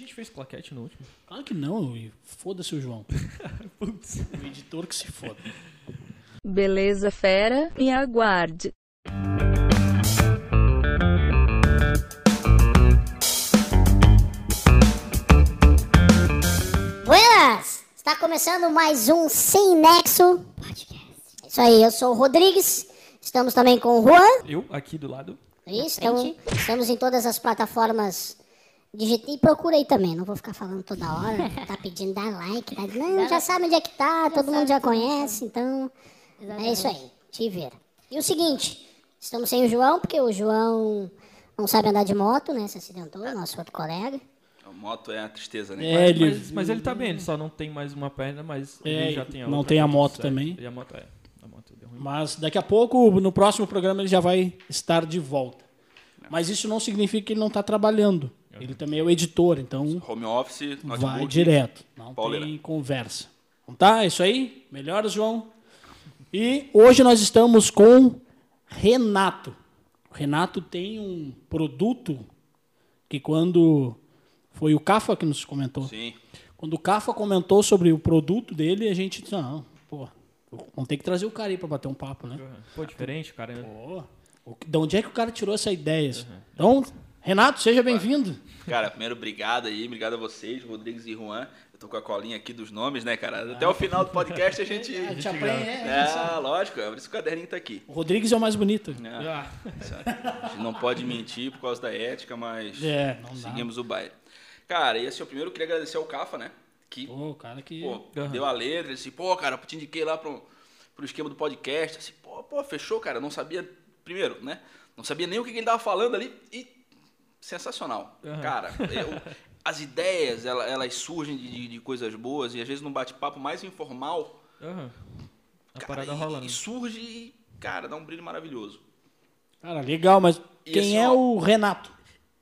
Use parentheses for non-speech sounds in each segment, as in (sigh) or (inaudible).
gente fez claquete no último? Claro que não, e foda-se o João. (laughs) Putz. O editor que se foda. Beleza, fera? Me aguarde. Buenas! Está começando mais um Sem Nexo Podcast. É Isso aí, eu sou o Rodrigues. Estamos também com o Juan. Eu, aqui do lado. Isso, estamos, estamos em todas as plataformas digitais. E procura aí também, não vou ficar falando toda hora. (laughs) Tá pedindo dar like. Tá... Não, já sabe onde é que tá, todo mundo já conhece, então. É isso aí, te ver. E o seguinte, estamos sem o João, porque o João não sabe andar de moto, né? Se acidentou, nosso outro colega. A moto é a tristeza, né? É, ele. Mas, mas ele tá bem, ele só não tem mais uma perna, mas É, ele já tem a não outra, tem a tá moto certo. também. E a moto é. A moto deu ruim. Mas daqui a pouco, no próximo programa, ele já vai estar de volta. Mas isso não significa que ele não está trabalhando. Ele também é o editor, então Home office, vai direto. Não Pauleira. tem conversa. Não tá? É isso aí? Melhoras, João? E hoje nós estamos com Renato. O Renato tem um produto que quando foi o Cafa que nos comentou. Sim. Quando o Cafa comentou sobre o produto dele, a gente disse, não, pô, vamos ter que trazer o cara aí para bater um papo, né? Pô, diferente, cara. Pô, o que- de onde é que o cara tirou essa ideia? Então, Renato, seja bem-vindo. Cara, primeiro, obrigado aí, obrigado a vocês, Rodrigues e Juan. Eu tô com a colinha aqui dos nomes, né, cara? Até o final do podcast a gente. (laughs) A gente (laughs) aprende, é, É, lógico, por isso que o caderninho tá aqui. O Rodrigues é o mais bonito. É, Ah, a gente não pode mentir por causa da ética, mas É, não dá. seguimos o baile. Cara, e assim, eu primeiro queria agradecer ao Cafa, né? Que Pô, o cara que... pô, Aham. deu a letra, ele disse, pô, cara, eu te indiquei lá pro, pro esquema do podcast. Assim, pô, pô, fechou, cara. Não sabia, primeiro, né? Não sabia nem o que que ele tava falando ali e sensacional. Aham. Cara, eu- (laughs) as ideias, ela- elas surgem de, de- de coisas boas e às vezes num bate-papo mais informal, aham. A cara, parada e, rolando. e surge e, cara, dá um brilho maravilhoso. Cara, legal, mas E quem assim, é ó, o Renato?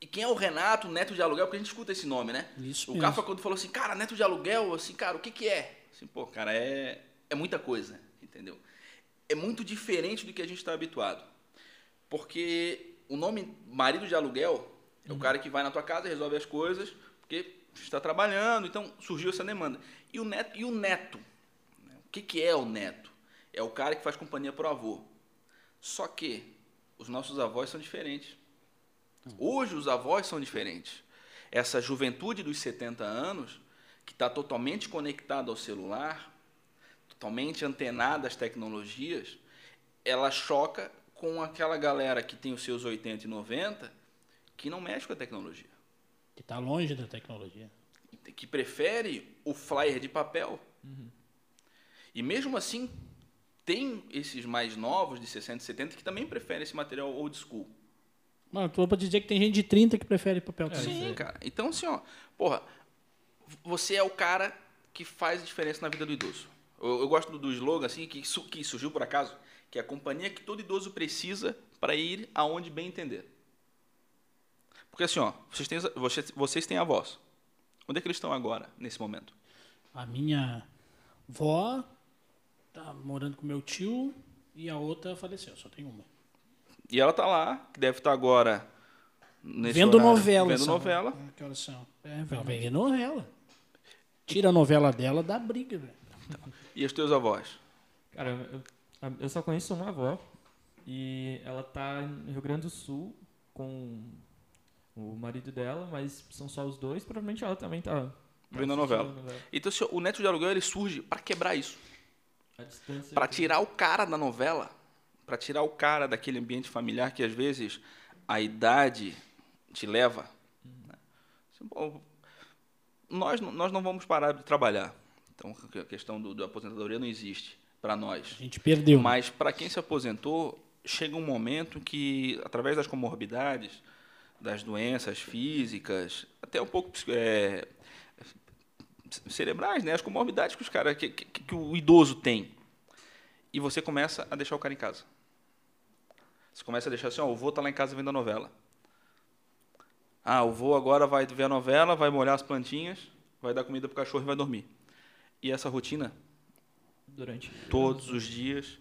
E quem é o Renato, neto de aluguel, porque a gente escuta esse nome, né? Isso o mesmo. Cafa, quando falou assim, cara, neto de aluguel, assim, cara, o que que é? Assim, pô, cara, é, é muita coisa, entendeu? É muito diferente do que a gente está habituado. Porque o nome marido de aluguel é o cara que vai na tua casa resolve as coisas, porque está trabalhando, então surgiu essa demanda. E o neto, e o neto? O que, que é o neto? É o cara que faz companhia pro avô. Só que os nossos avós são diferentes. Hoje os avós são diferentes. Essa juventude dos 70 anos, que está totalmente conectada ao celular, totalmente antenada às tecnologias, ela choca com aquela galera que tem os seus 80 e 90, que não mexe com a tecnologia. Que tá longe da tecnologia. Que prefere o flyer de papel. E mesmo assim, tem esses mais novos, de 60 e 70, que também preferem esse material old school. Mano, tô pra dizer que tem gente de 30 que prefere papel também. Sim, cara. Então, assim, ó, porra, você é o cara que faz a diferença na vida do idoso. Eu, eu gosto do, do slogan, assim, que, que surgiu por acaso, que é a companhia que todo idoso precisa para ir aonde bem entender. Porque, assim, ó, vocês têm, vocês, vocês têm avós. Onde é que eles estão agora, nesse momento? A minha vó tá morando com meu tio e a outra faleceu, só tem uma. E ela tá lá, que deve estar agora... Nesse Vendo horário, novela. Vendo só. novela. É, Que horas são? É, vai ver novela. Tira a novela dela, dá briga, velho. E os teus avós? Cara, eu, eu só conheço uma avó e ela tá no Rio Grande do Sul com o marido dela, mas são só os dois. Provavelmente ela também tá Vendo a novela. Então, o neto de aluguel, ele surge para quebrar isso. Para tirar o cara da novela, para tirar o cara daquele ambiente familiar que às vezes a idade te leva. pô, Nós, não- nós não vamos parar de trabalhar. Então, a questão do, da aposentadoria não existe para nós. A gente perdeu. Mas para quem se aposentou, chega um momento que, através das comorbidades, das doenças físicas, até um pouco é, cerebrais, né? As comorbidades que os cara, que, que, que o idoso tem. E você começa a deixar o cara em casa. Você começa a deixar assim, ó, o vô tá lá em casa vendo a novela. Ah, o vô agora vai ver a novela, vai molhar as plantinhas, vai dar comida pro cachorro e vai dormir. E essa rotina Durante. todos os dias,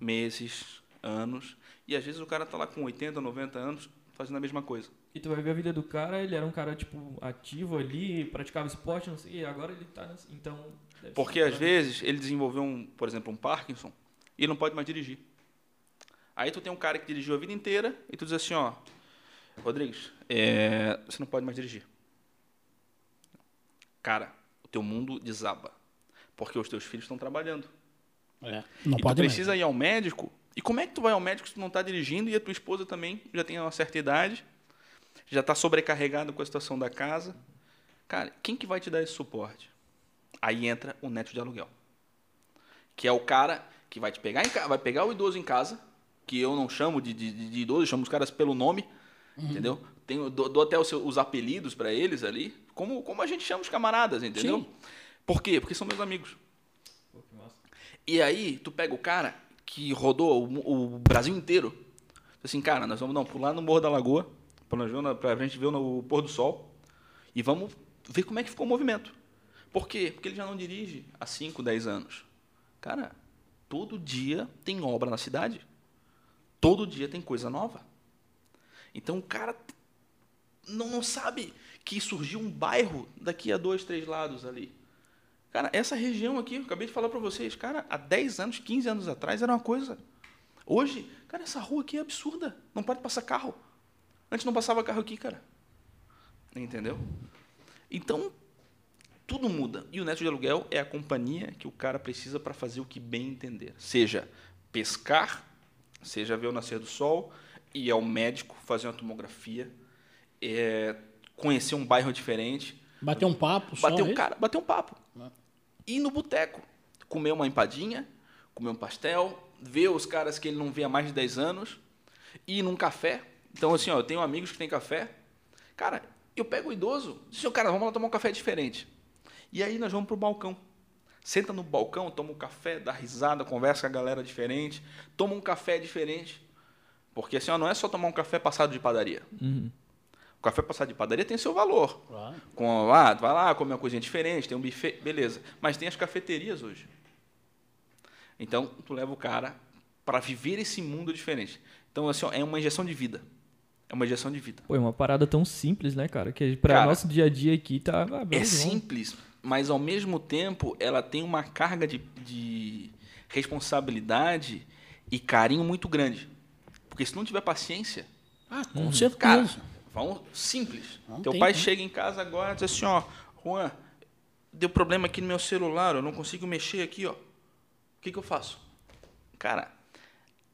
meses, anos. E às vezes o cara tá lá com 80, 90 anos fazendo a mesma coisa. E tu vai ver a vida do cara, ele era um cara, tipo, ativo ali, praticava esporte, não sei, e agora ele tá nesse, Então. Porque às vezes ele desenvolveu, um, por exemplo, um Parkinson e não pode mais dirigir. Aí tu tem um cara que dirigiu a vida inteira e tu diz assim, ó, Rodrigues, é, você não pode mais dirigir. Cara, o teu mundo desaba. Porque os teus filhos estão trabalhando. É, não e pode tu mais. precisa ir ao médico. E como é que tu vai ao médico se tu não está dirigindo e a tua esposa também já tem uma certa idade, já está sobrecarregada com a situação da casa? Cara, quem que vai te dar esse suporte? Aí entra o neto de aluguel. Que é o cara que vai te pegar em casa, vai pegar o idoso em casa, que eu não chamo de, de, de idoso, eu chamo os caras pelo nome, entendeu? Tenho, dou, dou até os, seus- os apelidos para eles ali, como, como a gente chama os camaradas, entendeu? Sim. Por quê? Porque são meus amigos. Pô. E aí, tu pega o cara que rodou o, o Brasil inteiro. Assim, cara, nós vamos não, pular no Morro da Lagoa, na- pra gente ver o pôr do sol, e vamos ver como é que ficou o movimento. Por quê? Porque ele já não dirige há 5, 10 anos. Cara, todo dia tem obra na cidade. Todo dia tem coisa nova. Então o cara não, não sabe que surgiu um bairro daqui a dois, três lados ali. Cara, essa região aqui, eu acabei de falar para vocês, cara, há 10 anos, 15 anos atrás era uma coisa. Hoje, cara, essa rua aqui é absurda. Não pode passar carro. Antes não passava carro aqui, cara. Entendeu? Então, tudo muda. E o neto de aluguel é a companhia que o cara precisa para fazer o que bem entender. Seja pescar, seja ver o nascer do sol, ir ao médico, fazer uma tomografia, é, conhecer um bairro diferente, Bater um papo bater é um cara, bater um papo. Né? Ir no boteco, comer uma empadinha, comer um pastel, ver os caras que ele não vê há mais de 10 anos, ir num café. Então, assim, ó, eu tenho amigos que têm café. Cara, eu pego o idoso, assim, cara, vamos lá tomar um café diferente. E aí nós vamos pro balcão. Senta no balcão, toma um café, dá risada, conversa com a galera diferente, toma um café diferente. Porque assim, ó, não é só tomar um café passado de padaria. Uhum. O café passado de padaria tem seu valor. Claro. Com, ah, vai lá, comer uma coisinha diferente, tem um buffet, beleza. Mas tem as cafeterias hoje. Então, tu leva o cara para viver esse mundo diferente. Então, assim, ó, é uma injeção de vida. É uma injeção de vida. Pô, é uma parada tão simples, né, cara? Que pra Cara, nosso dia a dia aqui tá. Ah, É vamos- simples, mas ao mesmo tempo ela tem uma carga de, de responsabilidade e carinho muito grande. Porque se não tiver paciência, Ah, com Uhum. cara, certeza. vamos simples. Não Teu tem pai como. chega em casa agora e diz assim, ó, Juan, deu problema aqui no meu celular, eu não consigo mexer aqui, ó. O que, que eu faço? Cara,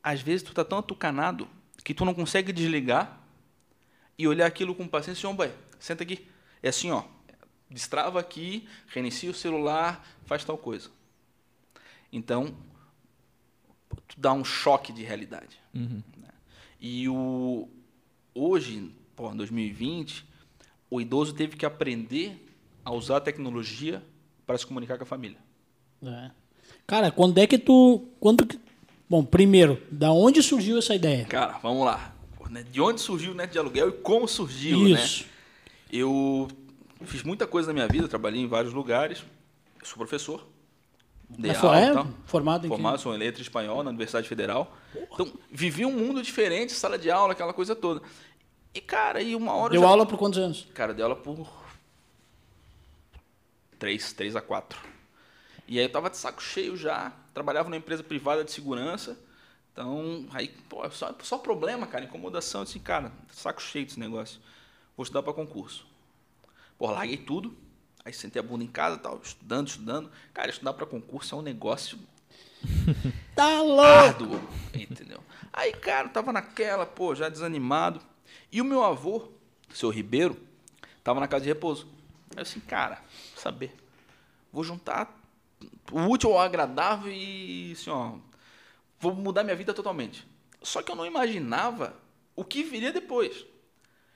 às vezes tu tá tão atucanado que tu não consegue desligar e olhar aquilo com paciência, pai, senta aqui. É assim, ó, destrava aqui, reinicia o celular, faz tal coisa. Então, tu dá um choque de realidade. Uhum. E o hoje, pô, em 2020, o idoso teve que aprender a usar a tecnologia para se comunicar com a família. É. Cara, quando é que tu. Quando. Bom, primeiro, da onde surgiu essa ideia? Cara, vamos lá. Né, De onde surgiu o neto de aluguel e como surgiu, Isso. né? Eu fiz muita coisa na minha vida, trabalhei em vários lugares. Eu sou professor. Mas foi- aula é, formado em? Formado, sou em letra espanhol na Universidade Federal. Então, vivi um mundo diferente, sala de aula, aquela coisa toda. E, cara, e uma hora... eu Deu já- aula por quantos anos? Cara, dei aula por três, três a quatro. E aí eu tava de saco cheio já, trabalhava numa empresa privada de segurança. Então, aí, pô, só, só problema, cara, incomodação, assim, cara, saco cheio desse negócio. Vou estudar para concurso. Pô, larguei tudo. Aí sentei a bunda em casa, tal, estudando, estudando. Cara, estudar para concurso é um negócio (laughs) Tá louco! árduo, entendeu? Aí, cara, eu tava naquela, pô, já desanimado. E o meu avô, seu Ribeiro, tava na casa de repouso. Aí eu assim, cara, saber, vou juntar o útil ao agradável e, assim, ó, vou mudar minha vida totalmente. Só que eu não imaginava o que viria depois.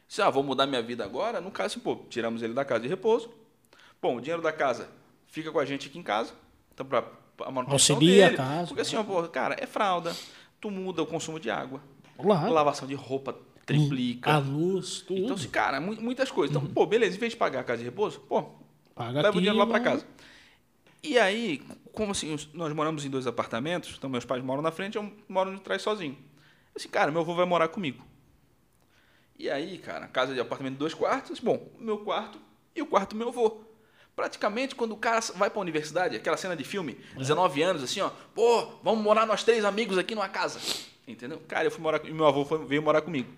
Se, ah, vou mudar minha vida agora, no caso, assim, pô, tiramos ele da casa de repouso. Bom, o dinheiro da casa fica com a gente aqui em casa. Então, pra, pra manutenção Auxilia a dele. casa. Porque assim, ó, pô, cara, é fralda, tu muda o consumo de água, Claro. lavação de roupa triplica. A luz, tudo. Então, assim, cara, mu- muitas coisas. Então, pô, beleza, em vez de pagar a casa de repouso, pô, Paga leva aqui, o dinheiro lá pra vai. casa. E aí, como assim, nós moramos em dois apartamentos, então meus pais moram na frente, eu moro de trás sozinho. Assim, cara, meu avô vai morar comigo. E aí, cara, casa de apartamento de dois quartos, bom, o meu quarto e o quarto do meu avô. Praticamente, quando o cara vai pra universidade, aquela cena de filme, 19 anos, assim, ó, pô, vamos morar nós três amigos aqui numa casa. Entendeu? Cara, eu fui morar, e meu avô foi- veio morar comigo.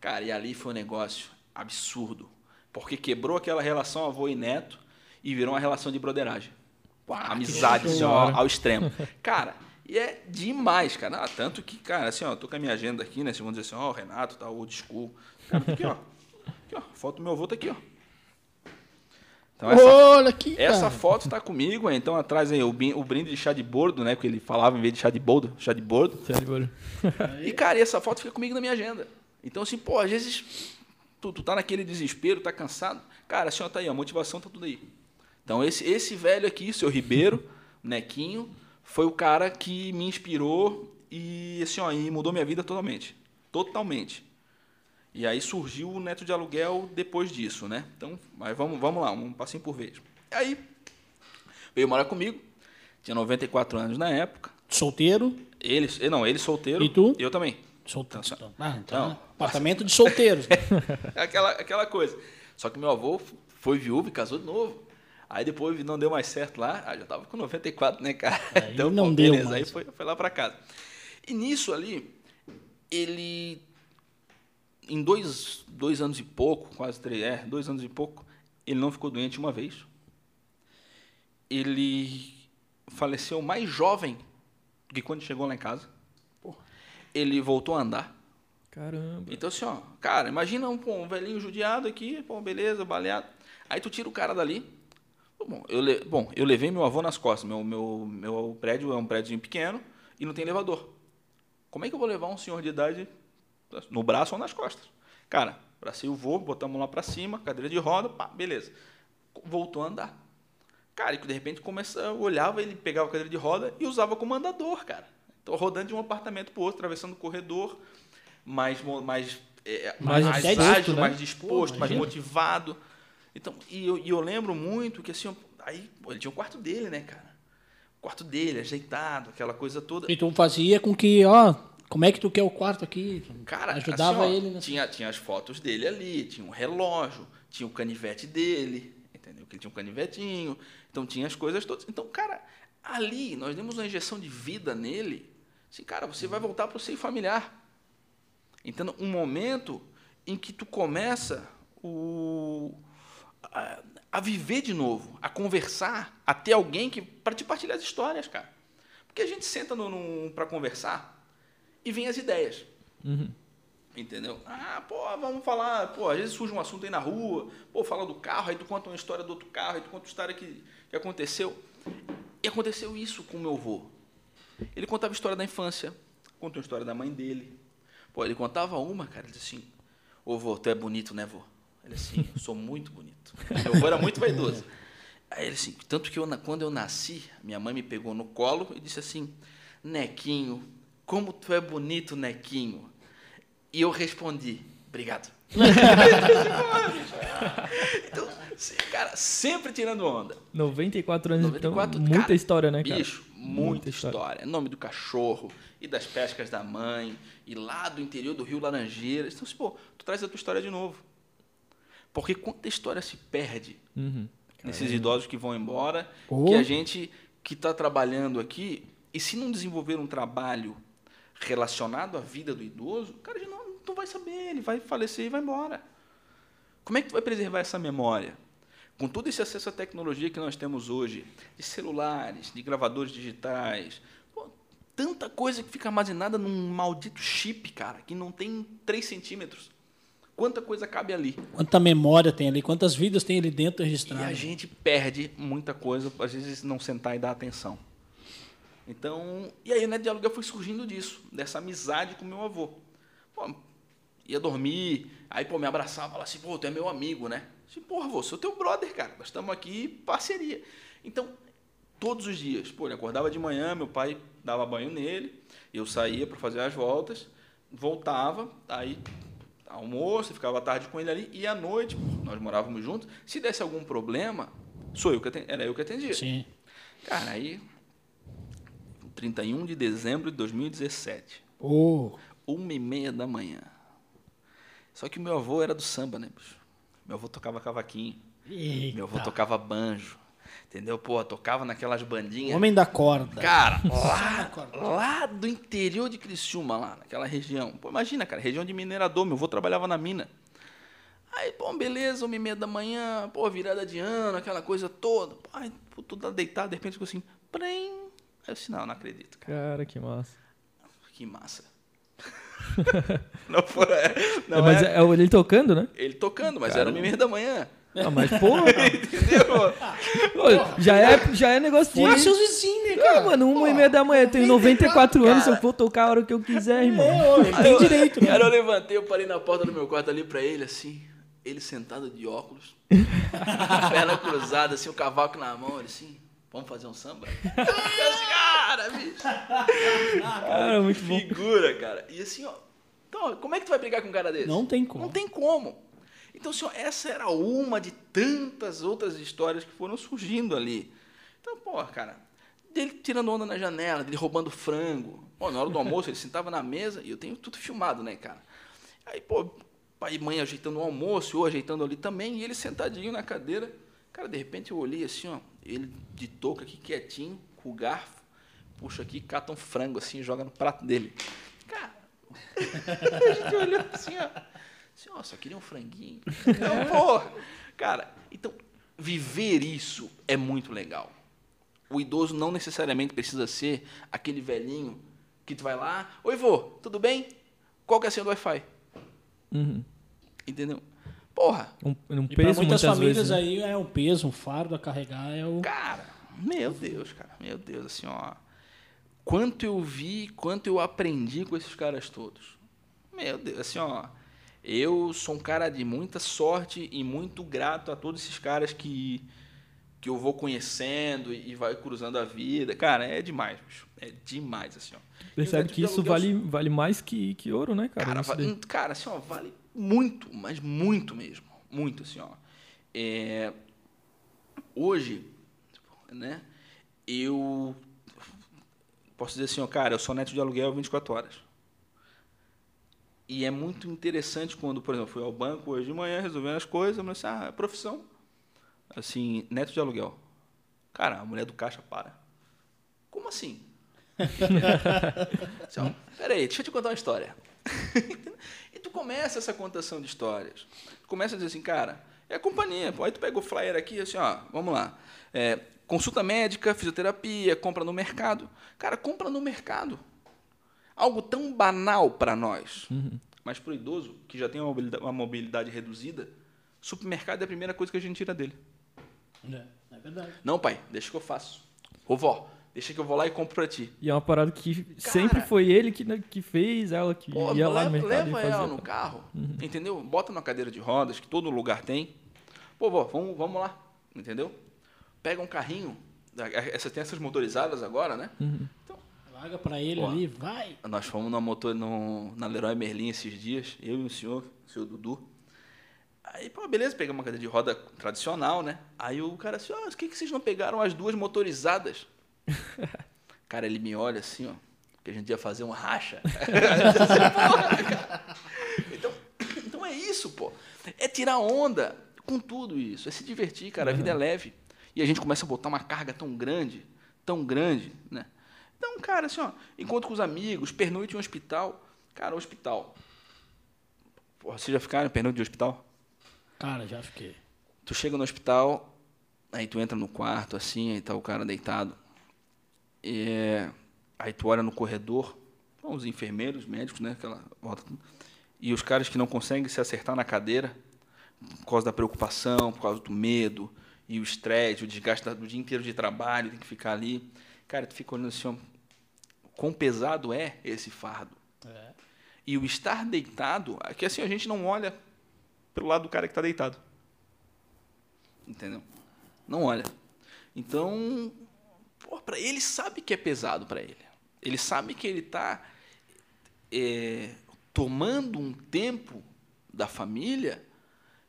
Cara, e ali foi um negócio absurdo. Porque quebrou aquela relação avô e neto e virou uma relação de broderagem. Amizade, assim, ó, ao extremo. (laughs) Cara, e é demais, cara. Ah, tanto que, cara, assim, ó, tô com a minha agenda aqui, né? Vocês vão dizer assim, ó, o Renato, tá, old school. Cara, tá aqui, ó. Aqui, ó. Foto do meu avô tá aqui, ó. Então, essa, Olha aqui, essa cara. foto tá comigo, então atrás aí o, brinde de chá de bordo, né? Porque ele falava em vez de chá de boldo, chá de bordo. Sério, (laughs) E, cara, e essa foto fica comigo na minha agenda. Então, assim, pô, às vezes tu, tu tá naquele desespero, tá cansado. Cara, assim, ó, tá aí, a motivação tá tudo aí. Então, esse, esse velho aqui, seu Ribeiro, (laughs) Nequinho, foi o cara que me inspirou e, assim, ó, e mudou minha vida totalmente. Totalmente. E aí surgiu o Neto de Aluguel depois disso, né? Então, mas vamos, vamos lá, um passinho por vez. Aí, veio morar comigo, tinha 94 anos na época. Solteiro. Ele, não, ele solteiro. E tu? Eu também. Solteiro. Então, ah, então, não. apartamento de solteiros. né? (laughs) É aquela, aquela coisa. Só que meu avô foi viúvo e casou de novo. Aí depois não deu mais certo lá. Ah, já tava com 94, né, cara? Aí (laughs) não pô, deu beleza. mais. Aí foi, foi lá pra casa. E nisso ali, ele. Em dois, dois anos e pouco, quase três, é, dois anos e pouco, ele não ficou doente uma vez. Ele faleceu mais jovem do que quando chegou lá em casa. Ele voltou a andar. Caramba. Então, assim, ó, cara, imagina um, pô, um velhinho judiado aqui, pô, beleza, baleado. Aí tu tira o cara dali. Bom, eu, le- bom, eu levei meu avô nas costas. Meu, meu, meu prédio é um prédio pequeno e não tem elevador. Como é que eu vou levar um senhor de idade no braço ou nas costas? Cara, bracei o vô, botamos lá pra cima, cadeira de roda, pá, beleza. Voltou a andar. Cara, e de repente começa, eu olhava, ele pegava a cadeira de roda e usava como andador, cara. Então, rodando de um apartamento para outro, atravessando o corredor, mais, mais, é, Mais mais, disposto, ágil, né? mais disposto, Pô, mais motivado. Então, e eu, e eu lembro muito que assim, aí, pô, ele tinha o quarto dele, né, cara? O quarto dele, ajeitado, aquela coisa toda. E tu fazia com que, ó, como é que tu quer o quarto aqui? Cara, Ajudava assim, ó, ele nessa... Tinha, tinha as fotos dele ali, tinha um relógio, tinha o canivete dele, entendeu? Que ele tinha um canivetinho, então tinha as coisas todas. Então, cara, ali nós demos uma injeção de vida nele. Assim, cara, você vai voltar para o seio familiar. Entendeu? Um momento em que tu começa o, a, a viver de novo, a conversar, a ter alguém que para te partilhar as histórias, cara. Porque a gente senta para conversar e vem as ideias. Uhum. Entendeu? Ah, pô, vamos falar. Pô, às vezes surge um assunto aí na rua, pô, fala do carro, aí tu conta uma história do outro carro, aí tu conta uma história que, que aconteceu. E aconteceu isso com o meu avô. Ele contava a história da infância, contou a história da mãe dele. Pô, ele contava uma, cara, ele disse assim: Ô vô, tu é bonito, né, vô? Ele assim, eu sou muito bonito. Meu avô era muito vaidoso. Aí ele assim, tanto que eu, quando eu nasci, minha mãe me pegou no colo e disse assim: Nequinho, como tu é bonito, Nequinho. E eu respondi, obrigado. (laughs) então, se- cara, sempre tirando onda. 94 anos, 94, então, muita cara, história, né, cara? Bicho, muita, história. Nome do cachorro, e das pescas da mãe, e lá do interior do Rio Laranjeiras. Então, se, pô, tu traz a tua história de novo. Porque quanta história se perde Uhum. nesses idosos que vão embora, Oh. que a gente que está trabalhando aqui, e se não desenvolver um trabalho relacionado à vida do idoso, cara, ele não, não vai saber, ele vai falecer e vai embora. Como é que tu vai preservar essa memória? Com todo esse acesso à tecnologia que nós temos hoje, de celulares, de gravadores digitais, pô, tanta coisa que fica armazenada num maldito chip, cara, que não tem 3 centímetros. Quanta coisa cabe ali? Quanta memória tem ali, quantas vidas tem ali dentro E a gente perde muita coisa, às vezes não sentar e dar atenção. Então, e aí o Neto de Aluguel foi surgindo disso, dessa amizade com meu avô. Pô, ia dormir, aí pô, me abraçava, falava assim, pô, tu é meu amigo, né? Assim, porra, vô, sou teu brother, cara, nós estamos aqui parceria. Então, todos os dias, pô, ele acordava de manhã, meu pai dava banho nele, eu saía para fazer as voltas, voltava, aí almoço, ficava à tarde com ele ali, e à noite, nós morávamos juntos, se desse algum problema, sou eu que atendia, era eu que atendia. Sim. Cara, aí, 31 de dezembro de 2017, Oh, uma e meia da manhã, Só que o meu avô era do samba, né, bicho? Meu avô tocava cavaquinho. Eita. Meu avô tocava banjo. Entendeu? Pô, tocava naquelas bandinhas. Homem da corda. Cara, lá, corda. lá do interior de Criciúma, lá, naquela região. Pô, imagina, cara, região de minerador, meu avô trabalhava na mina. Aí, pô, beleza, uma e meia da manhã, pô, virada de ano, aquela coisa toda. Pô, aí, pô, tudo deitado, de repente ficou assim, prem. Aí eu disse, não, não acredito, cara. Cara, que massa. Que massa. (laughs) não foi, não É, mas é, é, é ele tocando, né? ele tocando, mas era uma e meia da manhã. Ah, mas porra. (laughs) Entendeu? Ô, já, é, já é negócio de. Fora seus vizinhos, né, Ah, cara? mano, uma e meia da manhã, eu tenho 94 anos, eu vou tocar a hora que eu quiser, irmão. Ele tem direito? Cara, eu levantei, eu parei na porta do meu quarto ali pra ele, assim, ele sentado de óculos, (laughs) perna cruzada, assim, o cavaco na mão, ele assim, vamos fazer um samba? (laughs) Cara, bicho, Cara, muito bom. figura, cara. E assim, ó, então, como é que tu vai brigar com um cara desse? Não tem como. Não tem como. Então, ó, essa era uma de tantas outras histórias que foram surgindo ali. Então, pô, cara, dele tirando onda na janela, dele roubando frango. Pô, na hora do almoço, ele sentava na mesa e eu tenho tudo filmado, né, cara? Aí, pô, pai e mãe ajeitando o almoço, eu ajeitando ali também, e ele sentadinho na cadeira. Cara, de repente eu olhei assim, ó, ele de touca aqui quietinho, com o garfo, puxa aqui, cata um frango assim joga no prato dele. Cara, (laughs) a gente olhou assim, ó. Assim, ó, só queria um franguinho. (laughs) Então, porra. Cara, então, viver isso é muito legal. O idoso não necessariamente precisa ser aquele velhinho que tu vai lá, oi vô, tudo bem? Qual que é a senha do Wi-Fi? Uhum. Entendeu? Porra, Um, um E pra peso muitas muitas famílias vezes. né? aí é um peso, um fardo a carregar, é o... cara, meu Deus, cara, meu Deus, assim, ó. Quanto eu vi, quanto eu aprendi com esses caras todos. Meu Deus, assim, ó. Eu sou um cara de muita sorte e muito grato a todos esses caras que, que eu vou conhecendo e, vai cruzando a vida. Cara, é demais, bicho. É demais, assim, ó. Percebe que isso vale, vale mais que, que ouro, né, cara? Cara, Isso va- daí. hum, cara, assim, ó, vale muito, mas muito mesmo. Muito, assim, ó. É, hoje, né, eu posso dizer assim, ó, cara, eu sou neto de aluguel 24 horas. E é muito interessante quando, por exemplo, fui ao banco hoje de manhã resolvendo as coisas, falei assim, ah, profissão. Assim, neto de aluguel. Cara, a mulher do caixa para. Como assim? (laughs) Ó, peraí, deixa eu te contar uma história. (laughs) e tu começa essa contação de histórias. Tu começa a dizer assim, cara, é a companhia. Pô. Aí tu pega o flyer aqui, assim, ó, vamos lá. É, consulta médica, fisioterapia, compra no mercado. Cara, compra no mercado. Algo tão banal para nós. Mas para o idoso, que já tem uma mobilidade, uma mobilidade reduzida, supermercado é a primeira coisa que a gente tira dele. É, é verdade. Não, pai, deixa que eu faço. Ô, vó, deixa que eu vou lá e compro para ti. E é uma parada que sempre foi ele que, né, que fez, ela que Pô, ia lá no leva, mercado leva e fazia. ela no carro, entendeu? Bota numa cadeira de rodas, que todo lugar tem. Pô, vó, vamos, vamos lá, entendeu? Pega um carrinho, da- essa, tem essas motorizadas agora, né? Então, Larga pra ele Pô. ali, vai. nós fomos na, motor, no, na Leroy Merlin esses dias, eu e o senhor, o senhor Dudu. Aí, pô, beleza, pegamos uma cadeira de roda tradicional, né? Aí o cara assim, ó, por que, que vocês não pegaram as duas motorizadas? (laughs) cara, ele me olha assim, ó, que a gente ia fazer um racha. (laughs) Então, então é isso, pô. É tirar onda com tudo isso, é se divertir, cara. A vida é leve. E a gente começa a botar uma carga tão grande, tão grande, né? Então, cara, assim, ó, encontro com os amigos, pernoite em um hospital. Cara, hospital. Porra, vocês já ficaram pernoite de hospital? Cara, já fiquei. Tu chega no hospital, aí tu entra no quarto, assim, aí tá o cara deitado. É, aí tu olha no corredor, os enfermeiros, médicos, né? Aquela volta. E os caras que não conseguem se acertar na cadeira, por causa da preocupação, por causa do medo, e o estresse, o desgaste do dia inteiro de trabalho, tem que ficar ali. Cara, tu fica olhando assim, ó, quão pesado é esse fardo. É. E o estar deitado, aqui assim a gente não olha pelo lado do cara que está deitado. Entendeu? Não olha. Então, pô, pra ele sabe que é pesado para ele. Ele sabe que ele está tomando um tempo da família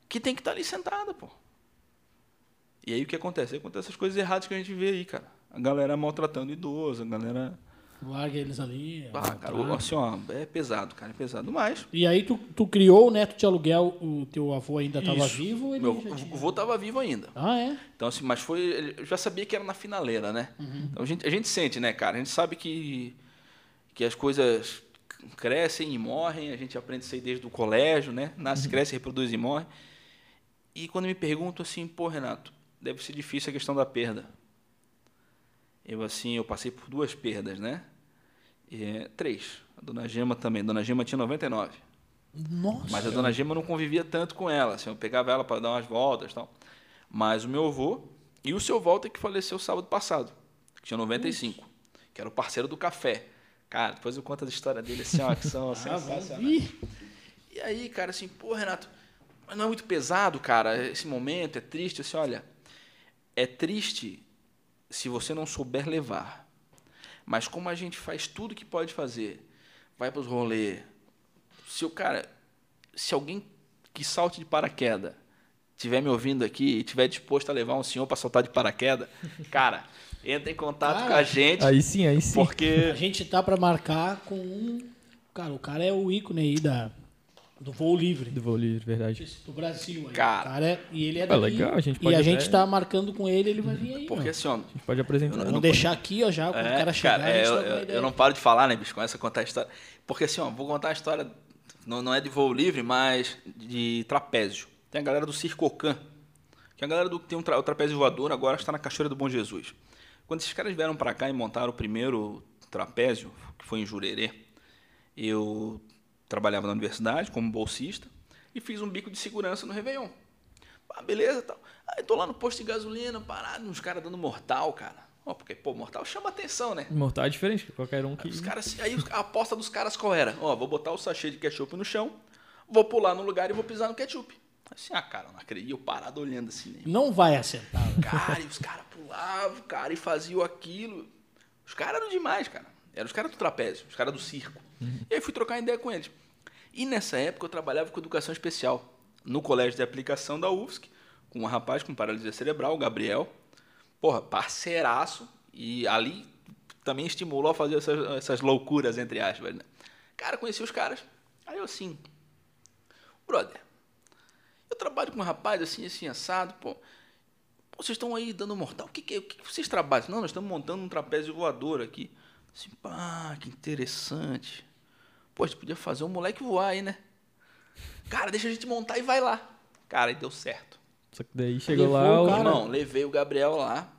que tem que estar ali sentado, pô. E aí o que acontece? Aí acontece as coisas erradas que a gente vê aí, cara. A galera maltratando idoso, a galera Larga eles ali. Ah, à cara, assim, ó, é pesado, cara, é pesado. Mas E aí tu, tu criou o neto de aluguel, o teu avô ainda estava vivo ele meu tinha? avô tava vivo ainda. Ah, é? Então, assim, mas foi. ele- Eu já sabia que era na finaleira, né? Uhum. Então a gente, a gente sente, né, cara? A gente sabe que, que as coisas crescem e morrem, a gente aprende isso aí desde o colégio, né? Nasce, Uhum. cresce, reproduz e morre. E quando me perguntam assim, pô, Renato, deve ser difícil a questão da perda. Eu, assim, eu passei por duas perdas, né? É, três. A dona Gema também. A dona Gema tinha 99. Nossa. Mas a dona Gema não convivia tanto com ela, assim, eu pegava ela para dar umas voltas e tal. Mas o meu avô e o seu Walter que faleceu sábado passado, que tinha 95, que era o parceiro do café. Cara, depois eu conto as histórias dele assim, ó, que são (laughs) Ah, sensacionais. E aí, cara, assim, pô, Renato, mas não é muito pesado, cara, esse momento é triste, assim, olha, é triste se você não souber levar. Mas como a gente faz tudo que pode fazer, vai para os rolês, se o cara, se alguém que salte de paraquedas estiver me ouvindo aqui e estiver disposto a levar um senhor para saltar de paraquedas, (laughs) cara, entra em contato Cara, com a gente, Aí sim, aí sim. porque a gente tá pra marcar com um. Cara, o cara é o ícone aí da, do voo livre. Do voo livre, verdade. Do Brasil aí. Cara. Cara é, e ele é daqui. legal, a gente e pode a até- gente tá marcando com ele, ele vai vir aí. porque ó. assim, ó, A gente pode apresentar. Eu Vamos deixar aqui, ó, já, quando o cara chegar, cara, a é, eu, eu- eu não paro de falar, né, bicho? Começa a contar a história. Porque assim, ó, vou contar a história, não, não é de voo livre, mas de trapézio. Tem a galera do Circocan, que é a galera do que tem um tra- o trapézio voador, agora está na Cachoeira do Bom Jesus. Quando esses caras vieram para cá e montaram o primeiro trapézio, que foi em Jurerê, eu trabalhava na universidade como bolsista e fiz um bico de segurança no Réveillon. Ah, beleza, tal. Aí tô lá no posto de gasolina, parado, uns caras dando mortal, cara. Ó, porque, pô, mortal chama atenção, né? Mortal é diferente que qualquer um que. Os caras, aí a aposta dos caras qual era? Ó, vou botar o sachê de ketchup no chão, vou pular no lugar e vou pisar no ketchup. Assim, ah, cara, não acredito. Eu parado olhando assim, né? Não vai acertar. Cara, e os caras pulavam, cara, e faziam aquilo. Os caras eram demais, cara. Eram os caras do trapézio, os caras do circo. E aí fui trocar ideia com eles. E nessa época eu trabalhava com educação especial, no colégio de aplicação da UFSC, com um rapaz com paralisia cerebral, o Gabriel. Porra, parceiraço. E ali também estimulou a fazer essas, essas loucuras, entre aspas, né? Cara, conheci os caras. Aí eu assim, brother, eu trabalho com um rapaz assim, assim, assado, pô. Pô, Vocês estão aí dando mortal. O que, que, é? o que vocês trabalham? Não, nós estamos montando um trapézio voador aqui. Assim, pá, que interessante. Pô, a gente podia fazer um moleque voar aí, né? Cara, deixa a gente montar e vai lá. Cara, e deu certo. Só que daí chegou Levou lá. o cara. Irmão, levei o Gabriel lá.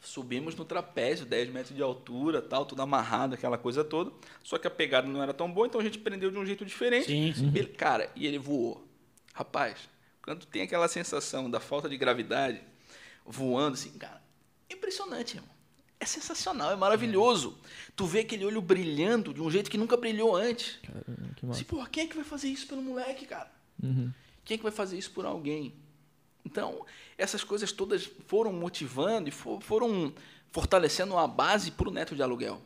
Subimos no trapézio, 10 metros de altura, tal, tudo amarrado, aquela coisa toda. Só que a pegada não era tão boa, então a gente prendeu de um jeito diferente. Sim, sim. Ele- cara, e ele voou. Rapaz, quando tem aquela sensação da falta de gravidade, voando assim, cara, impressionante, irmão. É sensacional, é maravilhoso. Tu vê aquele olho brilhando de um jeito que nunca brilhou antes. Caramba, que massa. Assim, porra, quem é que vai fazer isso pelo moleque, cara? Uhum. Quem é que vai fazer isso por alguém? Então, essas coisas todas foram motivando e fo- foram fortalecendo uma base para o neto de aluguel.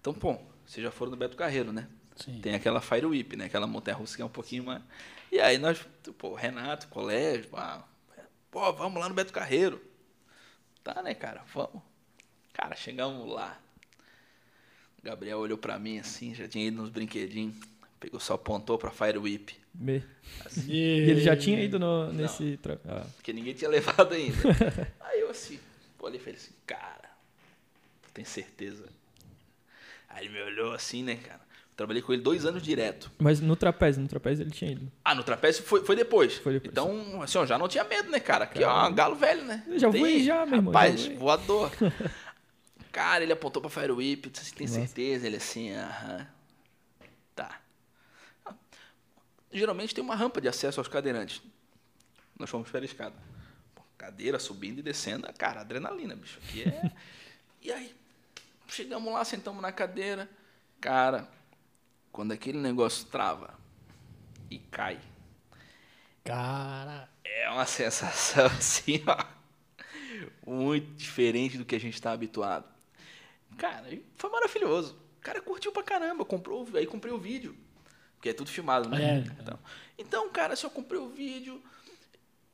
Então, pô, vocês já foram no Beto Carreiro, né? Sim. Tem aquela Fire Whip, né? Aquela montanha russa que é um pouquinho mais. E aí nós, pô, Renato, colégio, pá, pô, vamos lá no Beto Carreiro. Tá, né, cara? Vamos. Cara, chegamos lá. O Gabriel olhou pra mim assim, já tinha ido nos brinquedinhos. Pegou, só apontou pra Fire Whip. Me- E ele já tinha ido no, nesse. tra- Ah, porque ninguém tinha (laughs) levado ainda. (laughs) Aí eu assim, olhei e falei assim, cara, tem certeza? Aí ele me olhou assim, né, cara? Eu trabalhei com ele dois anos direto. Mas no trapézio, no trapézio ele tinha ido. Ah, no trapézio foi, foi depois. Foi depois. Então, assim, eu já não tinha medo, né, cara? Aqui, ó, galo velho, né? Eu já voei já, meu irmão, Rapaz, voador. (laughs) cara, ele apontou pra Fire Whip, assim, tem Nossa. certeza? Ele assim, aham. Tá. Geralmente tem uma rampa de acesso aos cadeirantes. Nós fomos pela escada. Cadeira subindo e descendo. Cara, adrenalina, bicho. Aqui é. (laughs) e aí, chegamos lá, sentamos na cadeira. Cara, quando aquele negócio trava e cai, Cara, é uma sensação (laughs) assim, ó, muito diferente do que a gente está habituado. Cara, foi maravilhoso. O cara curtiu pra caramba, comprou, aí comprei o vídeo, porque é tudo filmado, né? É. Então, então, cara, se eu comprei o vídeo,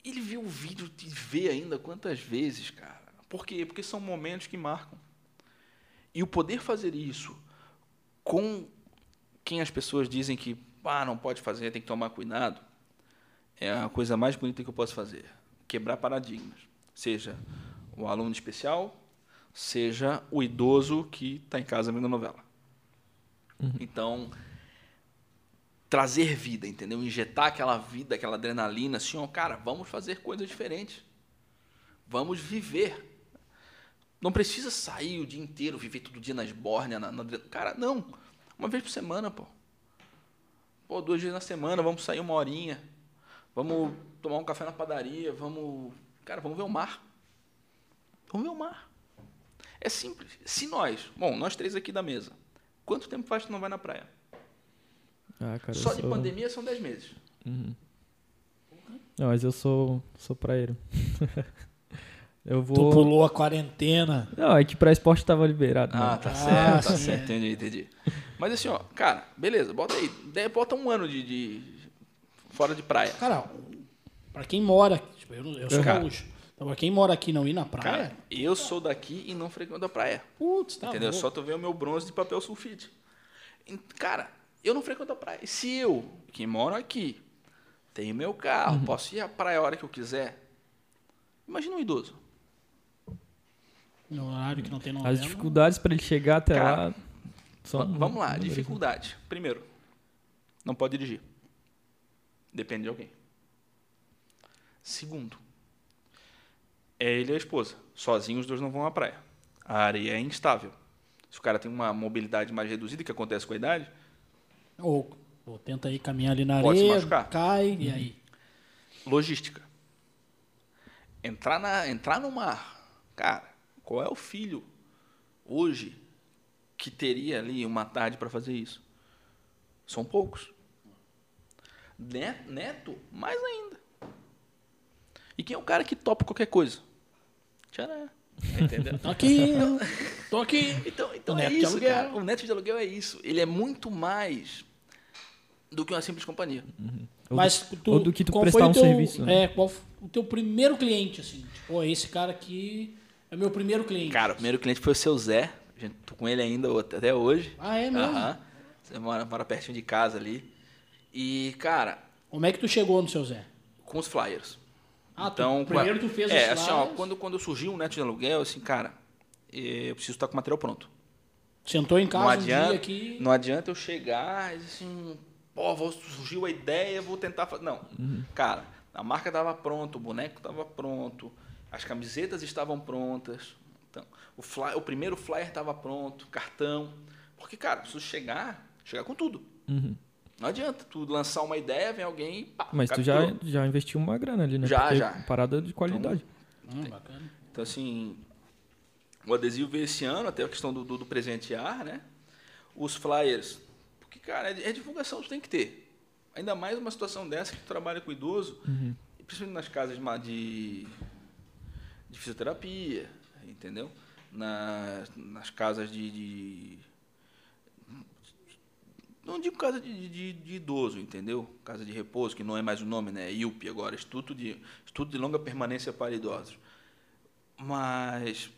ele viu o vídeo e vê ainda quantas vezes, cara. Por quê? Porque são momentos que marcam. E o poder fazer isso com quem as pessoas dizem que ah, não pode fazer, tem que tomar cuidado, é a coisa mais bonita que eu posso fazer. Quebrar paradigmas. Seja o aluno especial, seja o idoso que está em casa vendo novela. Então, trazer vida, entendeu? Injetar aquela vida, aquela adrenalina, assim, ó, cara, vamos fazer coisas diferentes. Vamos viver. Não precisa sair o dia inteiro, viver todo dia nas bórneas, na, na, cara, não. Uma vez por semana, pô. Pô, duas vezes na semana, vamos sair uma horinha. Vamos tomar um café na padaria, vamos, cara, vamos ver o mar. Vamos ver o mar. É simples. Se nós, bom, nós três aqui da mesa, quanto tempo faz que tu não vai na praia? Ah, cara, Só de sou- pandemia são 10 meses. Não, mas eu sou, sou praeiro. (laughs) eu Tu vou. pulou a quarentena. Não, é que pra esporte tava liberado. Ah, né? tá Ah, certo, tá sim, certo, é. entendi, entendi. Mas assim, ó, cara, beleza, bota aí. Bota um ano de, de- fora de praia. Cara, pra quem mora, tipo, eu, eu sou Cara. gaúcho. Pra quem mora aqui e não ir na praia, Cara, eu sou daqui e não frequento a praia. putz, tá entendeu? louco. Só tu vê o meu bronze de papel sulfite. Cara, eu não frequento a praia. E se eu, que moro aqui, tenho meu carro, Uhum. posso ir à praia a hora que eu quiser. Imagina um idoso. No horário que não tem novela. As dificuldades pra ele chegar até Cara, lá. Va- Vamos lá, né? dificuldade. Primeiro, não pode dirigir. Depende de alguém. Segundo, é ele e a esposa. Sozinhos os dois não vão à praia. A areia é instável. Se o cara tem uma mobilidade mais reduzida, que acontece com a idade, Ou, ou tenta aí caminhar ali na Pode se areia, machucar. cai, e aí? logística. Entrar, na, entrar no mar. Cara, qual é o filho hoje que teria ali uma tarde para fazer isso? São poucos. Ne- Neto, mais ainda. E quem é o cara que topa qualquer coisa? Tcharam. Entendeu? Tô aqui, tô aqui. Então, então O é neto de isso, aluguel. cara. O neto de aluguel é isso. Ele é muito mais do que uma simples companhia. Ou Mas do, tu, ou do que tu prestar um teu, serviço. né? É, qual o teu primeiro cliente, assim? Tipo, "Pô, esse cara aqui é meu primeiro cliente. Cara, o primeiro cliente foi o seu Zé. A gente- Tô com ele ainda até hoje. Ah, é mesmo? Aham. Você mora, mora pertinho de casa ali. E, cara, Como é que tu chegou no seu Zé? com os flyers. Ah, tu- então, primeiro com a- tu fez É, os assim, ó, quando, quando surgiu o neto de aluguel, assim, cara, eh, eu preciso estar com o material pronto. Sentou em Não casa um adianta, dia aqui. não adianta eu chegar e assim, pô, vou- surgiu a ideia, vou tentar fazer. Não. Cara, a marca estava pronta, o boneco estava pronto, as camisetas estavam prontas. Então, o, fly, o primeiro flyer estava pronto, cartão. Porque, cara, preciso chegar, chegar com tudo. Uhum. Não adianta tu lançar uma ideia, vem alguém e pá, Mas tu já, capturou. já investiu uma grana ali, né? Já, Porque já. Parada de qualidade. Hum, bacana. Então, assim, o adesivo veio esse ano, até a questão do, do, do presentear, né? Os flyers. Porque, cara, é, é divulgação, tu tem que ter. Ainda mais uma situação dessa que tu trabalha com idoso, e principalmente nas casas de, de, de fisioterapia, entendeu? Na, nas casas de, de- Não digo casa de, de, de idoso, entendeu? Casa de repouso, que não é mais o nome, né? É IUP agora, Instituto de, Instituto de Longa Permanência para Idosos. Mas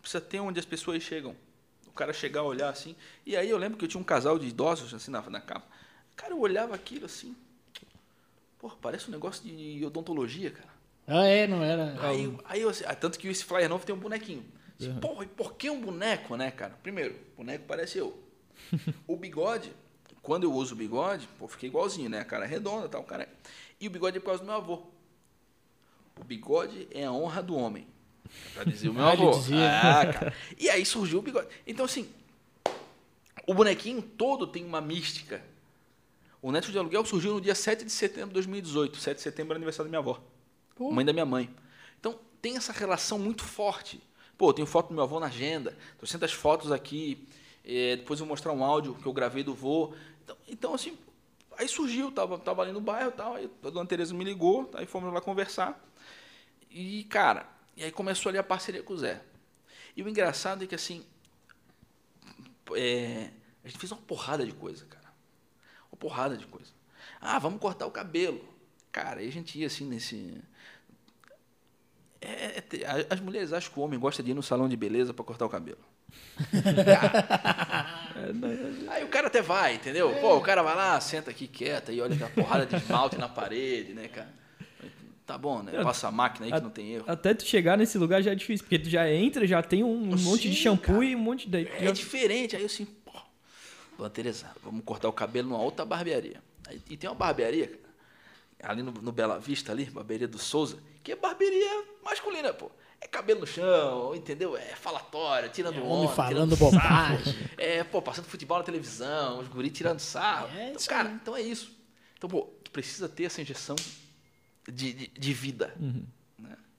precisa ter onde as pessoas chegam. O cara chegar a olhar assim. E aí eu lembro que eu tinha um casal de idosos assim na, na capa. Cara, eu olhava aquilo assim. Porra, parece um negócio de odontologia, cara. Ah, é, não era. Aí, eu- aí eu, ah, tanto que esse flyer novo tem um bonequinho. Assim, Porra, e por que um boneco, né, cara? Primeiro, boneco parece eu. O bigode, quando eu uso o bigode, pô, fiquei igualzinho, né? A cara redonda, tal, cara. E o bigode é por causa do meu avô. O bigode é a honra do homem. Pra dizer o meu (laughs) Ah, avô. dizia. Ah, cara. E aí surgiu o bigode. Então, assim, o bonequinho todo tem uma mística. O Neto de Aluguel surgiu no dia 7 de setembro de 2018. 7 de setembro é aniversário da minha avó. Mãe da minha mãe. Então, tem essa relação muito forte. Pô, eu tenho foto do meu avô na agenda, 300 fotos aqui, eh, depois eu vou mostrar um áudio que eu gravei do vô. Então, então, assim, aí surgiu, tava, tava ali no bairro tal, aí a dona Tereza me ligou, aí fomos lá conversar. E, cara, e aí começou ali a parceria com o Zé. E o engraçado é que, assim, é, a gente fez uma porrada de coisa, cara. Uma porrada de coisa. Ah, vamos cortar o cabelo. Cara, aí a gente ia assim nesse. É, é a- as mulheres acham que o homem gosta de ir no salão de beleza pra cortar o cabelo. (laughs) Aí o cara até vai, entendeu? Pô, o cara vai lá, senta aqui quieto e olha aquela porrada de esmalte na parede, né, cara? Tá bom, né? Passa a máquina aí que não tem erro. Até tu chegar nesse lugar já é difícil, porque tu já entra, já tem um monte de Sim, shampoo cara. e um monte de. É diferente. Aí eu assim, pô, Dona Tereza, vamos cortar o cabelo numa outra barbearia. Aí- e tem uma barbearia, cara, ali no, no Bela Vista, ali, barbearia do Souza, que é barbearia masculina, pô. É cabelo no chão, entendeu? É falatório, tirando É onda, homem falando tirando bobagem. É, pô, passando futebol na televisão, os guris tirando sarro. É então, cara, aí. então é isso. Então, pô, tu precisa ter essa injeção de, de, de vida.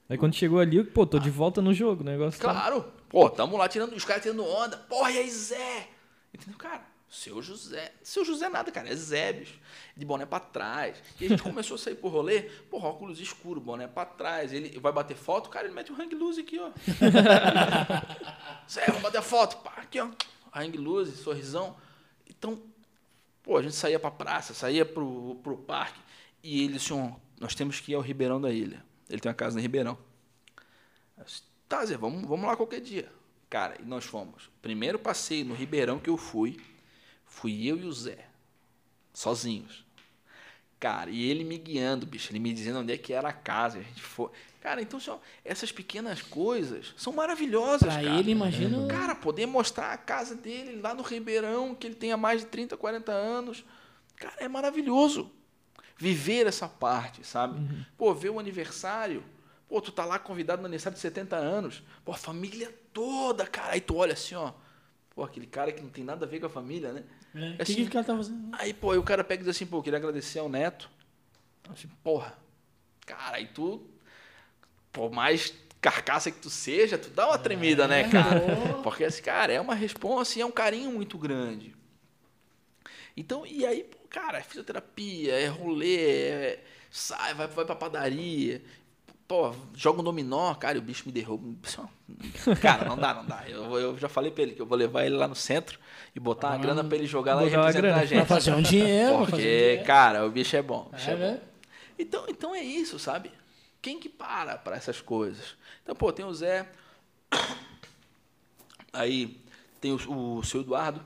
Aí quando chegou ali, pô, tô de volta no jogo, o negócio tá- Claro. Pô, tamo lá tirando, os caras tirando onda. Porra, e aí, Zé? Entendeu, cara? Seu José. Seu José nada, cara. É Zé, bicho. De boné pra trás. E a gente (laughs) começou a sair pro rolê. Porra, óculos escuro, boné pra trás. Ele vai bater foto, cara, ele mete o hang loose aqui, ó. (laughs) Zé, vamos bater foto. Pá, aqui, ó. Hang loose, sorrisão. Então, pô, a gente saía pra praça, saía pro, pro parque. E ele disse, ó, nós temos que ir ao Ribeirão da Ilha. Ele tem uma casa em Ribeirão. Eu disse, Tá, Zé, vamos, vamos lá qualquer dia. Cara, e nós fomos. Primeiro passeio no Ribeirão que eu fui, fui eu e o Zé. Sozinhos. Cara, e ele me guiando, bicho, ele me dizendo onde é que era a casa. A gente foi. Cara, então só, essas pequenas coisas são maravilhosas, Pra cara. ele, imagina. Cara, poder mostrar a casa dele lá no Ribeirão, que ele tem há mais de 30, 40 anos. Cara, é maravilhoso. Viver essa parte, sabe? Pô, ver o aniversário. Pô, tu tá lá convidado no aniversário de 70 anos. Pô, a família toda, cara. Aí tu olha assim, ó. Pô, aquele cara que não tem nada a ver com a família, né? É, O que, assim, que o cara tá fazendo? Aí, pô, aí o cara pega e diz assim, pô, queria agradecer ao neto. Assim, porra, cara, aí tu, por mais carcaça que tu seja, tu dá uma tremida, né, cara? Porque, assim, cara, é uma resposta e é um carinho muito grande. Então, e aí, pô, cara, é fisioterapia, é rolê, é- sai, vai, vai pra padaria. Pô, joga um dominó, cara, e o bicho me derruba. (laughs) Cara, não dá, não dá. Eu, eu já falei pra ele que eu vou levar ele lá no centro e botar uma grana pra ele jogar lá e representar grana. a gente. Pra fazer um dinheiro. pra fazer um Porque, dinheiro. cara, o bicho é bom. bicho É, é bom. né? Então, então é isso, sabe? Quem que para para essas coisas? Então, pô, tem o Zé. Aí tem o, o seu Eduardo.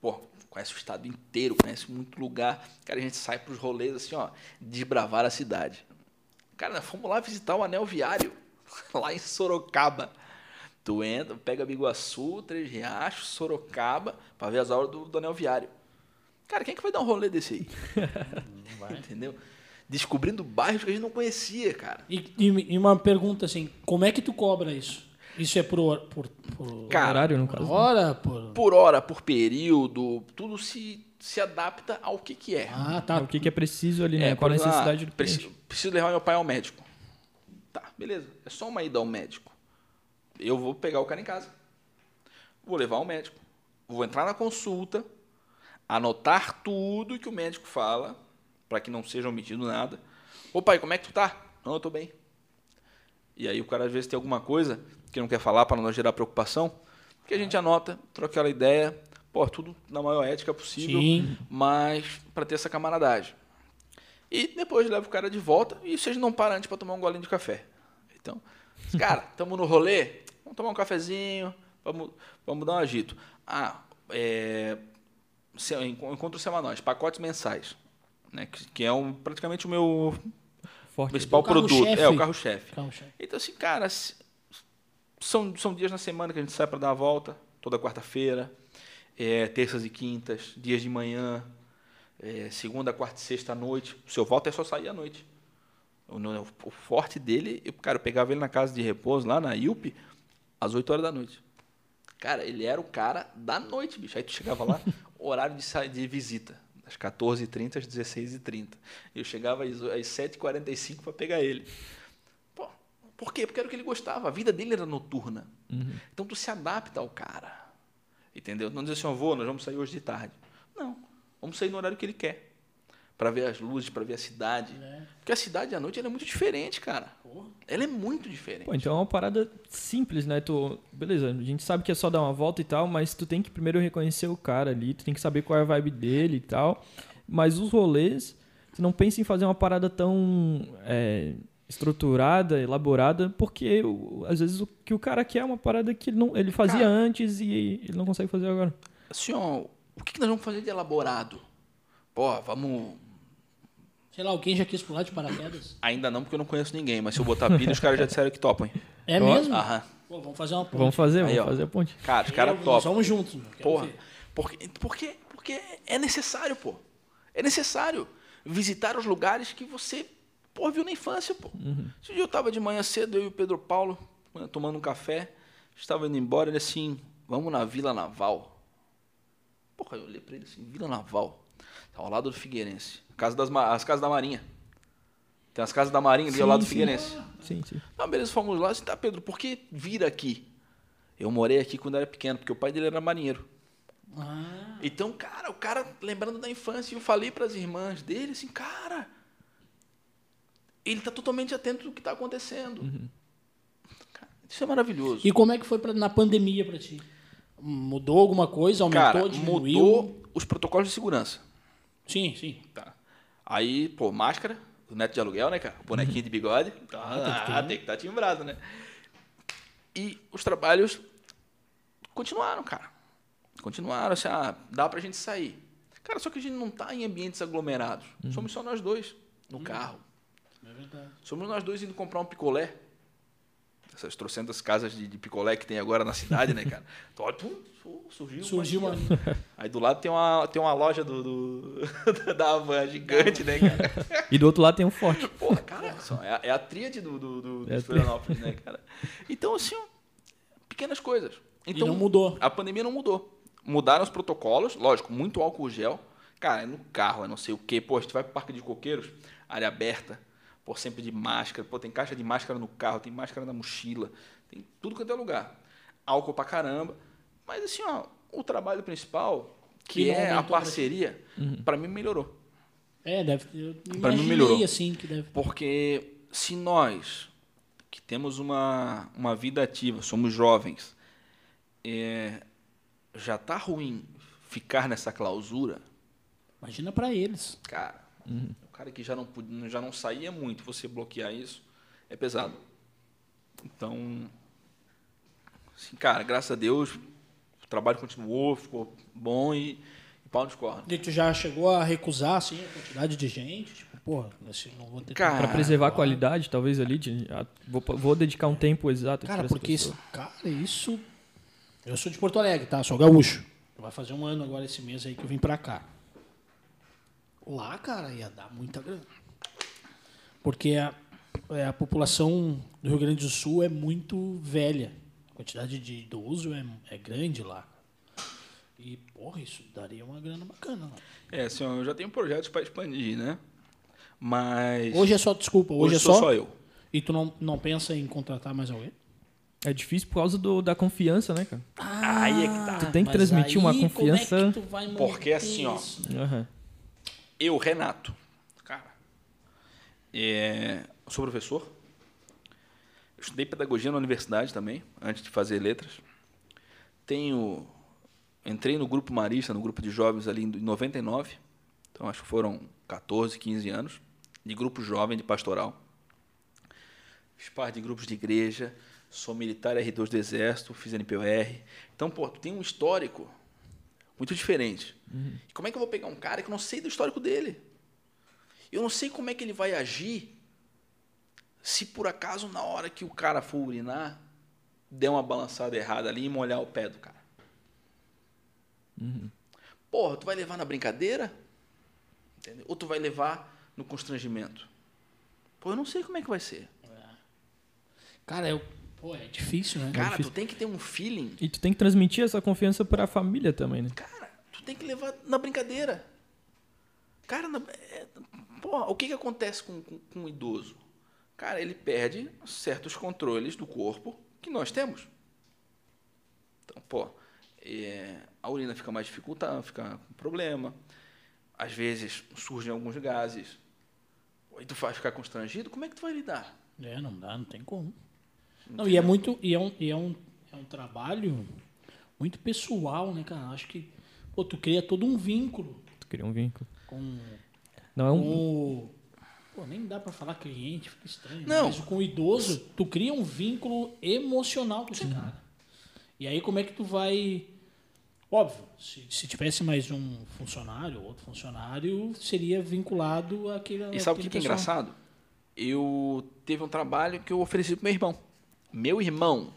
Pô, conhece o estado inteiro, conhece muito lugar. Cara, a gente sai pros rolês assim, ó, desbravar a cidade. Cara, nós fomos lá visitar o Anel Viário, (laughs) lá em Sorocaba. Tu entra, pega Biguaçu, Três Riachos, Sorocaba, pra ver as aulas do, do Anel Viário. Cara, quem é que vai dar um rolê desse aí? (laughs) Entendeu? Descobrindo bairros que a gente não conhecia, cara. E, e- e uma pergunta assim, como é que tu cobra isso? Isso é por, por, por Cara, horário, no por caso. hora? Por... Por hora, por período, tudo se, se adapta ao que, que é. Ah, É, tá. o que, que é preciso ali, né? É, Qual a necessidade ah, do preciso, cliente. preciso levar meu pai ao médico. Tá, beleza. É só uma ida ao médico. Eu vou pegar o cara em casa. Vou levar ao médico. Vou entrar na consulta, anotar tudo que o médico fala, para que não seja omitido nada. Ô pai, como é que tu tá? Não, eu tô bem. E aí o cara às vezes tem alguma coisa que não quer falar para não gerar preocupação, que a gente anota, troca aquela ideia, pô, tudo na maior ética possível, Sim. mas para ter essa camaradagem. E depois leva o cara de volta e vocês não param antes para tomar um golinho de café. Então, cara, (laughs) estamos no rolê, vamos tomar um cafezinho, vamos, vamos dar um agito. Ah, é, encontros semanais, pacotes mensais, né, que, que é um, praticamente o meu Forte. principal O produto. É, o carro-chefe. Carro-chefe. Então, assim, cara, são, são dias na semana que a gente sai para dar a volta, toda quarta-feira, é, terças e quintas, dias de manhã, é, segunda, quarta e sexta à noite. O seu volta é só sair à noite. O, o forte dele, eu, cara, eu pegava ele na casa de repouso, lá na IUP, às 8 horas da noite. Cara, ele era o cara da noite, bicho. Aí tu chegava lá, (laughs) horário de, de visita, das 14h30 às 16h30. Eu chegava às, às 7h45 para pegar ele. Pô, por quê? Porque era o que ele gostava. A vida dele era noturna. Então tu se adapta ao cara. Entendeu? Não dizer assim, eu vou, nós vamos sair hoje de tarde. Não. Vamos sair no horário que ele quer. Para ver as luzes, para ver a cidade. Porque a cidade à noite ela é muito diferente, cara. Ela é muito diferente. Pô, então é uma parada simples, né? Tu, beleza, a gente sabe que é só dar uma volta e tal, mas tu tem que primeiro reconhecer o cara ali, tu tem que saber qual é a vibe dele e tal. Mas os rolês, tu não pensa em fazer uma parada tão é, estruturada, elaborada, porque às vezes o que o cara quer é uma parada que ele, não, ele fazia Cara. antes e ele não consegue fazer agora. Assim, ó, o que, que nós vamos fazer de elaborado? Pô, vamos. Sei lá, alguém já quis pular de paraquedas? (laughs) Ainda não, porque eu não conheço ninguém, mas se eu botar pilha, os caras já disseram que topam. É mesmo? Aham. Pô, vamos fazer uma ponte. Vamos fazer, Aí, vamos ó. fazer a ponte. Cara, os caras topam. vamos juntos, mano. Porra, porque, porque, porque é necessário, pô. É necessário visitar os lugares que você, pô, viu na infância, pô. Esse dia eu tava de manhã cedo, eu e o Pedro Paulo, né, tomando um café, estava indo embora, ele assim, vamos na Vila Naval. Porra, eu olhei pra ele assim, Vila Naval. Tá ao lado do Figueirense. Casa das, as casas da Marinha. Tem as casas da Marinha ali ao lado do sim. Figueirense. Sim, sim. Não, beleza, fomos lá. Assim, tá, Pedro, por que vir aqui? Eu morei aqui quando era pequeno, porque o pai dele era marinheiro. Ah, Então, cara, o cara lembrando da infância, eu falei para as irmãs dele assim, cara, ele tá totalmente atento do que tá acontecendo. Cara, isso é maravilhoso. E como é que foi pra, na pandemia pra ti? Mudou alguma coisa? Aumentou, cara, diminuiu? mudou os protocolos de segurança. Sim, sim. Tá. Aí, pô, máscara, o neto de aluguel, né, cara? Bonequinho de bigode. Ah, tem que estar timbrado, né? E os trabalhos continuaram, cara. Continuaram, assim, ah, dá pra gente sair. Cara, só que a gente não tá em ambientes aglomerados. Somos só nós dois no carro. É verdade. Somos nós dois indo comprar um picolé. Essas trocentas casas de, de picolé que tem agora na cidade, né, cara? Olha, pum, su- surgiu, Surgiu uma. (laughs) Aí do lado tem uma, tem uma loja do, do- (laughs) da Havan gigante, né, cara? E do outro lado tem um forte. (laughs) Porra, cara, é, a- é a tríade do, do, do, de É a Florianópolis, né, cara? Então, assim, pequenas coisas. Então, não mudou. A pandemia não mudou. Mudaram os protocolos, lógico, muito álcool gel. Cara, é no carro, é não sei o quê. Pô, a gente vai pro Parque de Coqueiros, área aberta, pô, sempre de máscara. Pô, tem caixa de máscara no carro, tem máscara na mochila, tem tudo quanto é lugar. Álcool pra caramba. Mas, assim, ó, o trabalho principal, que E não é a aumentou pra parceria, pra mim melhorou. É, deve ter... Pra mim melhorou. assim, que deve... Porque se nós, que temos uma, uma vida ativa, somos jovens, é, já tá ruim ficar nessa clausura, Imagina pra eles. cara, o cara que já não, podia- já não saía muito, você bloquear isso, é pesado. Então, assim, cara, graças a Deus, o trabalho continuou, ficou bom e, e pau nos cornos. E tu já chegou a recusar, assim, a quantidade de gente? Tipo, porra, assim, não vou ter Cara, Pra preservar a qualidade, talvez ali, de, ah, vou, vou dedicar um tempo exato Cara, porque, isso, cara, isso... Eu sou de Porto Alegre, tá? Sou gaúcho. Vai fazer um ano agora esse mês aí que eu vim pra cá. Lá, cara, ia dar muita grana. Porque a, é, a população do Rio Grande do Sul é muito velha. A quantidade de idoso é, é grande lá. E, porra, isso daria uma grana bacana. Lá. É, assim, ó, eu já tenho projetos para expandir, né? Mas Hoje é só, desculpa, hoje, é sou só... só eu. E tu não, não pensa em contratar mais alguém? É difícil por causa do, da confiança, né, cara? Aí é que tá. Tu tem que transmitir uma aí, confiança- Como é que tu vai Porque assim, ó, isso? Eu, Renato, cara, é, sou professor. Eu estudei pedagogia na universidade também, antes de fazer letras. Tenho, entrei no grupo Marista, no grupo de jovens ali em 99. Então acho que foram 14, 15 anos de grupo jovem de pastoral. Fiz parte de grupos de igreja, sou militar R2 do Exército, fiz NPOR. Então, pô, tu tem um histórico muito diferente. E como é que eu vou pegar um cara que eu não sei do histórico dele? Eu não sei como é que ele vai agir se por acaso na hora que o cara for urinar der uma balançada errada ali e molhar o pé do cara. Porra, tu vai levar na brincadeira? Entendeu? Ou tu vai levar no constrangimento? Pô, eu não sei como é que vai ser. Cara, eu, pô, é difícil, né? Cara, tu tem que ter um feeling. E tu tem que transmitir essa confiança pra família também, né? Cara, tu tem que levar na brincadeira. Cara, na, é, porra, o que, que acontece com, com, com o idoso? Cara, ele perde certos controles do corpo que nós temos. Então, pô, é, a urina fica mais dificultada, fica com problema. Às vezes surgem alguns gases. Aí tu vai ficar constrangido, como é que tu vai lidar? É, não dá, não tem como. Não, e é muito. E é um, e é um, é um trabalho muito pessoal, né, cara? Acho que. Pô, tu cria todo um vínculo Tu cria um vínculo. com, Não é com um. o, Pô, nem dá pra falar cliente, fica estranho. Não. Mas com o idoso, tu cria um vínculo emocional com esse cara. E aí como é que tu vai... Óbvio, se, se tivesse mais um funcionário, outro funcionário, seria vinculado àquele E sabe o que, que é engraçado? Eu teve um trabalho que eu ofereci pro meu irmão. Meu irmão.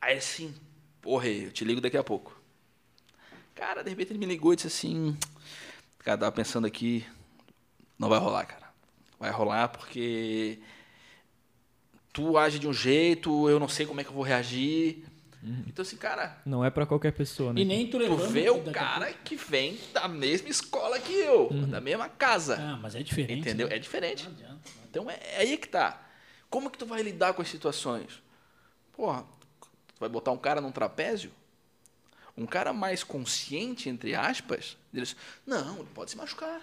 Aí assim, porra, eu te ligo daqui a pouco. Cara, de repente ele me ligou e disse assim, cara, tava pensando aqui, não vai rolar, cara. Vai rolar porque tu age de um jeito, eu não sei como é que eu vou reagir. Então assim, cara, Não é pra qualquer pessoa, né? E nem tu tu vê o cara que vem da mesma escola que eu, da mesma casa. Ah, mas é diferente. Entendeu? né? É diferente. Não adianta. Então é, é aí que tá. Como que tu vai lidar com as situações? Porra, tu vai botar um cara num trapézio? Um cara mais consciente, entre aspas, diz, não, ele pode se machucar.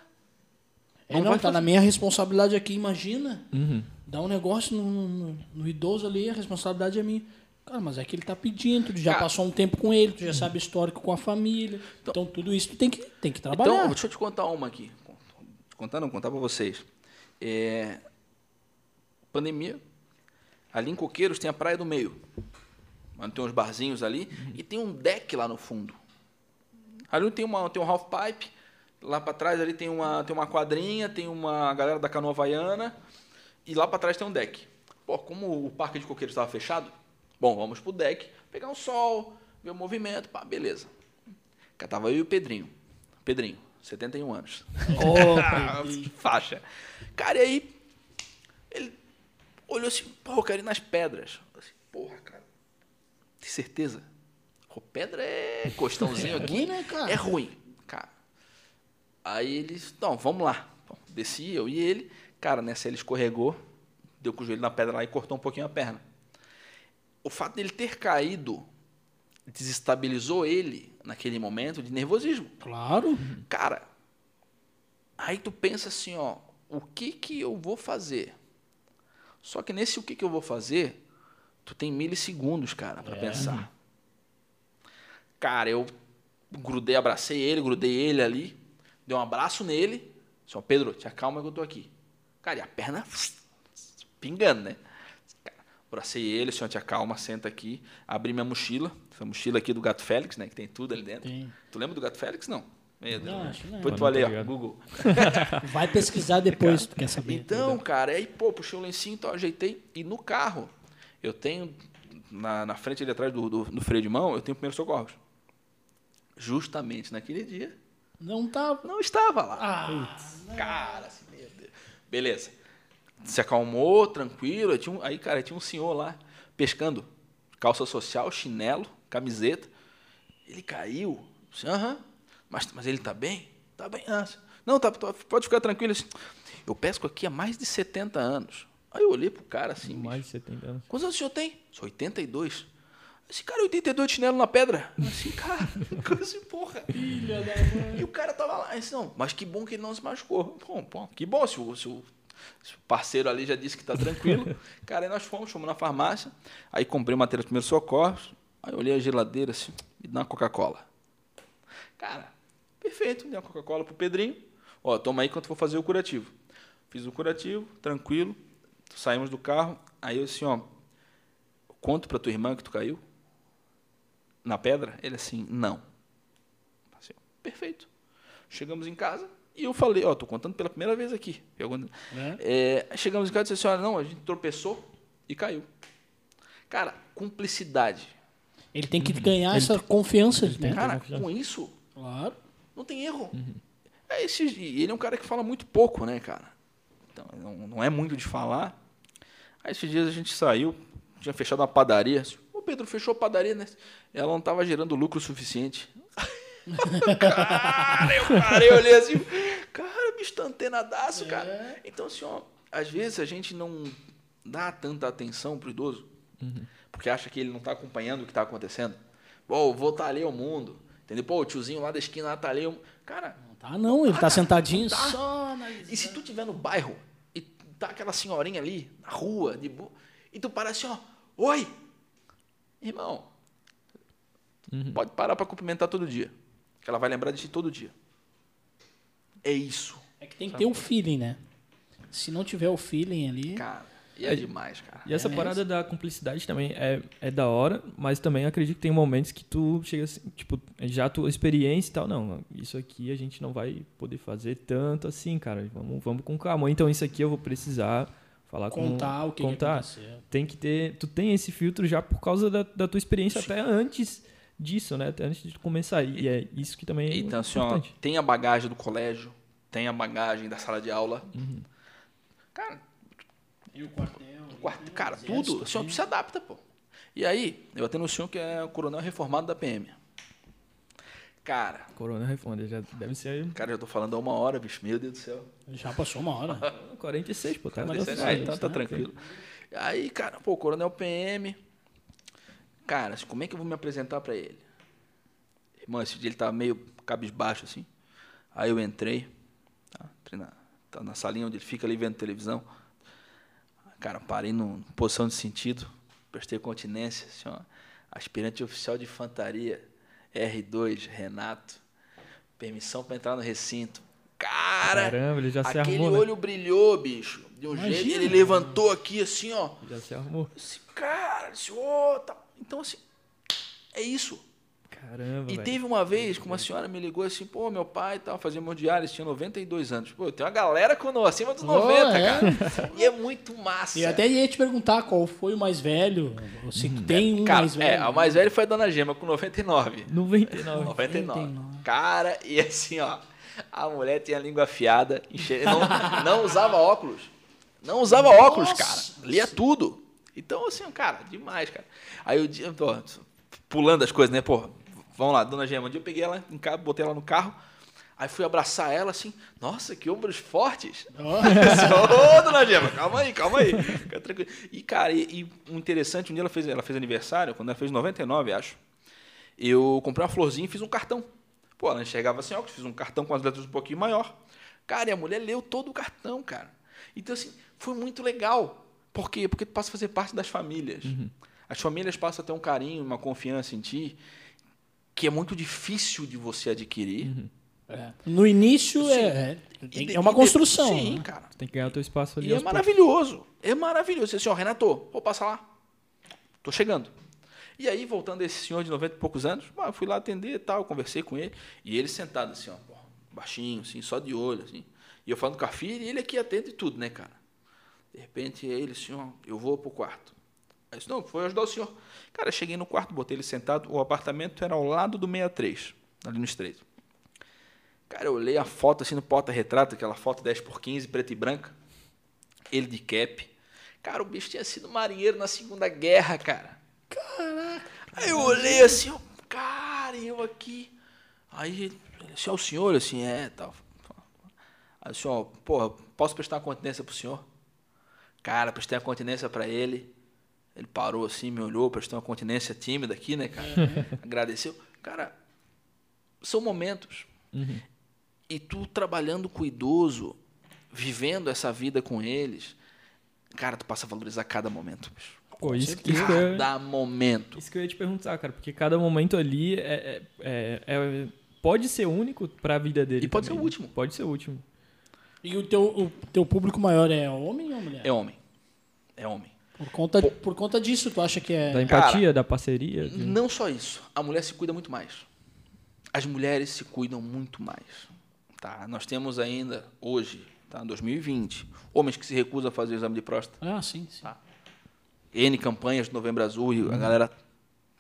É, Não tá fazer- na minha responsabilidade aqui, imagina. Uhum. Dá um negócio no, no- no idoso ali, a responsabilidade é minha. Cara, mas é que ele tá pedindo, tu já Cara. passou um tempo com ele, tu já sabe histórico com a família. Então, tudo isso tu tem que, tem que trabalhar. Então, deixa eu te contar uma aqui. Contar não, contar pra vocês. É, pandemia, ali em Coqueiros tem a Praia do Meio. Onde tem uns barzinhos ali e tem um deck lá no fundo. Ali tem, uma, tem um half pipe, lá para trás ali tem uma, tem uma quadrinha, tem uma galera da canoa havaiana e lá para trás tem um deck. Pô, como o parque de Coqueiros estava fechado, bom, vamos pro deck, pegar um sol, ver o movimento, pá, beleza. Cá tava eu e o Pedrinho. Pedrinho, 71 anos. Pedrinho. (laughs) Faixa. Cara, e aí ele olhou assim, pô, eu quero ir nas pedras. Eu assim, porra, cara, tem certeza? Pô, pedra é costãozinho (laughs) É aqui. ruim, né, cara? É ruim, cara. Aí eles, não, vamos lá. Bom, desci eu e ele. Cara, nessa ele escorregou, deu com o joelho na pedra lá e cortou um pouquinho a perna. O fato dele ter caído desestabilizou ele naquele momento de nervosismo. Claro. Cara, aí tu pensa assim, ó, o que que eu vou fazer? Só que nesse o que que eu vou fazer, tu tem milissegundos, cara, pra pensar. Cara, eu grudei, abracei ele, grudei ele ali, dei um abraço nele. Disse, ó, Pedro, te acalma que eu tô aqui. Cara, e a perna (laughs) pingando, né? Abracei ele, senhor, te acalma, senta aqui. Abri minha mochila, essa mochila aqui do Gato Félix, né, que tem tudo ali dentro. Tem. Tu lembra do Gato Félix? Não. Meu Deus. Não, acho que não. Depois tu vai ler, ligado. Google. (laughs) Vai pesquisar depois, se tu quer saber. Então, cara, aí, pô, puxei o lencinho, então ajeitei. E no carro, eu tenho, na, na frente ali atrás do, do, do freio de mão, eu tenho primeiros socorros. Justamente naquele dia, Não tá. não estava lá. Ah, Cara, assim, meu Deus. Beleza. Se acalmou, tranquilo. Um, aí, cara, tinha um senhor lá pescando. Calça social, chinelo, camiseta. Ele caiu. Disse, Aham. Mas, mas ele tá bem? Tá bem. Ah, não, tá, tá- pode ficar tranquilo. Assim, Eu pesco aqui há mais de 70 anos. Aí eu olhei pro cara assim. bicho, Mais de 70 anos. Quantos anos o senhor tem? Sou 82. Esse cara, 82 de chinelo na pedra. Assim, cara, (laughs) coisa assim, porra. E o cara tava lá. Disse, não, mas que bom que ele não se machucou. Bom, bom que bom, se o, se o- se o parceiro ali já disse que tá tranquilo. (laughs) Cara, aí nós fomos, fomos na farmácia. Aí comprei matéria de primeiros socorros. Aí eu olhei a geladeira assim, me dá uma Coca-Cola. Cara, perfeito, dei uma Coca-Cola pro Pedrinho. Ó, toma aí enquanto eu vou fazer o curativo. Fiz o curativo, tranquilo. Saímos do carro. Aí eu assim, ó, conto pra tua irmã que tu caiu na pedra? Ele assim, não. Assim, perfeito. Chegamos em casa e eu falei, ó, tô contando pela primeira vez aqui. Pergunta- É, chegamos em casa e disse assim, olha, não, a gente tropeçou e caiu. Cara, cumplicidade. ele tem que ganhar essa confiança, né? Cara, com isso, Claro. Não tem erro. É esse, e ele é um cara que fala muito pouco, né, cara? Então, não, não é muito de falar. Aí esses dias a gente saiu, tinha fechado uma padaria. O Pedro fechou a padaria, né? Ela não estava gerando lucro suficiente. (laughs) cara, eu parei, eu olhei assim, cara, bicho tá antenadaço, cara. Então, assim, ó, às vezes a gente não dá tanta atenção pro idoso, porque acha que ele não tá acompanhando o que tá acontecendo. Pô, vou tá ali ao mundo. Entendeu? Pô, o tiozinho lá da esquina lá tá ali. ao- Cara, Não tá, não. Ele tá sentadinho tá. só e se tu tiver no bairro e tá aquela senhorinha ali, na rua, de boa, e tu para assim, ó, oi! Irmão, pode parar pra cumprimentar todo dia. Que ela vai lembrar de ti todo dia. É isso. É que tem que ter um feeling, né? Se não tiver o feeling ali. Cara, e é demais, cara. E essa É parada da cumplicidade também é, é da hora, mas também acredito que tem momentos que tu chega assim, tipo, já a tua experiência e tal, não, isso aqui a gente não vai poder fazer tanto assim, cara, vamos, vamos com calma. Então isso aqui eu vou precisar falar com... Contar o que, que contar. aconteceu. Tem que ter, tu tem esse filtro já por causa da, da tua experiência até antes disso, né, até antes de tu começar. E é isso que também é Então, assim, ó, importante. tem a bagagem do colégio, tem a bagagem da sala de aula. Cara, E o quartel. quarto, cara, tudo, ó, tu se adapta, pô. E aí, eu atendo um senhor que é o coronel reformado da PM. Cara, Corona Reforma, já deve ser cara, eu tô falando há uma hora, bicho, meu Deus do céu. Já passou uma hora. (laughs) 46, pô, tá? Mas tá isso Ah, aí, então tá né? tranquilo. Aí, cara, pô, coronel PM. Cara, assim, como é que eu vou me apresentar pra ele? Irmão, esse dia ele tava meio cabisbaixo, assim. Aí eu entrei, tá, entrei na, tá na salinha onde ele fica ali vendo televisão. Cara, parei numa posição de sentido, prestei continência, assim, ó, aspirante oficial de infantaria, R2, Renato, permissão pra entrar no recinto. Cara, Caramba, ele já se aquele arrumou, né? olho brilhou, bicho, de um Imagina. jeito, ele levantou aqui assim, ó, Já se arrumou. esse cara, esse tá. Então, assim, é isso. Caramba, E velho. teve uma vez que uma senhora me ligou assim, pô, meu pai tava fazendo meu diário, tinha 92 anos. Pô, tem uma galera com acima dos Oh, 90, é? cara. E é muito massa. E até ia te perguntar qual foi o mais velho. Ou se tem um cara, mais é, velho. a mais velha foi a Dona Gema, com 99. 99. 99. 99. Cara, e assim, ó, a mulher tinha a língua afiada, enche... não, não usava óculos. Não usava óculos, Nossa. cara. Lia tudo. Então, assim, cara, demais, cara. Aí eu dia, tô pulando as coisas, né, pô. Vamos lá, dona Gema. Um dia eu peguei ela em casa, botei ela no carro. Aí fui abraçar ela assim, nossa, que ombros fortes. (laughs) Ô, dona Gema, calma aí, calma aí. Fica tranquilo. E, cara, e, e interessante, um dia ela fez, ela fez aniversário, quando ela fez 99, acho. Eu comprei uma florzinha e fiz um cartão. Pô, ela enxergava sem óculos, fiz um cartão com as letras um pouquinho maior. Cara, e a mulher leu todo o cartão, cara. Então, assim, foi muito legal. Por quê? Porque tu passa a fazer parte das famílias. As famílias passam a ter um carinho, uma confiança em ti, que é muito difícil de você adquirir. É. No início Sim. é, é, é uma construção. Sim, né? cara. Tem que ganhar o teu espaço ali. E é aos poucos. maravilhoso. É maravilhoso. Assim, ó, Renato, vou passar lá. Tô chegando. E aí, voltando esse senhor de 90 e poucos anos, eu fui lá atender e tal, conversei com ele. E ele sentado assim, ó, baixinho, assim, só de olho, assim. E eu falando com a filha, e ele aqui atento e tudo, né, cara? De repente, ele, assim, ó, eu vou pro quarto. Aí eu disse, não, foi ajudar o senhor. Cara, cheguei no quarto, botei ele sentado, o apartamento era ao lado do 63, ali no estreito. Cara, eu olhei a foto assim no porta-retrato, aquela foto 10 por 15, preta e branca. Ele de cap. Cara, o bicho tinha sido marinheiro na Segunda Guerra, cara. Caraca. Aí eu olhei assim, ó, cara, eu aqui. Aí assim, é o senhor, assim, é, tal. Aí o senhor, porra, posso prestar uma continência pro senhor? Cara, prestei a continência pra ele. Ele parou assim, me olhou, prestou uma continência tímida aqui, né, cara? Agradeceu. Cara, são momentos. E tu trabalhando com o idoso, vivendo essa vida com eles, cara, tu passa a valorizar cada momento. bicho. Pô, isso, isso, que eu, Cada momento. isso que eu ia te perguntar, cara, porque cada momento ali é, é- é- é- pode ser único pra vida dele. E pode também. ser o último. Pode ser o último. E o teu, o teu público maior é homem ou mulher? É homem. É homem. Por, conta, por conta disso, tu acha que é. Da empatia, da parceria. de- Não só isso. A mulher se cuida muito mais. As mulheres se cuidam muito mais. Tá? Nós temos ainda, hoje, tá? 2020, homens que se recusam a fazer o exame de próstata. Ah, sim, sim. Tá. N campanhas de Novembro Azul e a galera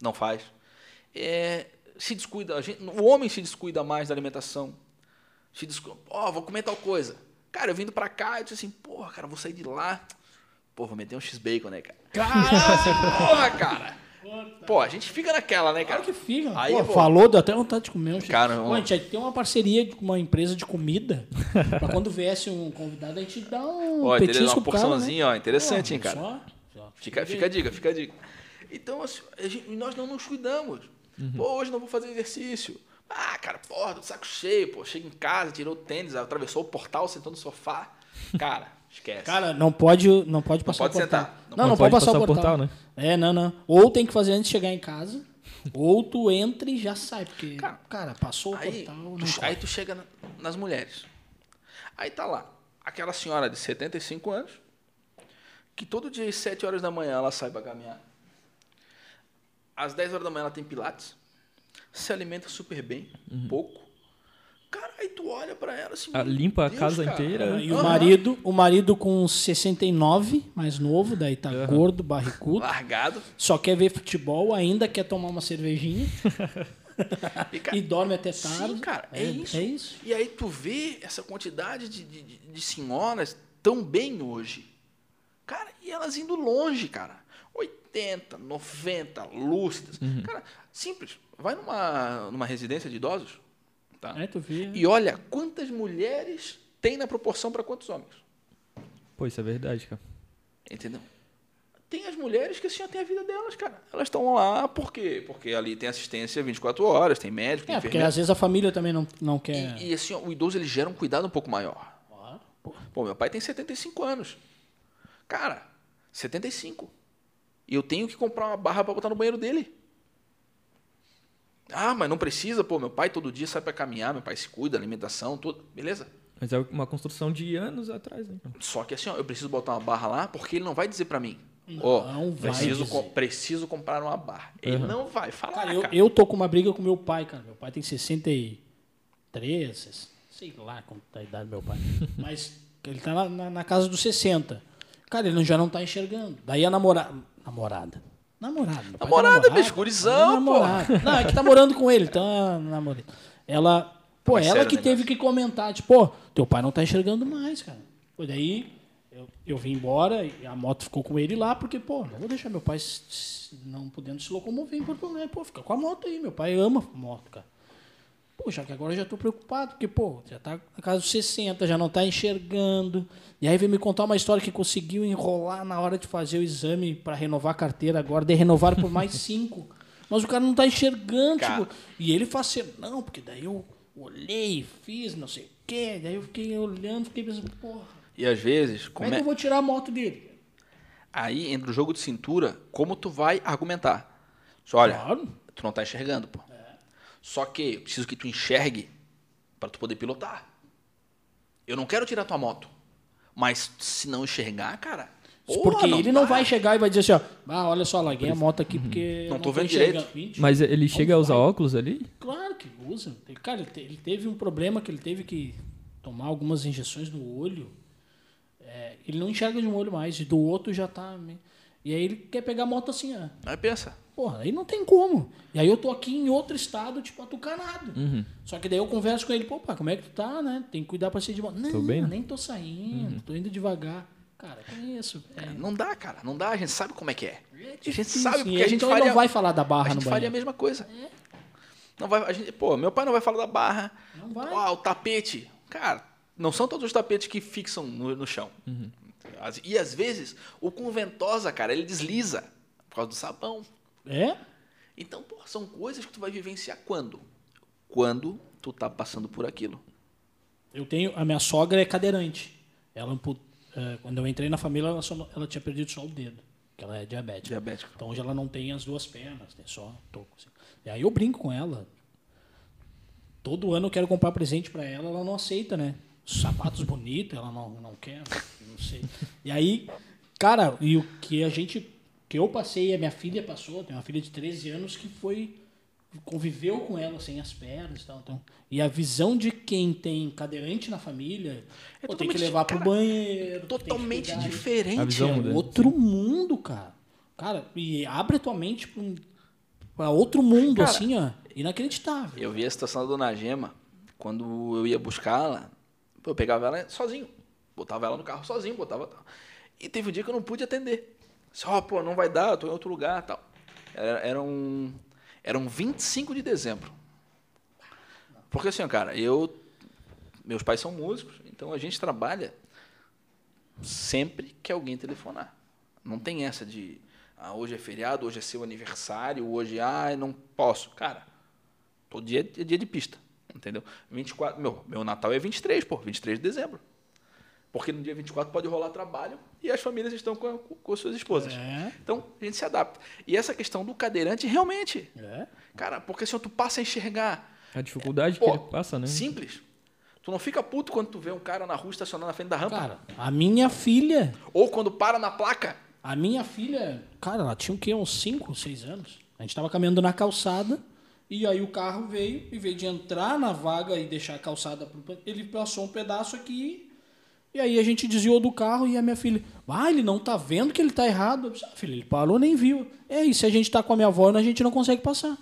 não faz. É, se descuida, a gente- o homem se descuida mais da alimentação. Se descuida, ó, vou comer tal coisa. Cara, eu vindo pra cá, eu disse assim, porra, cara, vou sair de lá. Pô, vou meter um X-Bacon, né, cara? (laughs) Porra, cara! Pô, a gente fica naquela, né, cara? Claro que fica. Aí Pô, vou- falou, deu até vontade de comer um. Cara, Pô, a gente tem uma parceria com uma empresa de comida. pra quando viesse um convidado, a gente dá um Ó, petisco uma pro cara, né? porçãozinha, ó, interessante, hein, Pô, cara? só- só- Fica, fica a dica, fica a dica. Então, assim, a gente- nós não nos cuidamos. Pô, hoje não vou fazer exercício. Ah, cara, porra, de saco cheio, pô. Chega em casa, tirou o tênis, atravessou o portal, sentou no sofá. Cara, esquece. Cara, não pode, não pode passar pode o portal. sentar. Não, não, pode, passar, o portal. né? É, não, não. Ou tem que fazer antes de chegar em casa, (laughs) ou tu entra e já sai, porque, cara, Cara, passou o aí, portal. tu, não aí tu chega na- nas mulheres. Aí tá lá, aquela senhora de 75 anos, que todo dia às 7 horas da manhã ela sai para caminhar. Às 10 horas da manhã ela tem pilates. Se alimenta super bem, pouco. Cara, aí tu olha para ela assim. Ah, limpa a Deus, casa cara. inteira. E o Aham. marido, o marido com 69, mais novo, daí tá gordo, barrigudo. Largado. Só quer ver futebol, ainda quer tomar uma cervejinha (laughs) E, cara, e dorme até Sim, tarde. cara, é, isso. É isso. E aí tu vê essa quantidade de, de, de- de senhoras tão bem hoje. Cara, e elas indo longe, cara. 80, 90, lúcidas. Uhum. Cara, simples. Vai numa, numa residência de idosos, tá? É, tu vê. E olha quantas mulheres tem na proporção para quantos homens. Pô, isso é verdade, cara. Entendeu? Tem as mulheres que assim, ó, tem a vida delas, cara. Elas estão lá por quê? Porque ali tem assistência 24 horas, tem médico, tem É, porque enfermeiro. às vezes a família também não, não quer. E, e, assim, ó, o idoso ele gera um cuidado um pouco maior. Claro, pô. Pô, meu pai tem 75 anos. Cara, 75. E eu tenho que comprar uma barra para botar no banheiro dele. Ah, mas não precisa, pô, meu pai todo dia sai para caminhar, meu pai se cuida, alimentação, tudo, beleza? Mas é uma construção de anos atrás, né? cara? Só que assim, ó, eu preciso botar uma barra lá porque ele não vai dizer para mim, ó, Não vai preciso, dizer. co- preciso comprar uma barra. Ele Uhum. não vai falar, Cara, cara. eu, eu tô com uma briga com meu pai, cara. Meu pai tem 63, ses- sei lá quanto tá a idade do meu pai. (laughs) Mas ele tá na, na- na casa dos 60. Cara, ele já não tá enxergando. Daí a namora... namorada. Namorada. Namorada, bicho, gurizão, namorada. Não, é que tá morando com ele, então namorada. Ela, pô, mais ela sério que o teve que comentar, tipo, pô, teu pai não tá enxergando mais, cara. Pô, daí eu, eu vim embora e a moto ficou com ele lá, porque, pô, não vou deixar meu pai s- s- não podendo se locomover em Porto Alegre. Pô, fica com a moto aí, meu pai ama moto, cara. Poxa, que agora eu já tô preocupado, porque, pô, já tá na casa dos 60, já não tá enxergando. E aí veio me contar uma história que conseguiu enrolar na hora de fazer o exame para renovar a carteira agora, de renovar por mais (laughs) cinco. Mas o cara não tá enxergando, Cara. tipo. E ele faz assim, não, porque daí eu olhei, fiz, não sei o quê. Daí eu fiquei olhando, fiquei pensando, porra, E às vezes, como como é que é- eu vou tirar a moto dele? aí entra o jogo de cintura, como tu vai argumentar. Só olha, Claro. tu não tá enxergando, pô. Só que eu preciso que tu enxergue para tu poder pilotar. Eu não quero tirar tua moto. Mas se não enxergar, cara. porra, porque ele não dá. vai chegar e vai dizer assim, ó, ah, olha só, larguei a moto aqui porque Uhum. Não não tô vendo enxergando. direito. Mas ele chega a usar vai. óculos ali? Claro que usa. Ele- Cara, ele ele teve um problema que ele teve que tomar algumas injeções no olho. É, ele não enxerga de um olho mais, e do outro já tá. meio- E aí ele quer pegar a moto assim, ó. Aí pensa. Porra, aí não tem como. E aí eu tô aqui em outro estado, tipo, atucanado. Uhum. Só que daí eu converso com ele, pô, pá, como é que tu tá, né? Tem que cuidar pra ser de moto. Não, Tô bem, né? nem tô saindo, tô indo devagar. Cara, conheço. É, Não dá, cara. Não dá. A gente sabe como é que é. A gente sabe porque ele, a gente então faria, não vai falar da a barra no gente faria a mesma coisa. Não vai, a gente, pô, meu pai não vai falar da barra. Não vai. Ó, o tapete. Cara, não são todos os tapetes que fixam no, no chão. As- E às vezes, o com ventosa, cara, ele desliza por causa do sabão. É? Então, pô, são coisas que tu vai vivenciar quando? Quando tu tá passando por aquilo. Eu tenho. A minha sogra é cadeirante. Ela, eh, quando eu entrei na família, ela, só- ela tinha perdido só o dedo, que ela é diabética. Diabética. Então hoje ela não tem as duas pernas, tem só toco. assim. E aí eu brinco com ela. Todo ano eu quero comprar presente para ela, ela não aceita, né? Sapatos bonitos, ela não, não quer, não sei. E aí, cara, e o que a gente. que eu passei, a minha filha passou, tem uma filha de 13 anos que foi. conviveu com ela sem as pernas e tal. Então, e a visão de quem tem cadeirante na família, É pô, tem que totalmente- levar pro cara, banheiro. tem que Totalmente diferente. A visão É muda. outro mundo, cara. Cara, e abre a tua mente pra, um, pra outro mundo, Cara, assim, ó. Inacreditável. Eu vi a situação da dona Gema, quando eu ia buscá-la, pô, eu pegava ela sozinho. Botava ela no carro sozinho, botava. E teve um dia que eu não pude atender. Só, pô, não vai dar, eu tô em outro lugar tal. Era, era um, era um 25 de dezembro. Porque assim, cara, eu. Meus pais são músicos, então a gente trabalha sempre que alguém telefonar. Não tem essa de. Ah, hoje é feriado, hoje é seu aniversário, hoje, ah, não posso. Cara, Todo dia é dia de pista, entendeu? 24, meu, meu Natal é 23, pô, 23 de dezembro. Porque no dia 24 pode rolar trabalho e as famílias estão com, com, suas esposas. É. Então, a gente se adapta. E essa questão do cadeirante, realmente, É. cara, porque assim, tu passa a enxergar. A dificuldade Pô, que ele passa, né? Simples. Tu Tu não fica puto quando tu vê um cara na rua estacionando na frente da rampa? Cara, a minha filha, Ou quando para na placa? a minha filha, cara, ela tinha o quê? Uns 5, 6 anos. A gente tava caminhando na calçada e aí o carro veio, em vez de entrar na vaga e deixar a calçada, pro- ele passou um pedaço aqui e aí a gente desviou do carro e a minha filha, ah, ele não tá vendo que ele tá errado. Eu disse, ah, filha, ele parou, nem viu. É, e se a gente tá com a minha avó, a gente não consegue passar.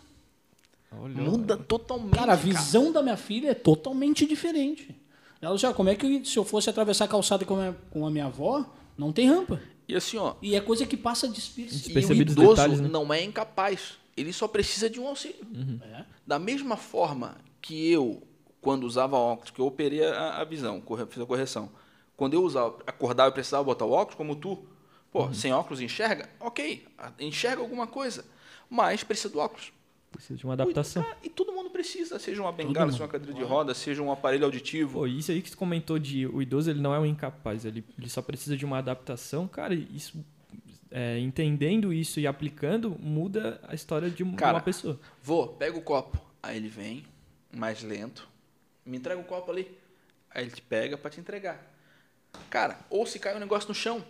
Olha, Muda totalmente. Cara, a visão da minha filha é totalmente diferente. Ela já, como é que se eu fosse atravessar a calçada com a minha, com a minha avó, não tem rampa. E assim, ó. E é coisa que passa despercebido. E o idoso detalhes, né? não é incapaz. Ele só precisa de um auxílio. É. Da mesma forma que eu, quando usava óculos, que eu operei a, a visão, fiz a correção. Quando eu usava, acordava e precisava botar o óculos, como tu, pô, Uhum. sem óculos enxerga? Ok, enxerga alguma coisa, mas precisa do óculos. Precisa de uma adaptação. Cara, e todo mundo precisa, seja uma bengala, seja uma cadeira de roda, seja um aparelho auditivo. Pô, isso aí que você comentou de o idoso, ele não é um incapaz, ele, ele só precisa de uma adaptação. Cara, isso, é, entendendo isso e aplicando, muda a história de, Cara, uma pessoa. Vou, pega o copo. Aí ele vem, mais lento, me entrega o copo ali. Aí ele te pega pra te entregar. Cara, ou se cai um negócio no chão,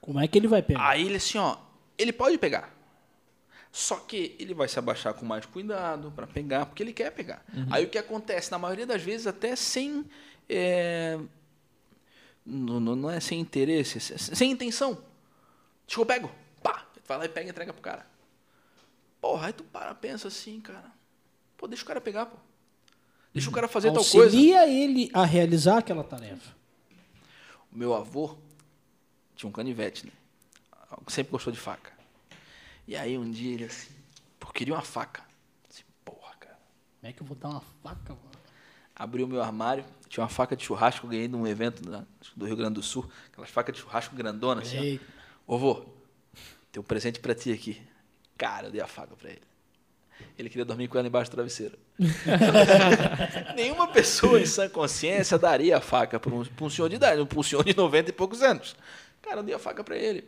Como é que ele vai pegar? aí ele assim, ó, ele pode pegar. Só que ele vai se abaixar com mais cuidado pra pegar, porque ele quer pegar. Aí o que acontece? Na maioria das vezes, até sem. é, Não, não- é sem interesse, sem, sem intenção. Deixa eu pego. Pá! Vai lá e pega e entrega pro cara. Porra, aí tu para, pensa assim, cara. Pô, deixa o cara pegar, pô. Deixa o cara fazer tal coisa. Auxilia ele a realizar aquela tarefa. O meu avô tinha um canivete, né? Sempre gostou de faca. E aí um dia ele assim, pô, queria uma faca. Assim, porra, cara. Como é que eu vou dar uma faca, mano? Abriu o meu armário, tinha uma faca de churrasco ganhei num evento do Rio Grande do Sul. Aquelas facas de churrasco grandona, assim, ó. Ô, vô, tem um presente pra ti aqui. Cara, eu dei a faca pra ele. Ele queria dormir com ela embaixo do travesseiro. (laughs) Nenhuma pessoa em sã consciência daria a faca para um, pra um senhor de idade, para um senhor de 90 e poucos anos. Cara, eu dei a faca para ele.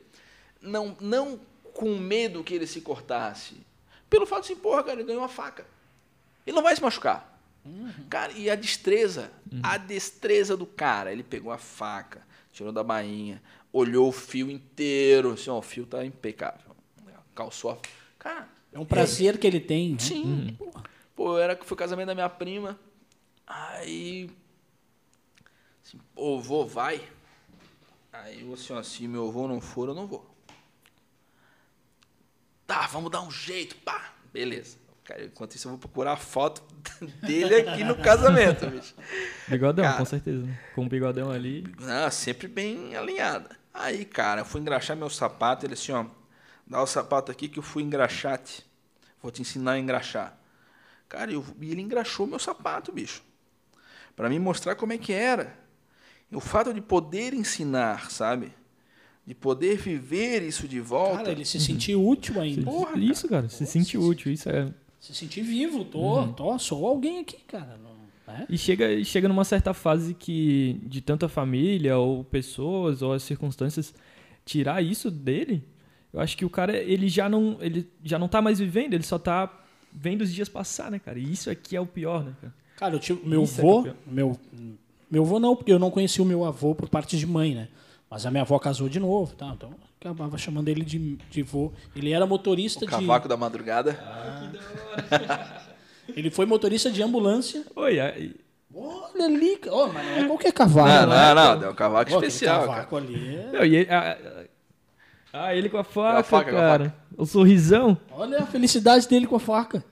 Não, não com medo que ele se cortasse. Pelo fato de assim, porra, cara, ele ganhou uma faca. Ele não vai se machucar. Cara, e a destreza, a destreza do cara. Ele pegou a faca, tirou da bainha, olhou o fio inteiro. Assim, ó, o fio tá impecável. Calçou a. Cara, É um prazer que ele tem. né? Sim. Pô, era que foi o casamento da minha prima. Aí. Assim, pô, vô, vai. Aí eu assim, ó, se meu avô não for, eu não vou. Tá, vamos dar um jeito, pá. Beleza. Cara, enquanto isso, eu vou procurar a foto (laughs) dele aqui no casamento, bicho. Bigodão, Cara. com certeza. né? Com o bigodão ali. Ah, sempre bem alinhada. Aí, cara, eu fui engraxar meu sapato. Ele assim, ó, dá o sapato aqui que eu fui engraxar-te. Vou te ensinar a engraxar. Cara, eu, e ele engraxou meu sapato, bicho. Pra me mostrar como é que era. E o fato de poder ensinar, sabe? De poder viver isso de volta. Cara, ele se sentiu útil ainda. Porra, isso, cara, se sentir útil, isso é. Se sentir vivo. Tô, Uhum. tô, sou alguém aqui, cara. Não, né? E chega, chega numa certa fase que, de tanta família, ou pessoas, ou as circunstâncias, tirar isso dele, eu acho que o cara, ele já não, ele já não tá mais vivendo, ele só tá vendo os dias passar, né, cara? E isso aqui é o pior, né, cara? Cara, eu tive, meu Isso é avô, campeão. meu, meu avô não, porque eu não conheci o meu avô por parte de mãe, né? Mas a minha avó casou de novo, tá? Então eu acabava chamando ele de, de vô. Ele era motorista o de. cavaco da madrugada. (laughs) Ele foi motorista de ambulância. Oi, aí- Olha ali, ó, mas não é qualquer cavalo. Não, né? não, não. É um cavaco aquele especial, cara. cavaco ali. é- Não, e ele, ah, ah, ele com a faca, faca, com a cara. O sorrisão. Olha a felicidade dele com a faca.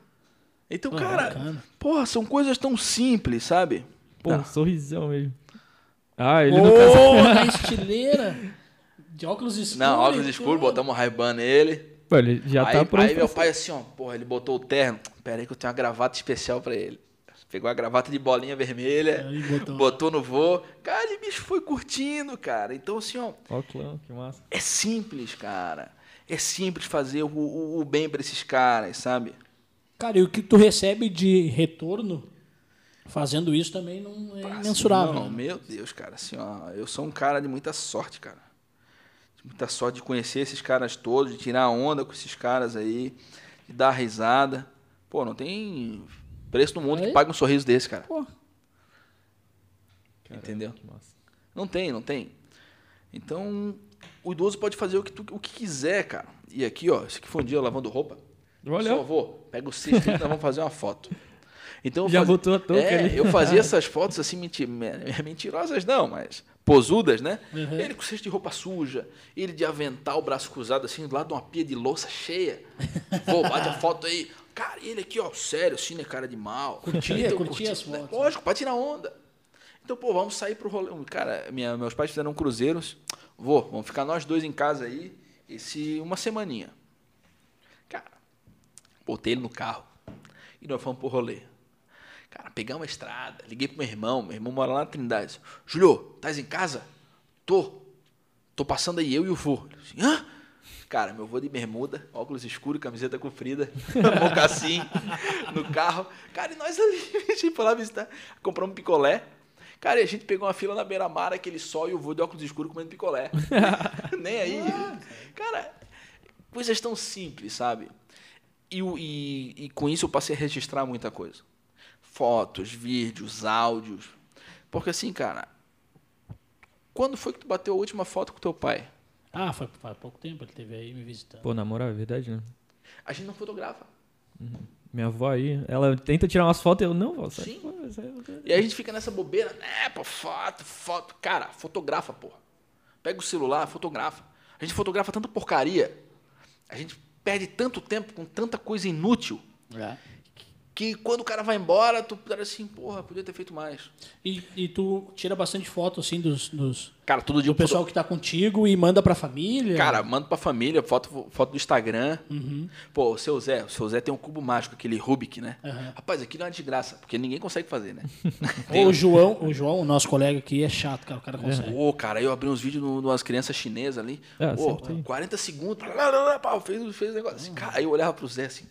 Então, Ah, cara, bacana. porra, são coisas tão simples, sabe? Pô, Não. sorrisão mesmo. Ah, ele Ô, no caso. na (laughs) estileira. De óculos escuros. Não, óculos escuros, tudo. botamos um Ray-Ban nele. Pô, ele já aí, tá pronto. aí meu pai assim, ó, porra, ele botou o terno. Pera aí que eu tenho uma gravata especial pra ele. Pegou a gravata de bolinha vermelha, botou. botou no voo. Cara, e bicho foi curtindo, cara. Então, assim, ó, Ó, o clã, que massa. é simples, cara. É simples fazer o, o, o bem pra esses caras, sabe? Cara, e o que tu recebe de retorno fazendo isso também não é imensurável. Não, né? meu Deus, cara, assim, ó, eu sou um cara de muita sorte, cara. Muita sorte de conhecer esses caras todos, de tirar onda com esses caras aí, de dar risada. Pô, não tem preço no mundo Aí? que pague um sorriso desse, cara. Pô, entendeu? Que massa. Não tem, não tem. Então, o idoso pode fazer o que, tu- o que quiser, cara. E aqui, ó, esse aqui foi um dia lavando roupa. Olha. Só vou, pega o cesto e nós vamos fazer uma foto. Então, eu Já fazia- botou a touca é, ali. eu fazia (laughs) essas fotos assim, menti- me- mentirosas não, mas posudas, né? Uhum. Ele com cesto de roupa suja, ele de avental, braço cruzado assim, do lado de uma pia de louça cheia. (laughs) Vou, bate a foto aí. Cara, ele aqui, ó, sério, assim, né, cara de mal. Curtia, Então, curtia as né? fotos. Lógico, pra tirar onda. Então, pô, vamos sair pro rolê. Cara, minha- meus pais fizeram cruzeiros. Vou, vamos ficar nós dois em casa aí, esse, uma semaninha. Cara, botei ele no carro e nós fomos pro rolê. Cara, pegar uma estrada, liguei pro meu irmão, meu irmão mora lá na Trindade. Julio, estás em casa? Tô. Tô passando aí, eu e o vô. Assim, Hã? Cara, meu vô de bermuda, óculos escuros, camiseta comprida, (laughs) mocassim no carro. Cara, e nós ali, (laughs) a gente foi lá visitar, compramos um picolé. Cara, e a gente pegou uma fila na beira-mar, aquele sol e o vô de óculos escuros comendo picolé. (laughs) Nem aí. Cara, coisas tão simples, sabe? E, e- e com isso eu passei a registrar muita coisa. Fotos, vídeos, áudios. Porque assim, cara, quando foi que tu bateu a última foto com teu pai? Ah, foi faz pouco tempo, ele teve aí me visitando. Pô, na moral, é verdade, né? A gente não fotografa. Minha avó aí, ela tenta tirar umas fotos e eu, não, vó, sai Sim. sai fora." E aí a gente fica nessa bobeira, né, pô, foto, foto. Cara, fotografa, porra. Pega o celular, fotografa. A gente fotografa tanta porcaria. A gente perde tanto tempo com tanta coisa inútil É. que quando o cara vai embora, tu era assim, porra, podia ter feito mais. E, e tu tira bastante foto, assim, dos, dos, Cara, todo dia do pessoal que tá contigo e manda pra família? Cara, manda pra família, foto, foto do Instagram. Uhum. Pô, o seu Zé, o seu Zé tem um cubo mágico, aquele Rubik, né? Aham. Rapaz, aquilo é uma desgraça, porque ninguém consegue fazer, né? (laughs) o João, o João, o nosso colega aqui, é chato, cara. O cara consegue. Ô, cara, eu abri uns vídeos no, numas crianças chinesas ali. É, tem. 40 segundos. Lá, lá, lá, fez, fez o negócio. Assim, cara, aí eu olhava pro Zé assim.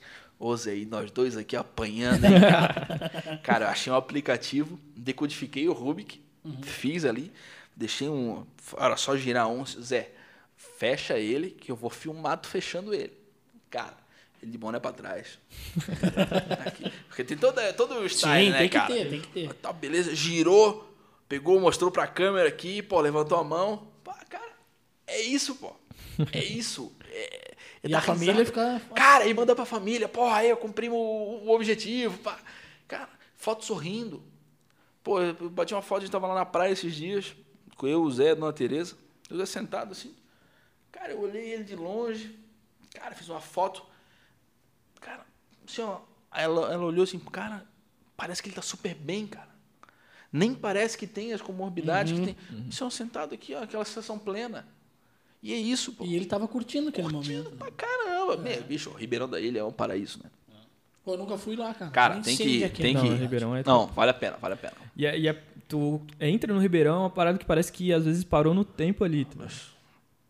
E nós dois aqui apanhando, hein, cara? (laughs) cara, eu achei um aplicativo, decodifiquei o Rubik, fiz ali, deixei um. Era só girar um. Zé, fecha ele, que eu vou filmar tu fechando ele. Cara, ele de boné pra trás. (laughs) Aqui. Porque tem toda, todo o style, Sim, né, tem que cara? ter, tem que ter. Tá, beleza, girou, pegou, mostrou pra câmera aqui, pô, levantou a mão. Pá, cara, é isso, pô. É isso. É, é E a família fica- Cara, aí manda pra família, porra, aí eu cumpri o, o objetivo, pá. Cara, foto sorrindo. Pô, eu bati uma foto, a gente tava lá na praia esses dias, com eu, o Zé, a Dona Tereza. Eu Zé sentado assim. Cara, eu olhei ele de longe. Cara, fiz uma foto. Cara, assim, ó, ela, ela olhou assim, cara, parece que ele tá super bem, cara. Nem parece que tem as comorbidades Uhum, que tem. Isso é um sentado aqui, ó, aquela sensação plena. E é isso, pô. E ele tava curtindo aquele Curtindo momento. pra caramba. Meu, bicho, o Ribeirão da Ilha é um paraíso, né? Pô, eu nunca fui lá, cara. Cara, Nem tem que onde ir, é que é. tem que Não, ir. Ribeirão é Não, vale a pena, vale a pena. E, é, e é- tu entra no Ribeirão, é uma parada que parece que às vezes parou no tempo ali. tá?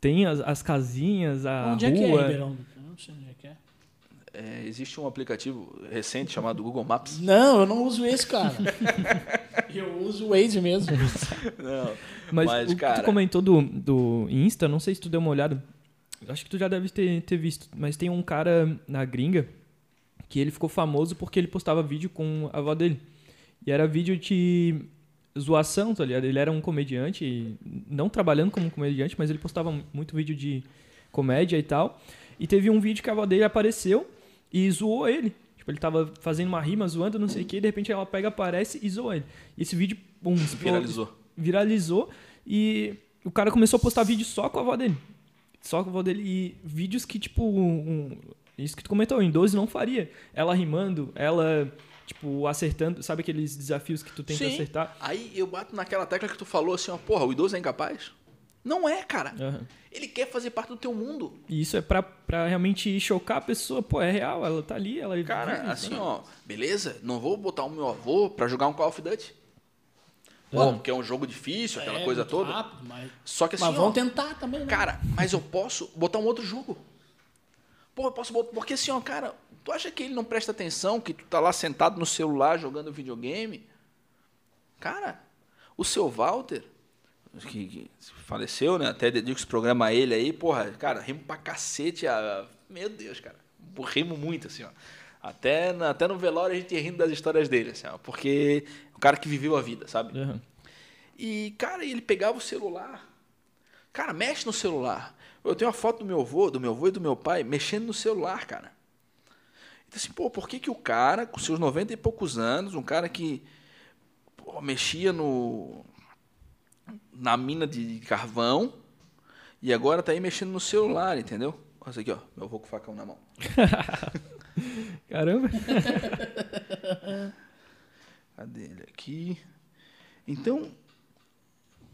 Tem as, as casinhas, a Onde é que é, rua. Ribeirão? Eu não sei onde é é. Existe um aplicativo recente chamado Google Maps. Não, eu não uso esse, cara. (laughs) eu uso o Waze mesmo. Não. Mas, Mas, o que cara- tu comentou do, do Insta, não sei se tu deu uma olhada. Acho que tu já deve ter, ter visto. Mas tem um cara na gringa que ele ficou famoso porque ele postava vídeo com a avó dele. E era vídeo de zoação, tá ligado? Ele era um comediante, não trabalhando como comediante, mas ele postava muito vídeo de comédia e tal. E teve um vídeo que a avó dele apareceu e zoou ele. Tipo, ele tava fazendo uma rima, zoando, não sei o que, de repente ela pega, aparece e zoa ele. E esse vídeo, pum, explodiu Viralizou. viralizou e o cara começou a postar vídeo só com a avó dele. Só com a avó dele. E vídeos que, tipo, um- isso que tu comentou, em 12 não faria. Ela rimando, ela, tipo, acertando. Sabe aqueles desafios que tu tenta Sim. acertar? Aí eu bato naquela tecla que tu falou assim, ó, porra, o idoso é incapaz? Não é, cara. Aham. Ele quer fazer parte do teu mundo. E isso é pra, pra realmente chocar a pessoa. Pô, é real, ela tá ali, ela Cara, vive, assim, ó, beleza? Não vou botar o meu avô pra jogar um Call of Duty. Pô, porque é um jogo difícil, aquela É, coisa toda. Rápido, mas, Só que assim, mas ó, vão tentar também, né? Cara, mas eu posso botar um outro jogo. Pô, eu posso botar. Porque assim, ó, cara, tu acha que ele não presta atenção que tu tá lá sentado no celular jogando videogame? Cara, o seu Walter, que, que faleceu, né? Até dedico esse programa a ele aí, porra, cara, rimo pra cacete. A... Meu Deus, cara. Rimo muito, assim, ó. Até, na- até no velório a gente ia rindo das histórias dele, assim, ó. Porque um cara que viveu a vida, sabe? Aham. E, cara, ele pegava o celular. Cara, mexe no celular. Eu tenho uma foto do meu avô, do meu avô e do meu pai mexendo no celular, cara. Então, assim, pô, por que, que o cara, com seus 90 e poucos anos, um cara que pô, mexia no na mina de carvão e agora tá aí mexendo no celular, entendeu? Olha isso aqui, ó. Meu avô com facão na mão. (laughs) Caramba. (laughs) Cadê ele aqui? Então,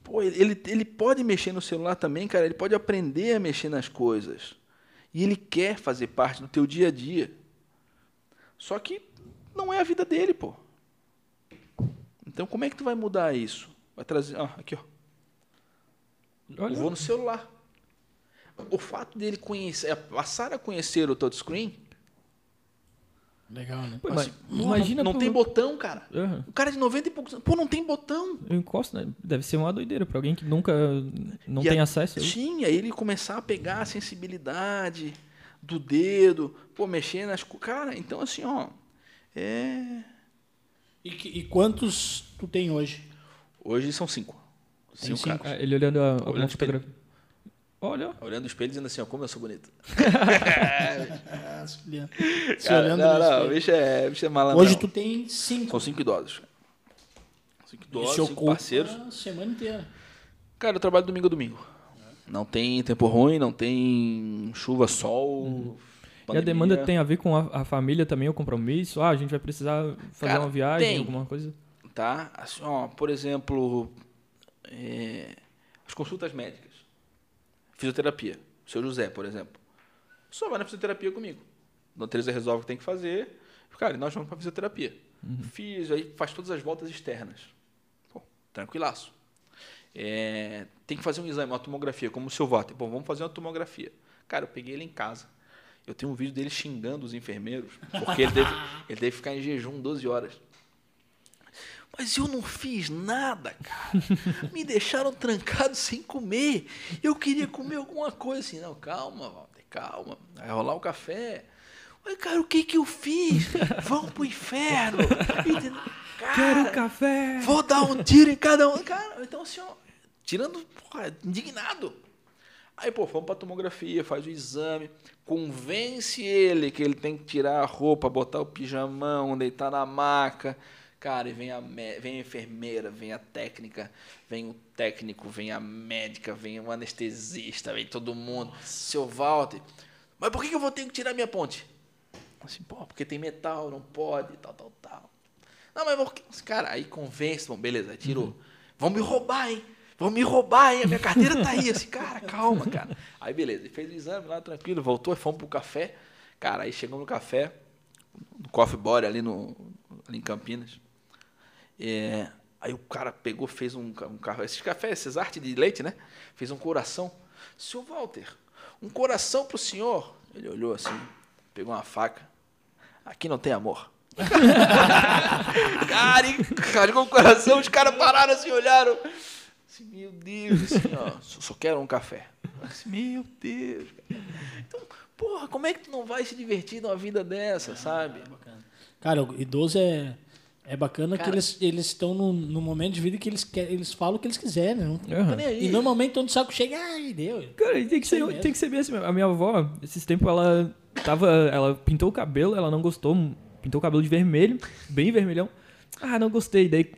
pô, ele, ele, ele pode mexer no celular também, cara. Ele pode aprender a mexer nas coisas. E ele quer fazer parte do teu dia a dia. Só que não é a vida dele, pô. Então, como é que tu vai mudar isso? Vai trazer. Ó, aqui, ó. Olha. Eu vou no celular. O fato dele conhecer, passar a conhecer o touchscreen, Legal, né? Pô, mas imagina não, não tem botão, cara. O cara de 90 e poucos anos, pô, não tem botão. Eu encosto, né? Deve ser uma doideira pra alguém que nunca não E tem a- acesso. Sim, aí ele começar a pegar a sensibilidade do dedo, pô, mexer nas. Cara, então assim, ó. É. E, que- e quantos tu tem hoje? Hoje são cinco. Tem Cinco. Ah, Ele olhando a, Olhando o espelho. Olha, Olhando o espelho dizendo assim, ó, como eu sou bonito. Ah, (laughs) se olhando, se Cara, olhando não, no não, o bicho é, bicho é malandro. Hoje tu tem cinco. São cinco idosos. Cinco idosos, Isso cinco ocupa parceiros. a semana inteira. Cara, eu trabalho domingo a domingo. Não tem tempo ruim, não tem chuva, sol. Uhum. e a demanda tem a ver com a, a família também, o compromisso. Ah, a gente vai precisar fazer Cara, uma viagem, tem. alguma coisa. tá? Assim, ó, por exemplo, é, as consultas médicas, fisioterapia. O seu José, por exemplo, só vai na fisioterapia comigo. A Teresa resolve o que tem que fazer. Cara, e nós vamos para fisioterapia. Fiz, aí faz todas as voltas externas. Pô, tranquilaço. É, tem que fazer um exame, uma tomografia, como o seu voto. Bom, vamos fazer uma tomografia. Cara, eu peguei ele em casa. Eu tenho um vídeo dele xingando os enfermeiros, porque ele deve, ele deve ficar em jejum 12 horas. Mas eu não fiz nada, cara. (laughs) Me deixaram trancado sem comer. Eu queria comer alguma coisa assim. Não, calma, Walter, calma. Vai rolar o café. Mas, cara, o que que eu fiz? Vão pro inferno. Cara, Quero café! Vou dar um tiro em cada um. Cara, então assim, ó, tirando, porra, indignado. Aí, pô, vamos pra tomografia, faz o exame, convence ele que ele tem que tirar a roupa, botar o pijamão, deitar na maca. Cara, e vem a, vem a enfermeira, vem a técnica, vem o técnico, vem a médica, vem o anestesista, vem todo mundo. Seu Walter, mas por que eu vou ter que tirar minha ponte? Assim, pô, porque tem metal, não pode, tal, tal, tal. Não, mas por que- cara, aí convence, bom, beleza, tirou. Vão me roubar, hein? Vão me roubar, hein? A minha carteira tá aí, assim, cara, calma, cara. Aí beleza, ele fez o exame lá, tranquilo, voltou, fomos pro café. Cara, aí chegamos no café, no Coffee Body ali, no, ali em Campinas. É, aí o cara pegou, fez um, um carro, esses cafés, essas artes de leite, né? Fez um coração. Senhor Walter, um coração pro senhor. Ele olhou assim, pegou uma faca. Aqui não tem amor. (laughs) cara, e rasgou o coração, os caras pararam assim, olharam. Assim, meu Deus, assim, ó, só, quero um café. Assim, meu Deus. Então, porra, como é que tu não vai se divertir numa vida dessa, sabe? Cara, o idoso é, é bacana que Cara. eles eles estão no, no momento de vida que eles, quer, eles falam o que eles quiserem. Não? Tá nem aí. E normalmente de saco cheio, ai, deu. Cara, e tem que, ser, mesmo. tem que ser bem assim. A minha avó, esses tempos, ela tava. Ela pintou o cabelo, ela não gostou, pintou o cabelo de vermelho, bem vermelhão. Ah, não gostei. Daí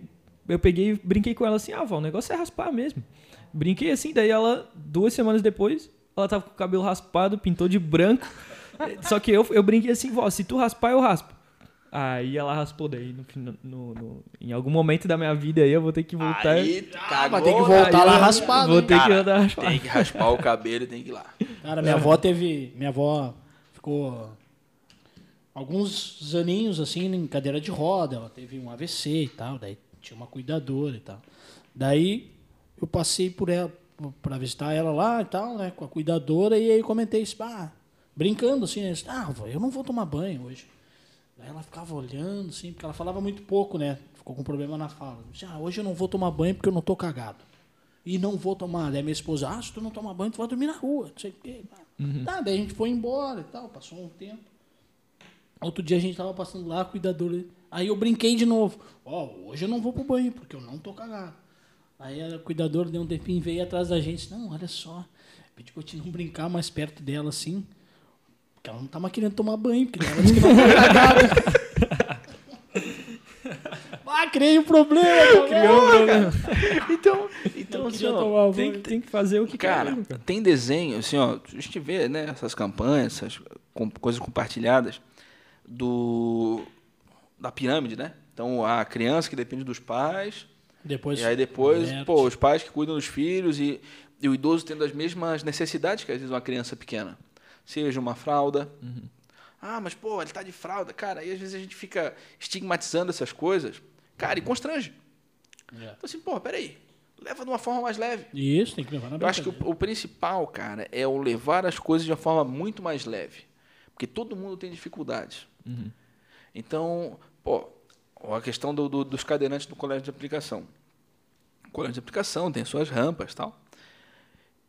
eu peguei e brinquei com ela assim, ah, avó, o negócio é raspar mesmo. Brinquei assim, daí ela, duas semanas depois, ela tava com o cabelo raspado, pintou de branco. (laughs) Só que eu, eu brinquei assim, vó, se tu raspar, eu raspo. Aí ela raspou daí no, no, no- em algum momento da minha vida aí eu vou ter que voltar. Aí, cagou, vai ter que né? voltar Aí lá eu raspado, Vou ter que Cara, andar raspado. Tem que raspar o cabelo e tem que ir lá. Cara, minha avó teve. Minha avó ficou alguns aninhos assim em cadeira de roda. Ela teve um AVC e tal. Daí tinha uma cuidadora e tal. Daí eu passei por ela para visitar ela lá e tal, né? Com a cuidadora, e aí comentei isso, ah, brincando assim, né? Ah, eu não vou tomar banho hoje. Daí ela ficava olhando, assim, porque ela falava muito pouco, né? Ficou com problema na fala. Disse, ah, hoje eu não vou tomar banho porque eu não tô cagado. E não vou tomar. Daí minha esposa, ah, se tu não tomar banho, tu vai dormir na rua. Não sei o quê. Tá, daí a gente foi embora e tal, passou um tempo. Outro dia a gente tava passando lá, a cuidadora. Aí eu brinquei de novo. Ó, hoje eu não vou pro banho, porque eu não tô cagado. Aí a cuidadora deu um tempinho e veio atrás da gente. Não, olha só. Pediu pra eu te não brincar mais perto dela assim. Porque ela não tava querendo tomar banho, porque ela disse que não foi cagada. (laughs) Ah, criei um problema, Criou um problema. Então, então assim, ó. Tem, que- tem que fazer o que Cara, quer mesmo, cara. tem desenho, assim, ó, a gente vê, né, essas campanhas, essas com- coisas compartilhadas do da pirâmide, né? Então, a criança que depende dos pais, Depois, e aí depois, pô, os pais que cuidam dos filhos e, e o idoso tendo as mesmas necessidades que às vezes uma criança pequena. Seja uma fralda. Ah, mas pô, ele tá de fralda. Cara, aí às vezes a gente fica estigmatizando essas coisas. Cara, e constrange. É. Então assim, pô, peraí. Leva de uma forma mais leve. Isso, tem que levar na Eu acho que o, o principal, cara, é o levar as coisas de uma forma muito mais leve. Porque todo mundo tem dificuldades. Então, pô, a questão do- do- dos cadeirantes do colégio de aplicação. O colégio de aplicação tem suas rampas e tal.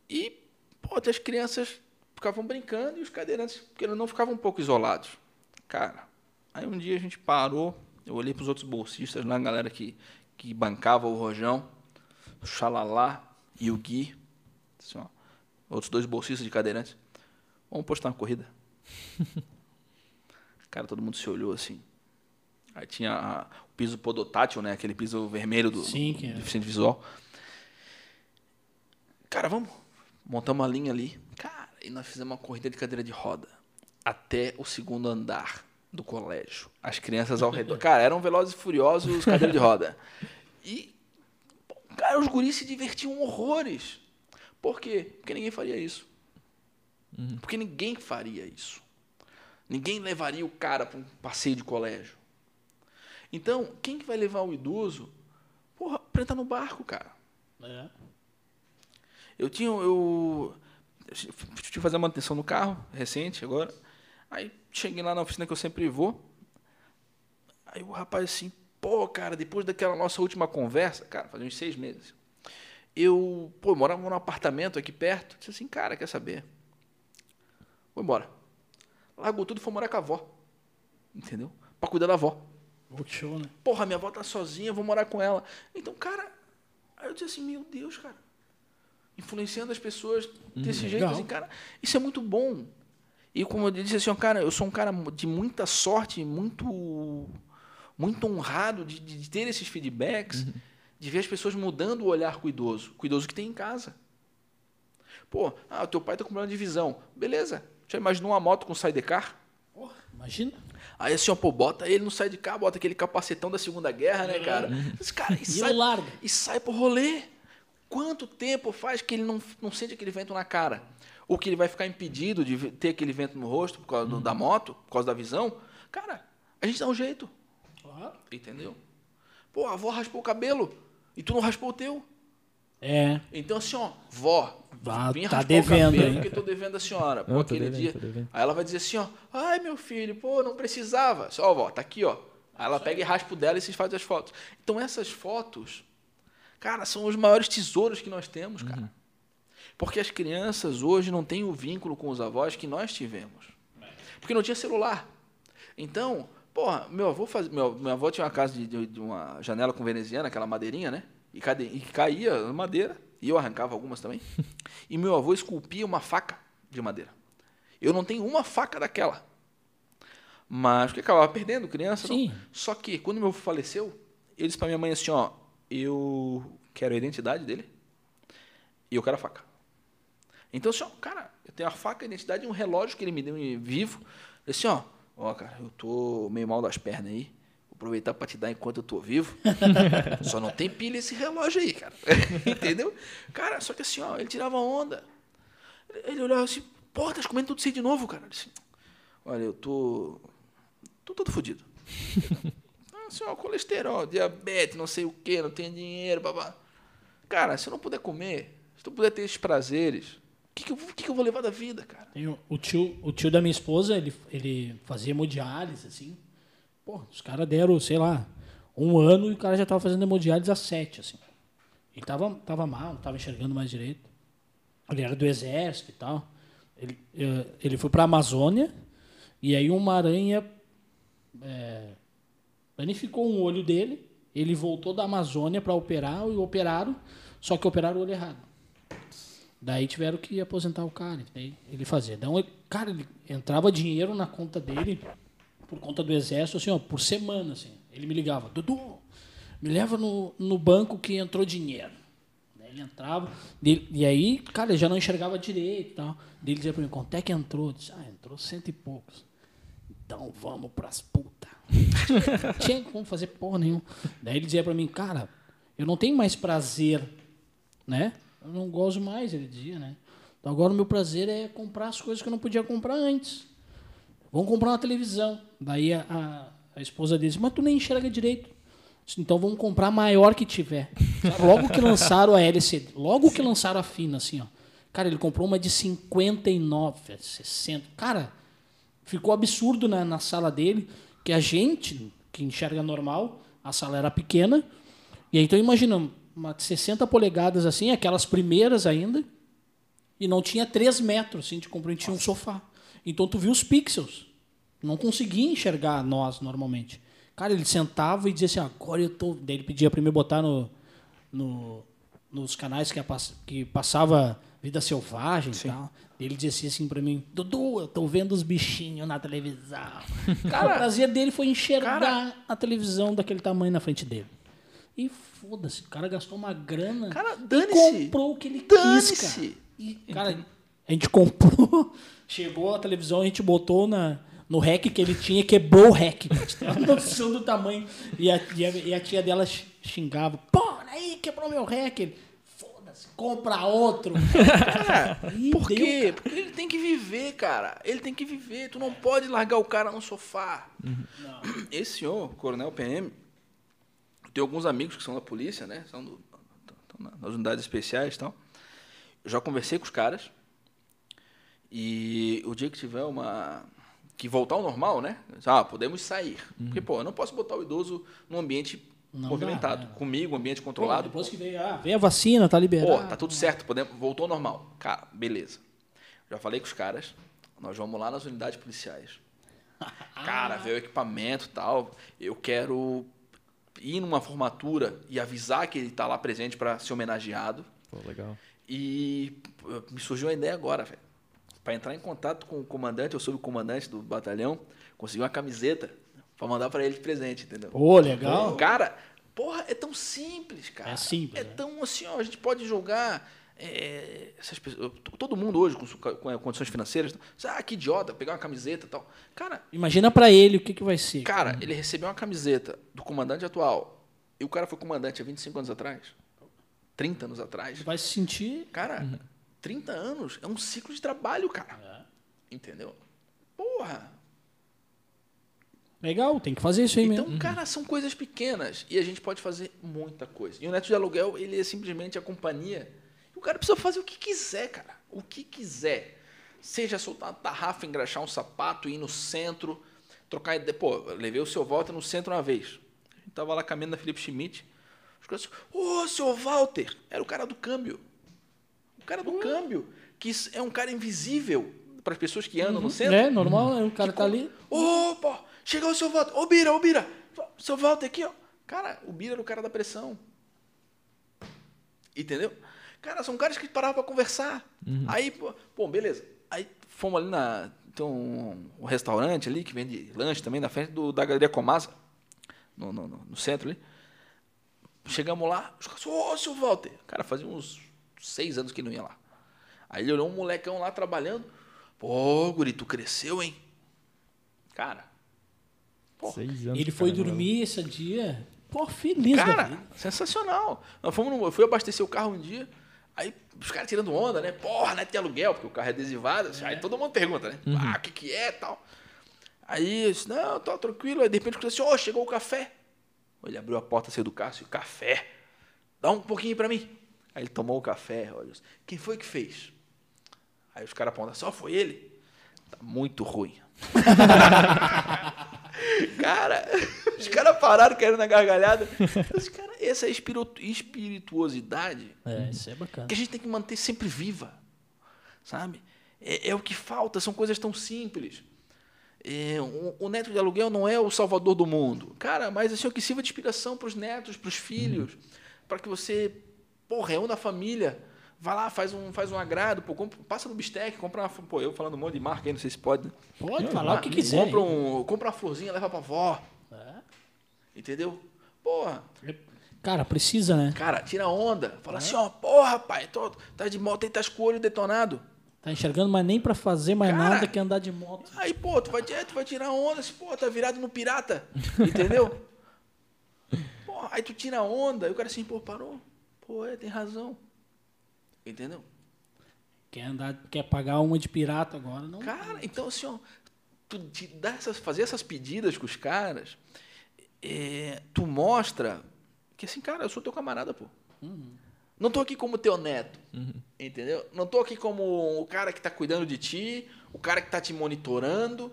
E, pô, até as crianças ficavam brincando e os cadeirantes, porque não ficavam um pouco isolados. Cara, aí um dia a gente parou, eu olhei para os outros bolsistas lá, a galera que, que bancava o rojão, o Xalalá e o Gui, assim, ó, outros dois bolsistas de cadeirantes, vamos postar uma corrida. (laughs) Cara, todo mundo se olhou assim. Aí tinha a- o piso podotátil, né? Aquele piso vermelho do, Sim, do é. deficiente visual. Cara, vamos. Montamos uma linha ali. Cara, e nós fizemos uma corrida de cadeira de roda. Até o segundo andar do colégio. As crianças ao redor. (laughs) Cara, eram velozes e furiosos cadeira de roda. E, cara, os guris se divertiam horrores. Por quê? Porque ninguém faria isso. Porque ninguém faria isso. Ninguém levaria o cara para um passeio de colégio. Então, quem que vai levar o idoso? Porra, pra entrar no barco, cara. É. Eu tinha. Eu, que fazer manutenção no carro, recente agora. Aí cheguei lá na oficina que eu sempre vou. Aí o rapaz assim, pô, cara, depois daquela nossa última conversa, cara, faz uns seis meses. Eu, pô, eu morava num apartamento aqui perto. Disse assim, cara, quer saber? Vou embora. Largou tudo e foi morar com a avó. Entendeu? Pra cuidar da avó. Que show, né? Porra, minha avó tá sozinha, vou morar com ela. Então, cara, aí eu disse assim, meu Deus, cara. Influenciando as pessoas desse jeito, legal. assim, cara, isso é muito bom. E como eu disse assim, ó, cara, eu sou um cara de muita sorte, muito muito honrado de, de ter esses feedbacks, de ver as pessoas mudando o olhar com o idoso, com o idoso que tem em casa. Pô, ah, o teu pai tá com problema de visão. Beleza. Já imaginou uma moto com sidecar? Porra, imagina. Aí assim, ó, pô, bota ele no sai de cá, bota aquele capacetão da Segunda Guerra, né, cara? Esse cara, e, sai, larga. e sai pro rolê. Quanto tempo faz que ele não, não sente aquele vento na cara? Ou que ele vai ficar impedido de ter aquele vento no rosto por causa do- da moto, por causa da visão? Cara, a gente dá um jeito, Claro. entendeu? Pô, a avó raspou o cabelo e tu não raspou o teu. É. Então, assim, ó, vó, Ah, vim tá raspar o devendo, cabelo hein? porque tô devendo a senhora. Pô, Não, aquele devendo, dia. devendo. Aí ela vai dizer assim, ó, ai, meu filho, pô, não precisava. Só, ó, vó, tá aqui, ó. Aí ela pega e raspa o dela e vocês fazem as fotos. Então, essas fotos, cara, são os maiores tesouros que nós temos, cara. Porque as crianças hoje não têm o vínculo com os avós que nós tivemos. Porque não tinha celular. Então, porra, meu avô faz, meu, meu avô tinha uma casa de, de- de uma janela com veneziana, aquela madeirinha, né? E, cade, e caía na madeira. E eu arrancava algumas também. (laughs) E meu avô esculpia uma faca de madeira. Eu não tenho uma faca daquela. Mas porque acabava perdendo criança. não. Sim. Só que quando meu avô faleceu, ele disse pra minha mãe assim, ó, eu quero a identidade dele e eu quero a faca. Então, assim, ó, cara, eu tenho a faca, a identidade e um relógio que ele me deu em vivo. Eu disse, ó, ó, cara, eu tô meio mal das pernas aí. Vou aproveitar pra te dar enquanto eu tô vivo. (laughs) só não tem pilha esse relógio aí, cara. (laughs) Entendeu? Cara, só que assim, ó, ele tirava onda. Ele, ele olhava assim, porra, tá comendo tudo isso aí de novo, cara. Eu disse, olha, eu tô. tô todo fodido. Assim, ó, colesterol, diabetes, não sei o que, não tenho dinheiro, babá. Cara, se eu não puder comer, se eu não puder ter esses prazeres, o que, que, que, que eu vou levar da vida, cara? O, tio, o tio da minha esposa, ele, ele fazia hemodiálise, assim. Pô, os caras deram, sei lá, um ano e o cara já tava fazendo hemodiálise há sete, assim. Ele tava, tava mal, não tava enxergando mais direito. Ele era do exército e tal. Ele, eh, ele foi pra Amazônia e aí uma aranha é, danificou um olho dele. Ele voltou da Amazônia para operar e operaram. só que operaram o olho errado. Daí tiveram que aposentar o cara. Ele fazia. Então, cara, ele entrava dinheiro na conta dele por conta do exército, assim, ó, por semana, assim. Ele me ligava, Dudu, me leva no, no banco que entrou dinheiro. Daí ele entrava, e aí, cara, ele já não enxergava direito e tal. Daí ele dizia pra mim, quanto é que entrou? Eu disse, ah, entrou cento e poucos. Então vamos pras putas. Tinha como fazer porra nenhuma. Daí ele dizia pra mim, cara, eu não tenho mais prazer, né? Eu não gosto mais, ele dizia, né? Então agora o meu prazer é comprar as coisas que eu não podia comprar antes. Vamos comprar uma televisão. Daí a, a, a esposa dele disse, mas tu nem enxerga direito. Então vamos comprar a maior que tiver. Logo que lançaram a LCD, logo que lançaram a fina, assim, ó. Cara, ele comprou uma de 59, 60. Cara, ficou absurdo na, na sala dele, que a gente, que enxerga normal, a sala era pequena. E aí, então imagina, uma de 60 polegadas assim, aquelas primeiras ainda, e não tinha 3 metros assim, de comprimento, tinha um sofá. Então tu viu os pixels. Não conseguia enxergar nós normalmente. Cara, ele sentava e dizia assim, agora eu tô. Daí ele pedia pra mim botar no, no, nos canais que, a que passava vida selvagem e tal. Ele dizia assim pra mim, Dudu, eu tô vendo os bichinhos na televisão. (laughs) Cara, o prazer dele foi enxergar a televisão daquele tamanho na frente dele. E foda-se, o cara gastou uma grana Cara, e comprou o que ele quis, cara. E, cara, a gente comprou, (laughs) chegou a televisão, a gente botou na, no rec que ele tinha, quebrou o rec. uma noção do tamanho. E a, e a, e a tia dela xingava, pô, aí quebrou meu rec. Ele, compra outro. (laughs) E Por deu, quê? cara. Porque ele tem que viver, cara. Ele tem que viver. Tu não pode largar o cara no sofá. (clears throat) Esse senhor, Coronel PM, tem alguns amigos que são da polícia, né? São do, nas unidades especiais e tal. Eu já conversei com os caras. E o dia que tiver uma. Que voltar ao normal, né? Ah, podemos sair. Porque, pô, eu não posso botar o idoso num ambiente Não movimentado. dá, né? Comigo, ambiente Pô, controlado. depois que veio, ah, veio a vacina, tá liberado. Pô, tá tudo certo, podemos, voltou ao normal. Cara, beleza. Já falei com os caras, nós vamos lá nas unidades policiais. (laughs) Cara, vê o equipamento e tal. Eu quero ir numa formatura e avisar que ele tá lá presente para ser homenageado. Pô, legal. E pô, me surgiu uma ideia agora, velho. Para entrar em contato com o comandante, eu sou o comandante do batalhão, consegui uma camiseta para mandar para ele de presente, entendeu? Pô, legal. Cara, porra, é tão simples, cara. É simples, É né? tão assim, ó, a gente pode jogar. é, essas pessoas, todo mundo hoje com, com é, condições financeiras, ah, que idiota, pegar uma camiseta e tal. Cara, Imagina pra ele o que, que vai ser. cara, ele recebeu uma camiseta do comandante atual e o cara foi comandante há 25 anos atrás, 30 anos atrás. Vai se sentir. Cara, 30 anos é um ciclo de trabalho, cara. Entendeu? Porra. Legal, tem que fazer isso aí Então, mesmo. cara, são coisas pequenas e a gente pode fazer muita coisa. E o neto de aluguel, ele é simplesmente a companhia. E o cara precisa fazer o que quiser, cara. O que quiser. Seja soltar uma tarrafa, engraxar um sapato, ir no centro, trocar ideia. Pô, levei o seu Walter no centro uma vez. A gente tava lá caminhando na Felipe Schmidt. Os caras, ô, seu Walter! Era o cara do câmbio. O cara do câmbio. Que é um cara invisível para as pessoas que andam no centro. É, normal, né? o cara tá ali. Ô, pô, chegou o seu Walter. Ô, Bira, ô, Bira. Seu Walter aqui, ó. Cara, o Bira era o cara da pressão. Entendeu? Cara, são caras que paravam pra conversar. Aí, pô, pô, beleza. Aí fomos ali na. Tem um, um restaurante ali que vende lanche também na frente do, da Galeria Comasa, no, no, no- no centro ali. Chegamos lá, os caras, ô, seu Walter. Cara, fazia uns seis anos que não ia lá. Aí ele olhou um molecão lá trabalhando. Pô, guri, tu cresceu, hein? Cara, Pô, Seis anos. Ele foi caramba. dormir esse dia, pô, feliz Cara, sensacional. Nós fomos no- eu fui abastecer o carro um dia, aí os caras tirando onda, né? Porra, não é de aluguel, porque o carro é adesivado. assim, Aí todo mundo pergunta, né? Ah, o que que é tal? Aí eu disse, não, tá tranquilo. Aí de repente eu disse, ô, chegou o café. Ele abriu a porta, saiu do carro, disse, café. Dá um pouquinho pra mim. Aí ele tomou o café, olha, quem foi que fez? Aí os caras apontam, só foi ele? Tá muito ruim. (laughs) cara, os caras pararam querendo na gargalhada. Cara, essa espirituosidade É, isso é bacana. que a gente tem que manter sempre viva, sabe? É, é o que falta, são coisas tão simples. É, o, o neto de aluguel não é o salvador do mundo, cara, mas assim, o que sirva de inspiração para os netos, para os filhos, para que você Pô, reúna a família. Vai lá, faz um, faz um agrado, pô, compra- passa no bistec, compra uma. Pô, eu falando um monte de marca aí, não sei se pode, né? Pode falar o que quiser. Compra, um, compra uma florzinha, leva pra avó. É. Entendeu? Porra, Cara, precisa, né? cara, tira onda. Fala assim, ó, porra, pai, tô, tá de moto aí, tá com o olho detonado. Tá enxergando, mas nem pra fazer mais Cara. nada que andar de moto. Aí, pô, tu vai, é, tu vai tirar onda, assim, pô, tá virado no pirata. (laughs) Entendeu? pô, aí tu tira onda, aí o cara assim, pô, parou. Pô, é, tem razão. Entendeu? Quer andar, quer pagar uma de pirata agora, não. Cara, então assim, ó, tu te dá essas, fazer essas pedidas com os caras, é, tu mostra que assim, cara, eu sou teu camarada, pô. Não tô aqui como teu neto, entendeu? Não tô aqui como o cara que tá cuidando de ti, o cara que tá te monitorando,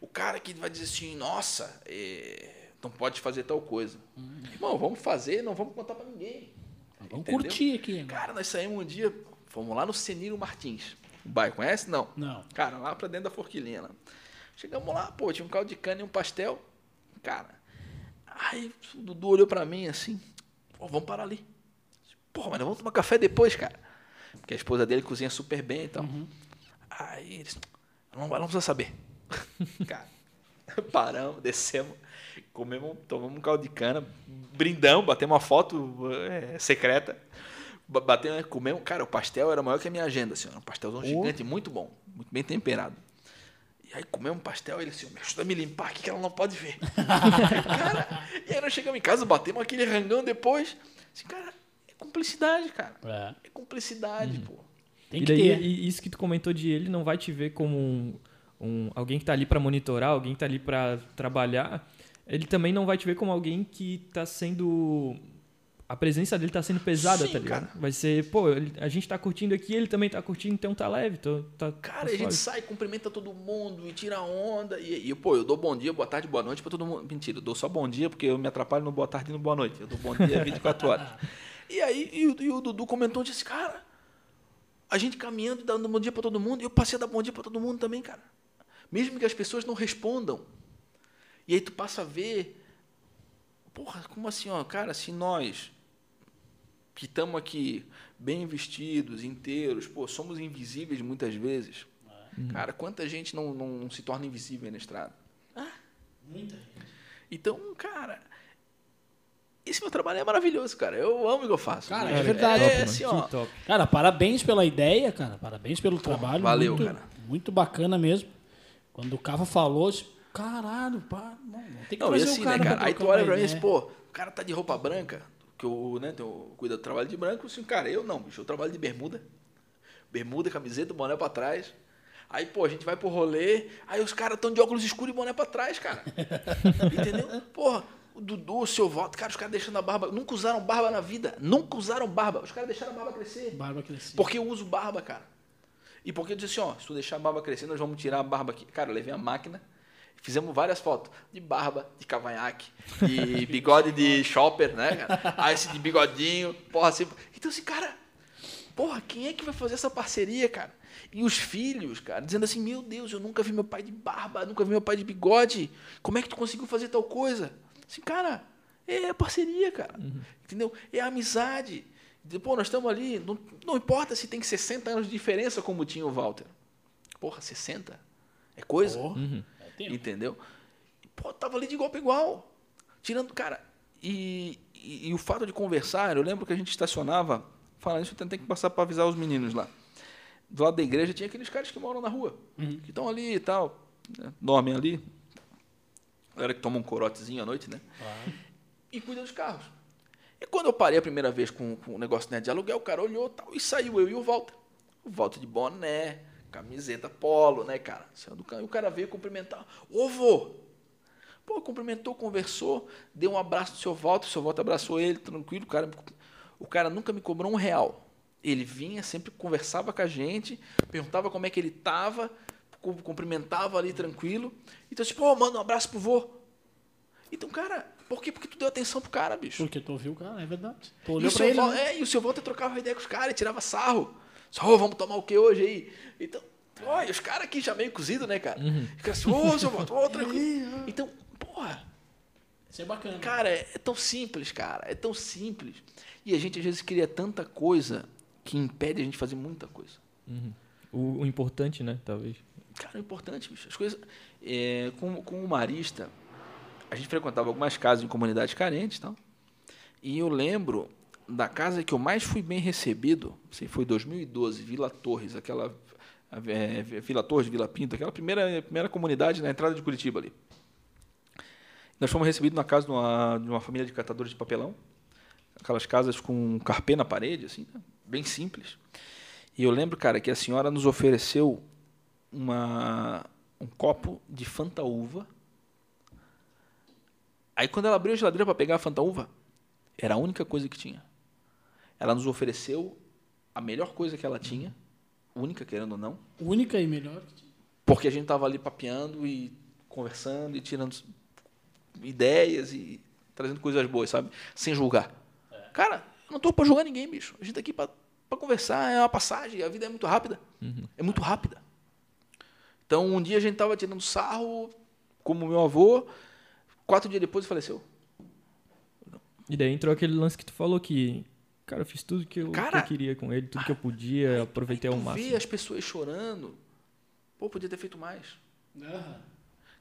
o cara que vai dizer assim, nossa, é, não pode fazer tal coisa. Irmão, vamos fazer, não vamos contar pra ninguém. Vamos entendeu? curtir aqui. Cara, nós saímos um dia, fomos lá no Seniro Martins. O bairro, conhece? Não. Não. Cara, lá pra dentro da forquilinha. Lá. Chegamos lá, pô, tinha um caldo de cana e um pastel. Cara, aí o Dudu olhou pra mim assim, pô, vamos parar ali. Porra, mas nós vamos tomar café depois, cara. Porque a esposa dele cozinha super bem e tal. Aí eles, não, não precisa saber. (laughs) cara, (laughs) paramos, descemos, comemos, tomamos um caldo de cana, brindamos, batemos uma foto é, secreta. Ba- Batemos, comemos, cara, o pastel era maior que a minha agenda, assim, era um pastelzão gigante, muito bom, muito bem temperado. E aí comemos um pastel, ele assim, me ajuda a me limpar aqui que ela não pode ver. (laughs) cara, e aí nós chegamos em casa, batemos aquele rangão depois. Assim, cara, é cumplicidade, cara. É. É cumplicidade, pô. Tem e que daí, ter. e isso que tu comentou de ele não vai te ver como um, um- alguém que tá ali pra monitorar, alguém que tá ali pra trabalhar. Ele também não vai te ver como alguém que tá sendo a presença dele tá sendo pesada, Sim, tá ligado? cara. Vai ser, pô, ele- a gente tá curtindo aqui, ele também tá curtindo, então tá leve, tô, tá, Cara, tá e a gente sai, cumprimenta todo mundo e tira onda. E, e, pô, eu dou bom dia, boa tarde, boa noite pra todo mundo. Mentira, eu dou só bom dia porque eu me atrapalho no boa tarde e no boa noite. Eu dou bom dia (laughs) 24 horas. E aí, e o, e o Dudu comentou, disse, cara, a gente caminhando e dando bom dia pra todo mundo, e eu passei a dar bom dia pra todo mundo também, cara. Mesmo que as pessoas não respondam. E aí tu passa a ver, porra, como assim, ó, cara, se nós que estamos aqui bem vestidos, inteiros, pô, somos invisíveis muitas vezes. Cara, quanta gente não, não se torna invisível aí na estrada? Muita gente. Então, cara, esse meu trabalho é maravilhoso, cara. Eu amo o que eu faço. Cara, É, é verdade. É, assim, ó, top. Cara, parabéns pela ideia, cara. Parabéns pelo trabalho. valeu, muito, cara. Muito bacana mesmo. Quando o Cava falou, caralho, pá, não, tem que Não, e trazer assim, o cara né, cara? Aí tu olha pra mim e diz, pô, o cara tá de roupa branca, que eu, né, eu cuido do trabalho de branco, assim, cara, eu não, bicho, eu trabalho de bermuda. Bermuda, camiseta, boné pra trás. Aí, pô, a gente vai pro rolê, aí os caras tão de óculos escuros e boné pra trás, cara. (laughs) Entendeu? Porra, o Dudu, o seu voto, cara, os caras deixando a barba. Nunca usaram barba na vida. Nunca usaram barba. Os caras deixaram a barba crescer. Barba crescida. Porque eu uso barba, cara. E porque eu disse assim, ó, se tu deixar a barba crescer, nós vamos tirar a barba aqui. Cara, eu levei a máquina, fizemos várias fotos de barba, de cavanhaque, de (laughs) bigode de shopper, né, cara? Aí esse de bigodinho, porra, assim. Então, assim, cara, porra, quem é que vai fazer essa parceria, cara? E os filhos, cara, dizendo assim, meu Deus, eu nunca vi meu pai de barba, nunca vi meu pai de bigode. Como é que tu conseguiu fazer tal coisa? Assim, cara, é parceria, cara. Entendeu? É amizade. Pô, nós estamos ali, não, não importa se tem 60 anos de diferença como tinha o Walter. Porra, 60? É coisa? É tempo. Entendeu? Pô, tava ali de igual para igual. Tirando, cara, e, e, e o fato de conversar, eu lembro que a gente estacionava, falando isso, eu tentei que passar para avisar os meninos lá. Do lado da igreja tinha aqueles caras que moram na rua, que estão ali e tal, né, dormem ali. Galera que toma um corotezinho à noite, né? E cuida dos carros. E quando eu parei a primeira vez com, com o negócio né, de aluguel, o cara olhou tal, e saiu eu e o Walter. O Walter de boné, camiseta polo, né, cara? Do e o cara veio cumprimentar. Ô, vô! Pô, cumprimentou, conversou, deu um abraço no seu Walter, o seu Walter abraçou ele, tranquilo. O cara, o cara nunca me cobrou um real. Ele vinha, sempre conversava com a gente, perguntava como é que ele tava, cu- cumprimentava ali tranquilo. Então, tipo, pô, manda um abraço pro vô. Então, cara, por quê? Porque tu deu atenção pro cara, bicho. Porque tu ouviu o cara, é verdade. Tu E olhou o, pra ele, Val- né? é, e o seu Walter trocava ideia com os caras, tirava sarro. Só, ô, vamos tomar o que hoje aí? Então, e os caras aqui já meio cozido, né, cara? Fica assim, ô, seu Walter, ô, (laughs) tranquilo. Então, porra, Isso é bacana. Cara, é, é tão simples, cara. É tão simples. E a gente às vezes cria tanta coisa que impede a gente de fazer muita coisa. O, o importante, né? Talvez. Cara, é importante, bicho. As coisas. É, com, com o Marista, a gente frequentava algumas casas em comunidades carentes e tal. E eu lembro da casa que eu mais fui bem recebido, sei, foi 2012, Vila Torres, aquela. é, Vila Torres, Vila Pinto, aquela primeira, primeira comunidade na entrada de Curitiba ali. Nós fomos recebidos na casa de uma, de uma família de catadores de papelão. Aquelas casas com carpê na parede, assim, né? bem simples. E eu lembro, cara, que a senhora nos ofereceu uma, um copo de Fanta Uva. Aí quando ela abriu a geladeira para pegar a Fanta Uva, era a única coisa que tinha. Ela nos ofereceu a melhor coisa que ela tinha, única, querendo ou não, Única e melhor. porque a gente tava ali papeando e conversando e tirando ideias e trazendo coisas boas, sabe? Sem julgar. Cara, eu não tô pra julgar ninguém, bicho. A gente tá aqui pra conversar, é uma passagem, a vida é muito rápida. É muito rápida. Então, um dia a gente tava tirando sarro, como meu avô, quatro dias depois ele faleceu. E daí entrou aquele lance que tu falou que, cara, eu fiz tudo que eu, Cara, que eu queria com ele, tudo que eu podia, aproveitei ao tu máximo. vê as pessoas chorando, pô, podia ter feito mais. Aham.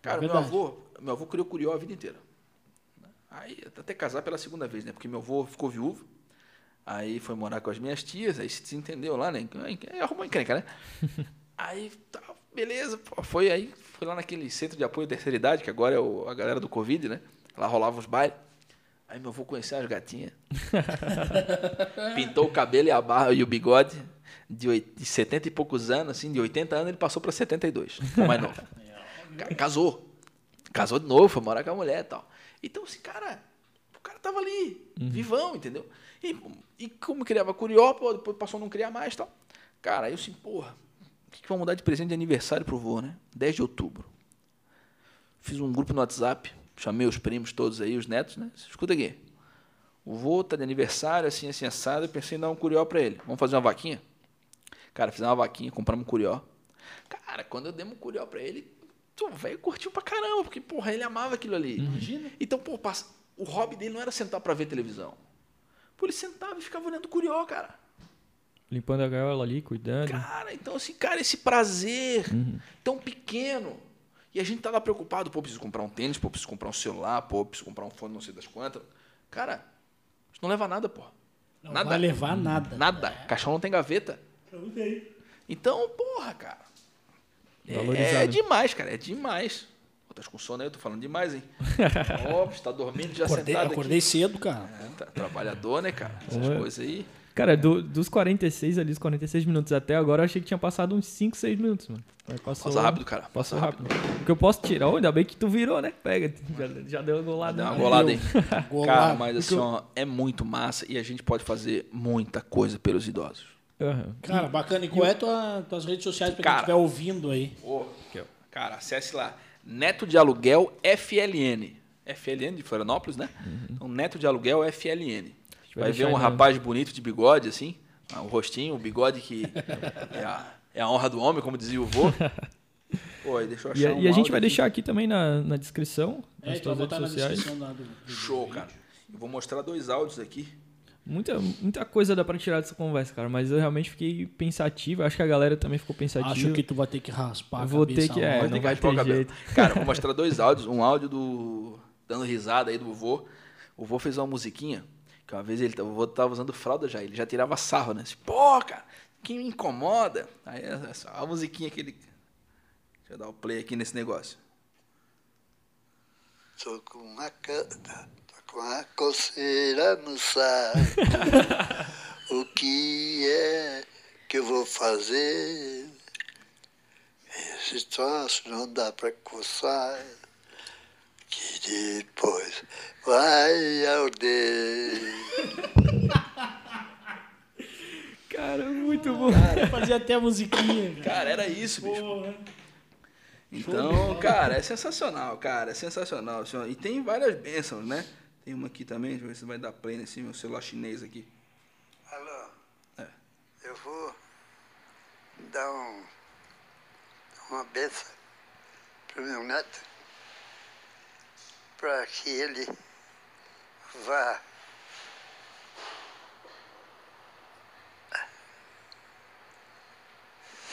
Cara, É meu avô, meu avô criou curió a vida inteira. Aí, até casar pela segunda vez, né? Porque meu avô ficou viúvo. Aí foi morar com as minhas tias, aí se desentendeu lá, né? Aí Arrumou encrenca, né? (laughs) aí, tá, beleza, pô, foi aí, foi lá naquele centro de apoio à terceira idade, que agora é o- a galera do Covid, né? Lá rolava os bailes. Aí meu avô conheceu as gatinhas. (laughs) Pintou o cabelo e a barba e o bigode de, de 70 e poucos anos, assim, de 80 anos ele passou para 72, ficou mais novo. (laughs) Ca- Casou. Casou de novo, foi morar com a mulher e tal. Então, assim, cara, o cara tava ali, vivão, entendeu? E, e como criava curió, pô, depois passou a não criar mais e tal. Cara, aí eu assim, porra, o que, que vamos dar de presente de aniversário pro vô, né? 10 de outubro. Fiz um grupo no WhatsApp, chamei os primos todos aí, os netos, né? Escuta aqui. O vô tá de aniversário, assim, assim, assado. Eu pensei em dar um curió pra ele. Vamos fazer uma vaquinha? Cara, fizemos uma vaquinha, compramos um curió. Cara, quando eu dei um curió pra ele, o velho curtiu pra caramba, porque, porra, ele amava aquilo ali. Imagina. Então, pô, passa- o hobby dele não era sentar pra ver televisão. Pô, ele sentava e ficava olhando curió, cara. Limpando a gaiola ali, cuidando. Cara, então assim, cara, esse prazer tão pequeno. E a gente tá lá preocupado, pô, preciso comprar um tênis, pô, preciso comprar um celular, pô, preciso comprar um fone, não sei das quantas. Cara, isso não leva a nada, pô. Não nada. vai levar nada. Nada. Caixão não tem gaveta. Não tem. Então, porra, cara. É, é demais, cara, é demais. Pô, tá com sono aí, eu tô falando demais, hein? (laughs) Ó, você tá dormindo já Acordei, sentado acordei cedo, cara. aqui. É, tá- trabalhador, né, cara? Essas Ué. coisas aí. Cara, do- dos 46 ali, os 46 minutos até agora, eu achei que tinha passado uns 5, 6 minutos, mano. Passou, Passa rápido, cara. Passa rápido. O que eu posso tirar, oh, ainda bem que tu virou, né? Pega, já, já deu uma golada. Dá uma né? golada. (laughs) Golada. Cara, mas assim, ó, é muito massa e a gente pode fazer muita coisa pelos idosos. Aham. Cara, bacana. E qual é tua, tuas redes sociais pra quem Cara. estiver ouvindo aí? Ô, cara, acesse lá. Neto de Aluguel FLN. FLN de Florianópolis, né? Então, Neto de Aluguel FLN. Vai Vai ver um rapaz bonito de bigode, assim. ah, O rostinho, o bigode que (laughs) é a, é a honra do homem, como dizia o vô. (laughs) Pô, aí deixa eu achar E, a- um e a gente vai aqui. deixar aqui também na, na descrição, É, nas então tuas redes sociais. do, do Show, vídeo. cara. Eu vou mostrar dois áudios aqui. Muita, muita coisa dá pra tirar dessa conversa, cara. Mas eu realmente fiquei pensativo. Acho que a galera também ficou pensativa. Acho que tu vai ter que raspar a vou cabeça ter que- é, não vai o ter cabelo. jeito. Cara, vou mostrar dois (laughs) áudios. Um áudio do. dando risada aí do vô. O vô fez uma musiquinha. Que uma vez ele, o vô tava usando fralda já. Ele já tirava sarro, né? Assim, Pô, cara, que me incomoda. Aí só a musiquinha que ele. Deixa eu dar o play aqui nesse negócio. Tô com a ca- tô com a coceira no saco. (laughs) o que é que eu vou fazer? Esse troço não dá pra coçar. Que depois vai arder. (laughs) Cara, muito bom. Fazia até a musiquinha, cara. Cara, era isso, bicho. Porra. Então, cara, é sensacional, cara, é sensacional. senhor. E tem várias bênçãos, né? Tem uma aqui também, deixa eu ver se vai dar play nesse meu celular chinês aqui. Alô? É. Eu vou dar um, uma benção pro meu neto. Para que ele vá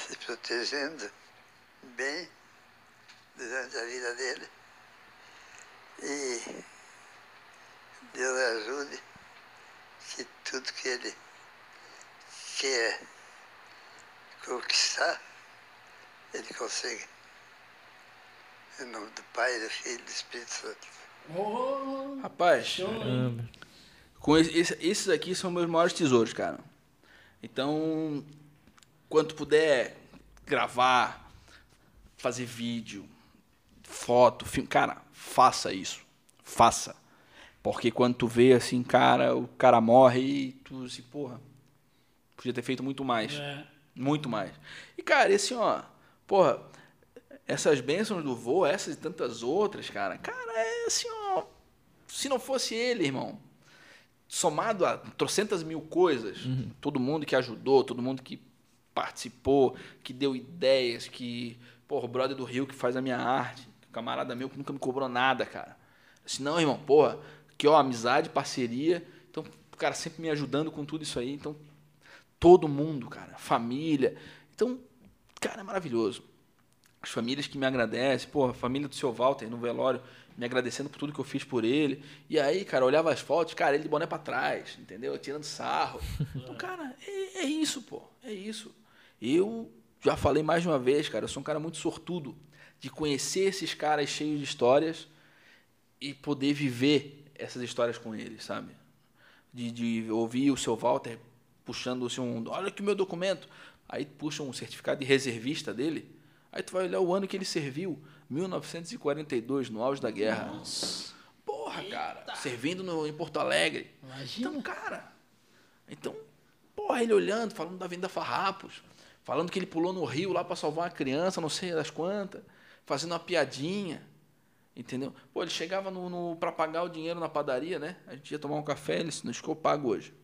se protegendo bem durante a vida dele e Deus ajude que tudo que ele quer conquistar, ele consiga. Em nome do Pai, do Filho e do Espírito Santo. Oh, Rapaz? Caramba. com esse- esse- esses aqui são meus maiores tesouros, cara. Então, quando tu puder gravar, fazer vídeo, foto, filme, cara, faça isso. Faça. Porque quando tu vê assim, cara, o cara morre e tu assim, porra, podia ter feito muito mais. É. Muito mais. E, cara, esse, ó, porra, essas bênçãos do vô, essas e tantas outras, cara, cara, é assim, ó, se não fosse ele, irmão, somado a trocentas mil coisas, todo mundo que ajudou, todo mundo que participou, que deu ideias, que, porra, o brother do Rio que faz a minha arte, camarada meu que nunca me cobrou nada, cara. Assim, não, irmão, porra, que ó, amizade, parceria, então, o cara sempre me ajudando com tudo isso aí, então, todo mundo, cara, família. Então, cara, é maravilhoso. As famílias que me agradecem, pô, a família do seu Walter no velório, me agradecendo por tudo que eu fiz por ele. E aí, cara, eu olhava as fotos, cara, ele de boné pra trás, entendeu? Tirando sarro. (laughs) Então, cara, é, é isso, pô, é isso. Eu já falei mais de uma vez, cara, eu sou um cara muito sortudo de conhecer esses caras cheios de histórias e poder viver essas histórias com eles, sabe? De, de ouvir o seu Walter puxando o seu, olha aqui o meu documento. Aí puxa um certificado de reservista dele. Aí tu vai olhar o ano que ele serviu, 1942, no auge da guerra. Porra, cara, servindo no, em Porto Alegre. Imagina. Então, cara, então, porra, ele olhando, falando da Venda Farrapos, falando que ele pulou no rio lá para salvar uma criança, não sei das quantas, fazendo uma piadinha, entendeu? Pô, ele chegava no, no para pagar o dinheiro na padaria, né? A gente ia tomar um café, ele disse, não estou pago hoje.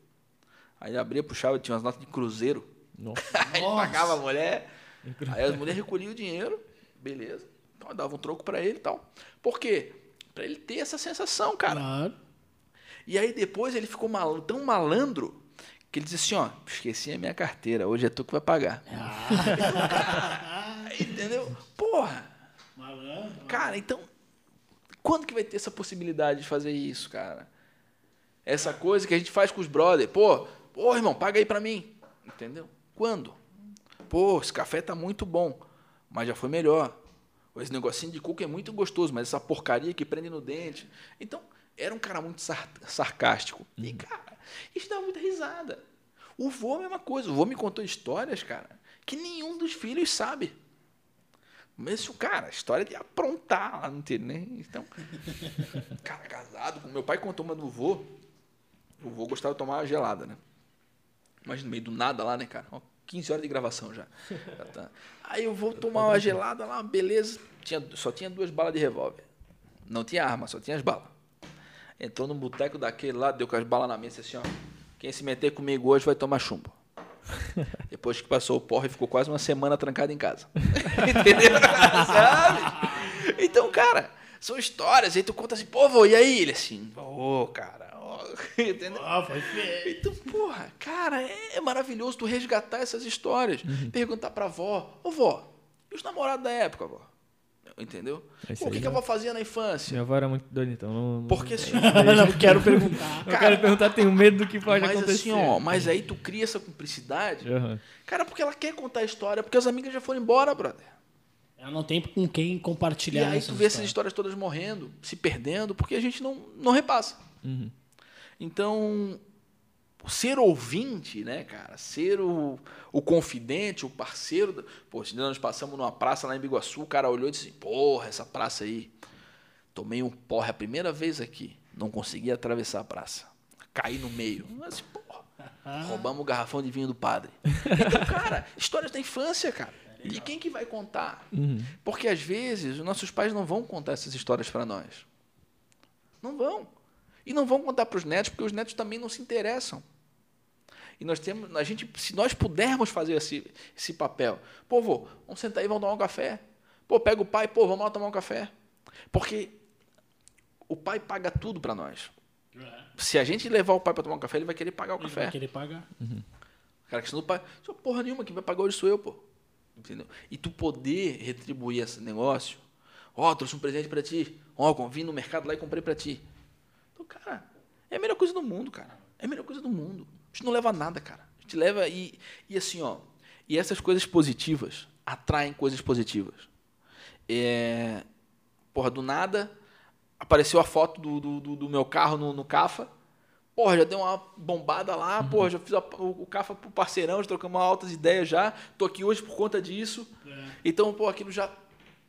Aí ele abria, puxava, tinha umas notas de cruzeiro, Nossa. (laughs) aí ele Nossa. pagava a mulher, aí as mulheres recolhiam o dinheiro, beleza, então dava um troco para ele e tal. Por quê? Para ele ter essa sensação, cara. Claro. E aí depois ele ficou mal- tão malandro que ele disse assim, ó, esqueci a minha carteira, hoje é tu que vai pagar. Aí, (laughs) entendeu? Porra! Malandro. Cara, então, quando que vai ter essa possibilidade de fazer isso, cara? Essa coisa que a gente faz com os brothers. Pô, pô, irmão, paga aí pra mim. Entendeu? Quando? Pô, esse café tá muito bom, mas já foi melhor. Esse negocinho de coco é muito gostoso, mas essa porcaria que prende no dente. Então, era um cara muito sar- sarcástico. E, cara, isso dá muita risada. O vô é a mesma coisa. O vô me contou histórias, cara, que nenhum dos filhos sabe. Mas isso, cara, a história de aprontar lá no interior, né? Então, (laughs) cara, casado. Meu pai contou uma do vô. O vô gostava de tomar uma gelada, né? Mas no meio do nada lá, né, cara? Ó, 15 horas de gravação já. (laughs) Já tá. Aí eu vou tomar uma gelada lá, beleza. Tinha, só tinha duas balas de revólver. Não tinha arma, só tinha as balas. Entrou num boteco daquele lá, deu com as balas na mesa assim, ó. Quem se meter comigo hoje vai tomar chumbo. (laughs) Depois que passou o porre, ficou quase uma semana trancado em casa. (laughs) Entendeu? Sabe? Então, cara, são histórias. Aí tu conta assim, pô, vô, e aí? Ele assim, ô, cara, ó. (laughs) Entendeu? Ah, foi feio. Então, porra, cara, é maravilhoso tu resgatar essas histórias. Perguntar pra avó, ô vó, e os namorados da época, vó? Entendeu? É Pô, o que, aí, que a avó fazia na infância? Minha avó era muito doida, então. Não, não- Porque assim, não (laughs) quero perguntar. Eu quero perguntar, tenho medo do que pode mas acontecer. assim, ó, mas aí tu cria essa cumplicidade. Aham. Cara, porque ela quer contar a história, porque as amigas já foram embora, brother. Ela não tem com quem E compartilhar aí essas tu vê essas histórias. histórias todas morrendo, se perdendo, porque a gente não, não repassa. Uhum. Então, ser ouvinte, né, cara? Ser o, o confidente, o parceiro. Pô, se nós passamos numa praça lá em Biguaçu, o cara olhou e disse: Porra, essa praça aí. Tomei um porre a primeira vez aqui. Não consegui atravessar a praça. Caí no meio. Mas, porra, roubamos o garrafão de vinho do padre. (laughs) Então, cara, histórias da infância, cara. E quem que vai contar? Porque às vezes os nossos pais não vão contar essas histórias para nós. Não vão. E não vão contar para os netos, porque os netos também não se interessam. E nós temos, a gente, se nós pudermos fazer esse, esse papel, pô, vô, vamos sentar aí, vamos tomar um café. Pô, pega o pai, pô, vamos lá tomar um café. Porque o pai paga tudo pra nós. É. Se a gente levar o pai pra tomar um café, ele vai querer pagar o Ele café. vai querer pagar. Cara, que senão o pai, só porra nenhuma, quem vai pagar hoje sou eu, pô. Entendeu? E tu poder retribuir esse negócio, ó, trouxe um presente pra ti, ó, vim no mercado lá e comprei pra ti. Então, cara, é a melhor coisa do mundo, cara. É a melhor coisa do mundo. A gente não leva nada, cara. A gente leva e, e assim, ó, e essas coisas positivas atraem coisas positivas. É, porra, do nada, apareceu a foto do, do, do- meu carro no, no Cafa. Porra, já deu uma bombada lá, porra, já fiz a- o, o Cafa pro parceirão, já trocamos altas ideias já. Tô aqui hoje por conta disso. Então, pô, aquilo já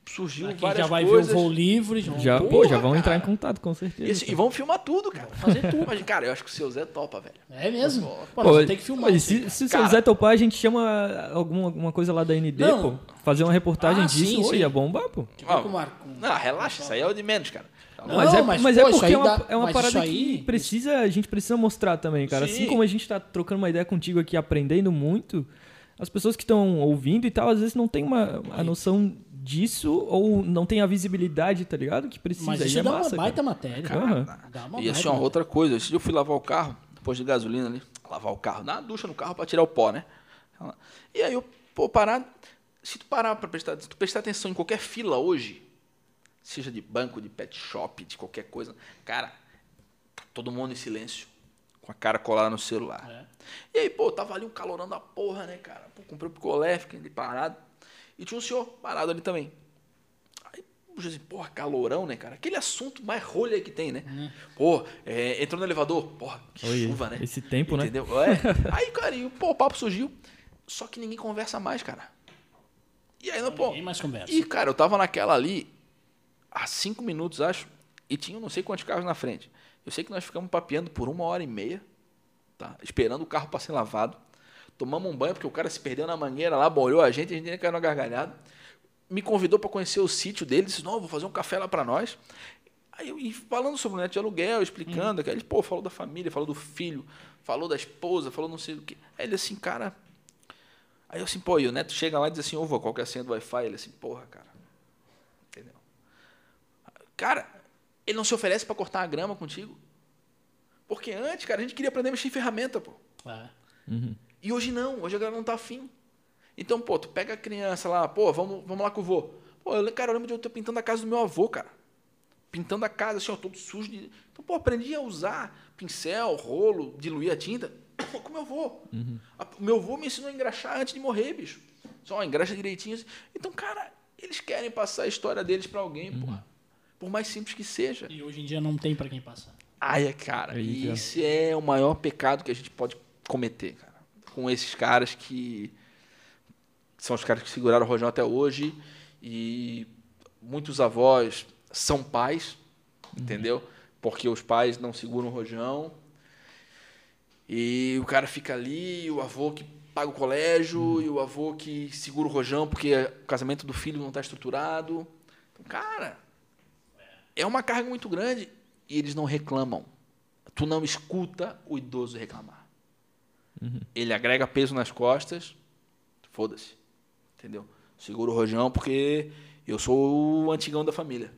surgiu Aqui várias já vai coisas. ver o voo livre. Já, Já, Porra, pô, já vão cara. entrar em contato, com certeza. E, assim, e vão filmar tudo, cara. fazer tudo. Mas, (laughs) cara, eu acho que o seu Zé topa, velho. É mesmo? Pô, Pô, ter que filmar. pô, aí, se, se o seu Zé topar, a gente chama alguma, alguma coisa lá da ND, Não. pô. Fazer uma reportagem Ah, disso, sim, sim. ia bombar, pô. Com o Marco. Não, relaxa, isso aí é o de menos, cara. Não, mas é, mas, mas, pô, é porque é uma, dá- é uma parada aí- que precisa, a gente precisa mostrar também, cara. Sim. Assim como a gente tá trocando uma ideia contigo aqui, aprendendo muito, as pessoas que estão ouvindo e tal, às vezes não tem uma, a noção disso ou não tem a visibilidade, tá ligado? Que precisa. Mas Aí isso é dá massa, uma cara. baita matéria. Aham. Dá uma E assim, ó, outra coisa, esse dia eu fui lavar o carro, depois de gasolina ali, lavar o carro, dar uma ducha no carro pra tirar o pó, né? E aí eu, pô, parar, se tu parar pra prestar, se tu prestar atenção em qualquer fila hoje, seja de banco, de pet shop, de qualquer coisa, cara, tá todo mundo em silêncio, com a cara colada no celular. É. E aí, pô, tava ali um calorão da porra, né, cara? Pô, comprei o picolé, fiquei ali parado. E tinha um senhor parado ali também. Aí, puxa assim, porra, calorão, né, cara? Aquele assunto mais rolha que tem, né? Pô, é, entrou no elevador, porra, que Oi, chuva, né? esse tempo, né? Entendeu? É. (laughs) Aí, cara, e, pô, o papo surgiu. Só que ninguém conversa mais, cara. E aí, pô. Ninguém mais conversa. E, cara, eu tava naquela ali há cinco minutos, acho, e tinha não sei quantos carros na frente. Eu sei que nós ficamos papeando por uma hora e meia, tá? Esperando o carro para ser lavado. Tomamos um banho, porque o cara se perdeu na mangueira lá, bolhou a gente, a gente nem caiu na gargalhada. Me convidou para conhecer o sítio dele, disse, não, vou fazer um café lá para nós. Aí eu, e falando sobre o neto de aluguel, explicando, que ele, pô, falou da família, falou do filho, falou da esposa, falou não sei o quê. Aí ele assim, cara. Aí eu assim, pô, e o neto chega lá e diz assim, ô, vô, qual que é a senha do Wi-Fi? Ele assim, porra, cara. Entendeu? Cara, ele não se oferece para cortar a grama contigo. Porque antes, cara, a gente queria aprender a mexer em ferramenta, pô. É. E hoje não, hoje a galera não tá afim. Então, pô, tu pega a criança lá, pô, vamos, vamos lá com o vô. Pô, eu, cara, eu lembro de eu ter pintando a casa do meu avô, cara. Pintando a casa, assim, ó, todo sujo. De... Então, pô, aprendi a usar pincel, rolo, diluir a tinta (coughs) com meu avô. A- O meu avô me ensinou a engraxar antes de morrer, bicho. Só engraxa direitinho. assim. Então, cara, eles querem passar a história deles pra alguém, porra. Por mais simples que seja. E hoje em dia não tem pra quem passar. Ai, cara, Aí, cara. esse é o maior pecado que a gente pode cometer, cara. Com esses caras que são os caras que seguraram o rojão até hoje e muitos avós são pais, entendeu? Porque os pais não seguram o rojão e o cara fica ali, o avô que paga o colégio e o avô que segura o rojão porque o casamento do filho não está estruturado. Então, cara, é uma carga muito grande e eles não reclamam. Tu não escuta o idoso reclamar. Ele agrega peso nas costas, foda-se. Entendeu? Segura o rojão porque eu sou o antigão da família.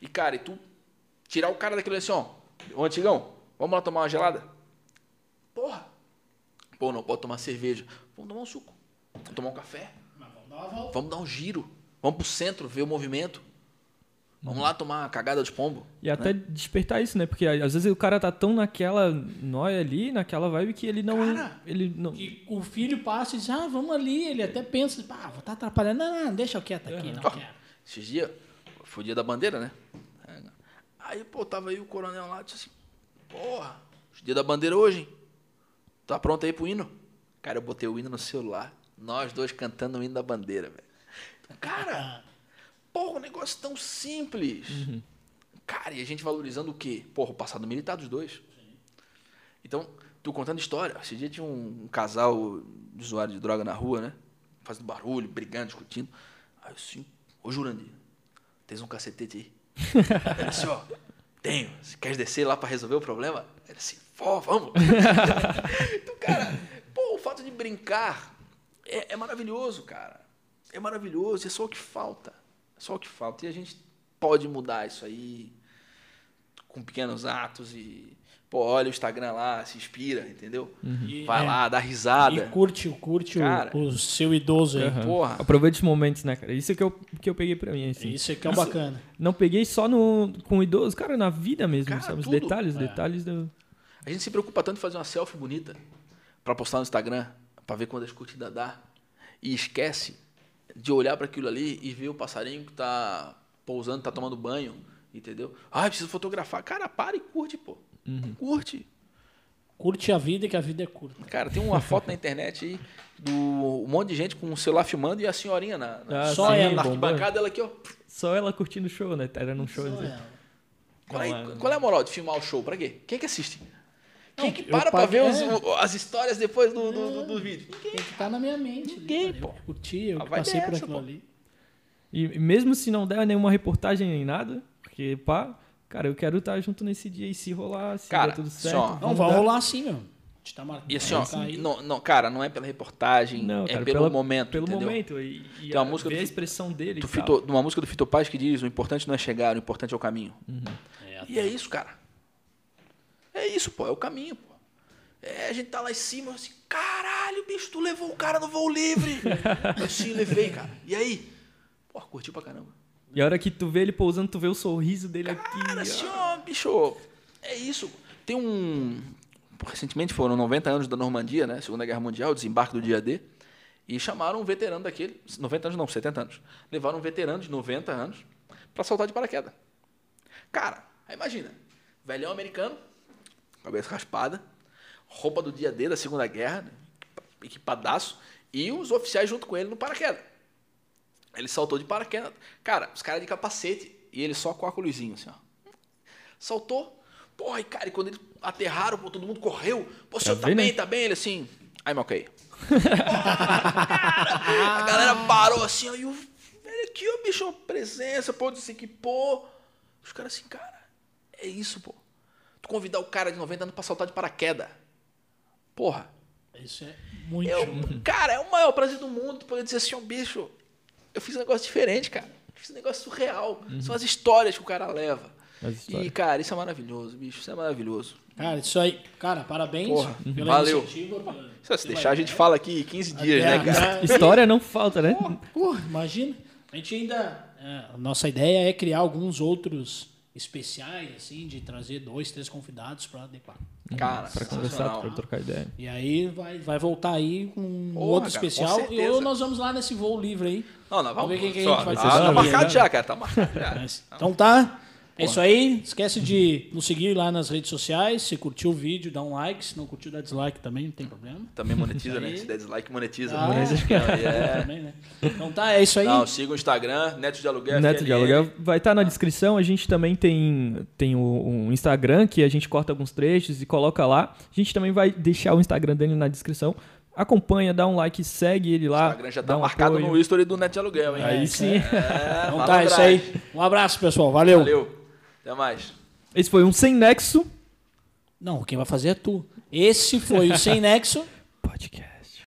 E, cara, e tu tirar o cara daquele assim, ó, ô antigão, vamos lá tomar uma gelada? Porra! Pô, não pode tomar cerveja. Vamos tomar um suco. Vamos tomar um café. Mas vamos dar uma volta. Vamos dar um giro. Vamos pro centro, ver o movimento. Vamos lá tomar uma cagada de pombo. E até despertar isso, né? Porque às vezes o cara tá tão naquela nóia ali, naquela vibe, que ele não. Cara, ele não. E o filho passa e diz, ah, vamos ali. Ele até pensa, ah, vou estar atrapalhando. Não, não, deixa eu quieto aqui, não Ó, quero. Esses dias, foi o dia da bandeira, né? Aí, pô, tava aí o coronel lá, disse assim, porra, dia da bandeira hoje, hein? Tá pronto aí pro hino? Cara, eu botei o hino no celular, nós dois cantando o hino da bandeira, velho. Cara, porra, um negócio tão simples. Cara, e a gente valorizando o quê? Porra, o passado militar dos dois. Então, tu contando história. Esse dia tinha um, um casal de usuário de droga na rua, né? Fazendo barulho, brigando, discutindo. Aí eu assim, ô Jurandir, tens um cacetete aí? (laughs) Ele assim, ó, tenho. Você quer descer lá pra resolver o problema? Ele assim, pô, vamos. (laughs) então, cara, pô, o fato de brincar é, é maravilhoso, cara. É maravilhoso, é só o que falta. Só o que falta. E a gente pode mudar isso aí. com pequenos atos e, pô, olha o Instagram lá, se inspira, entendeu? E- Vai é, lá, dá risada. E curte, curte o- Cara. o, seu idoso aí. Aham. Porra. Aproveita os momentos, né, cara? Isso é que eu, que eu peguei pra mim, assim. Isso é que é o bacana. Não peguei só no, com o idoso, cara, na vida mesmo, Cara, sabe? Os tudo. detalhes, É. detalhes do... A gente se preocupa tanto em fazer uma selfie bonita pra postar no Instagram, pra ver quantas curtidas dá. E esquece de olhar pra aquilo ali e ver o passarinho que tá pousando, tá tomando banho, entendeu? Ah, preciso fotografar. Cara, para e curte, pô. Curte. Curte a vida que a vida é curta. Cara, tem uma foto na internet aí do um monte de gente com o celular filmando e a senhorinha na, na, Ah, Só ela, na arquibancada, ela aqui, ó. Só ela curtindo o show, né? Era num show. Só assim. ela. Qual é, Não, é- qual é a moral de filmar o show? Pra quê? Quem é que assiste? Quem que para pra ver os- é. o- as histórias depois do, do, do- do vídeo? Tem que estar na minha mente. ali, Ninguém, cara. pô. Eu curti, eu A que vibe passei é por aquilo pô. ali. E e mesmo se não der nenhuma reportagem nem nada, porque, pá, cara, eu quero estar junto nesse dia e se rolar, se Cara, der tudo assim, certo. ó, Não, vai rolar sim, meu. A gente tá marcando. E assim, ó, não, não, cara, não é pela reportagem, Não, é cara, pelo pela- momento, Pelo entendeu? momento. E, e Tem uma a, música ver do a expressão dele Do e. Fito, uma música do Fito Paz que diz, o importante não é chegar, o importante é o caminho. É, E é isso, cara. É isso, pô, é o caminho, pô. É, a gente tá lá em cima, assim, caralho, bicho, tu levou o cara no voo livre. (laughs) eu sim, levei, cara. E aí? Pô, curtiu pra caramba. E a hora que tu vê ele pousando, tu vê o sorriso dele aqui. Cara, assim, ó, bicho, é isso. Tem um. Recentemente foram 90 anos da Normandia, né? Segunda Guerra Mundial, desembarque do dia D. E chamaram um veterano daquele, 90 anos não, 70 anos. Levaram um veterano de 90 anos pra saltar de paraquedas. Cara, aí imagina, velhão americano, cabeça raspada, roupa do dia D da Segunda Guerra, né? equipadaço, e os oficiais junto com ele no paraquedas. Ele saltou de paraquedas. Cara, os caras de capacete e ele só com a luzinho, assim, ó. Saltou. Porra, e cara, e quando eles aterraram, pô, todo mundo correu. Pô, o senhor tá, vendo? bem, tá bem? Ele assim, I'm ok. Cara, (laughs) a galera parou assim, ó, e o velho aqui, ó, bicho, presença, pô, se equipou. Os caras assim, cara, é isso, pô. Tu convidar o cara de 90 anos pra saltar de paraquedas. Porra. Isso é muito o, cara, é o maior prazer do mundo poder dizer assim, ó, bicho, eu fiz um negócio diferente, cara. Eu fiz um negócio surreal. São as histórias que o cara leva. E, cara, isso é maravilhoso, bicho. Isso é maravilhoso. Cara, isso aí. Cara, parabéns Porra, pela valeu. iniciativa. pela- Se deixar, a gente fala aqui 15 dias, É, né, cara? História não falta, né? Porra, imagina. A gente ainda. é, a nossa ideia é criar alguns outros especiais, assim, de trazer dois, três convidados para adequar. Cara, Pra conversar, pra trocar ideia. E aí vai, vai voltar aí com um Porra, outro cara, especial. certeza. Ou nós vamos lá nesse voo livre aí. Não, não, vamos Vamos ver quem que a gente vai ah, fazer. Tá marcado Né? já, cara. Tá marcado já. Mas- Então tá. É isso aí. Esquece de nos seguir lá nas redes sociais. Se curtiu o vídeo, dá um like. Se não curtiu, dá dislike também, não tem problema. Também (laughs) monetiza, né? Se der dislike, monetiza. Ah, (laughs) É. também, né? Então tá, é isso aí. Não, siga o Instagram, Neto de Aluguel. Neto de. Aluguel vai estar na descrição. A gente também tem, tem o, um Instagram que a gente corta alguns trechos e coloca lá. A gente também vai deixar o Instagram dele na descrição. Acompanha, dá um like, segue ele O lá. Instagram já tá um marcado apoio. no history do Neto de Aluguel, hein? Aí sim. É, Então tá, é isso aí. Um abraço, pessoal. Valeu. Valeu. Até mais. Esse foi um Sem Nexo Não, quem vai fazer é tu. Esse foi o Sem Nexo. (laughs) Podcast.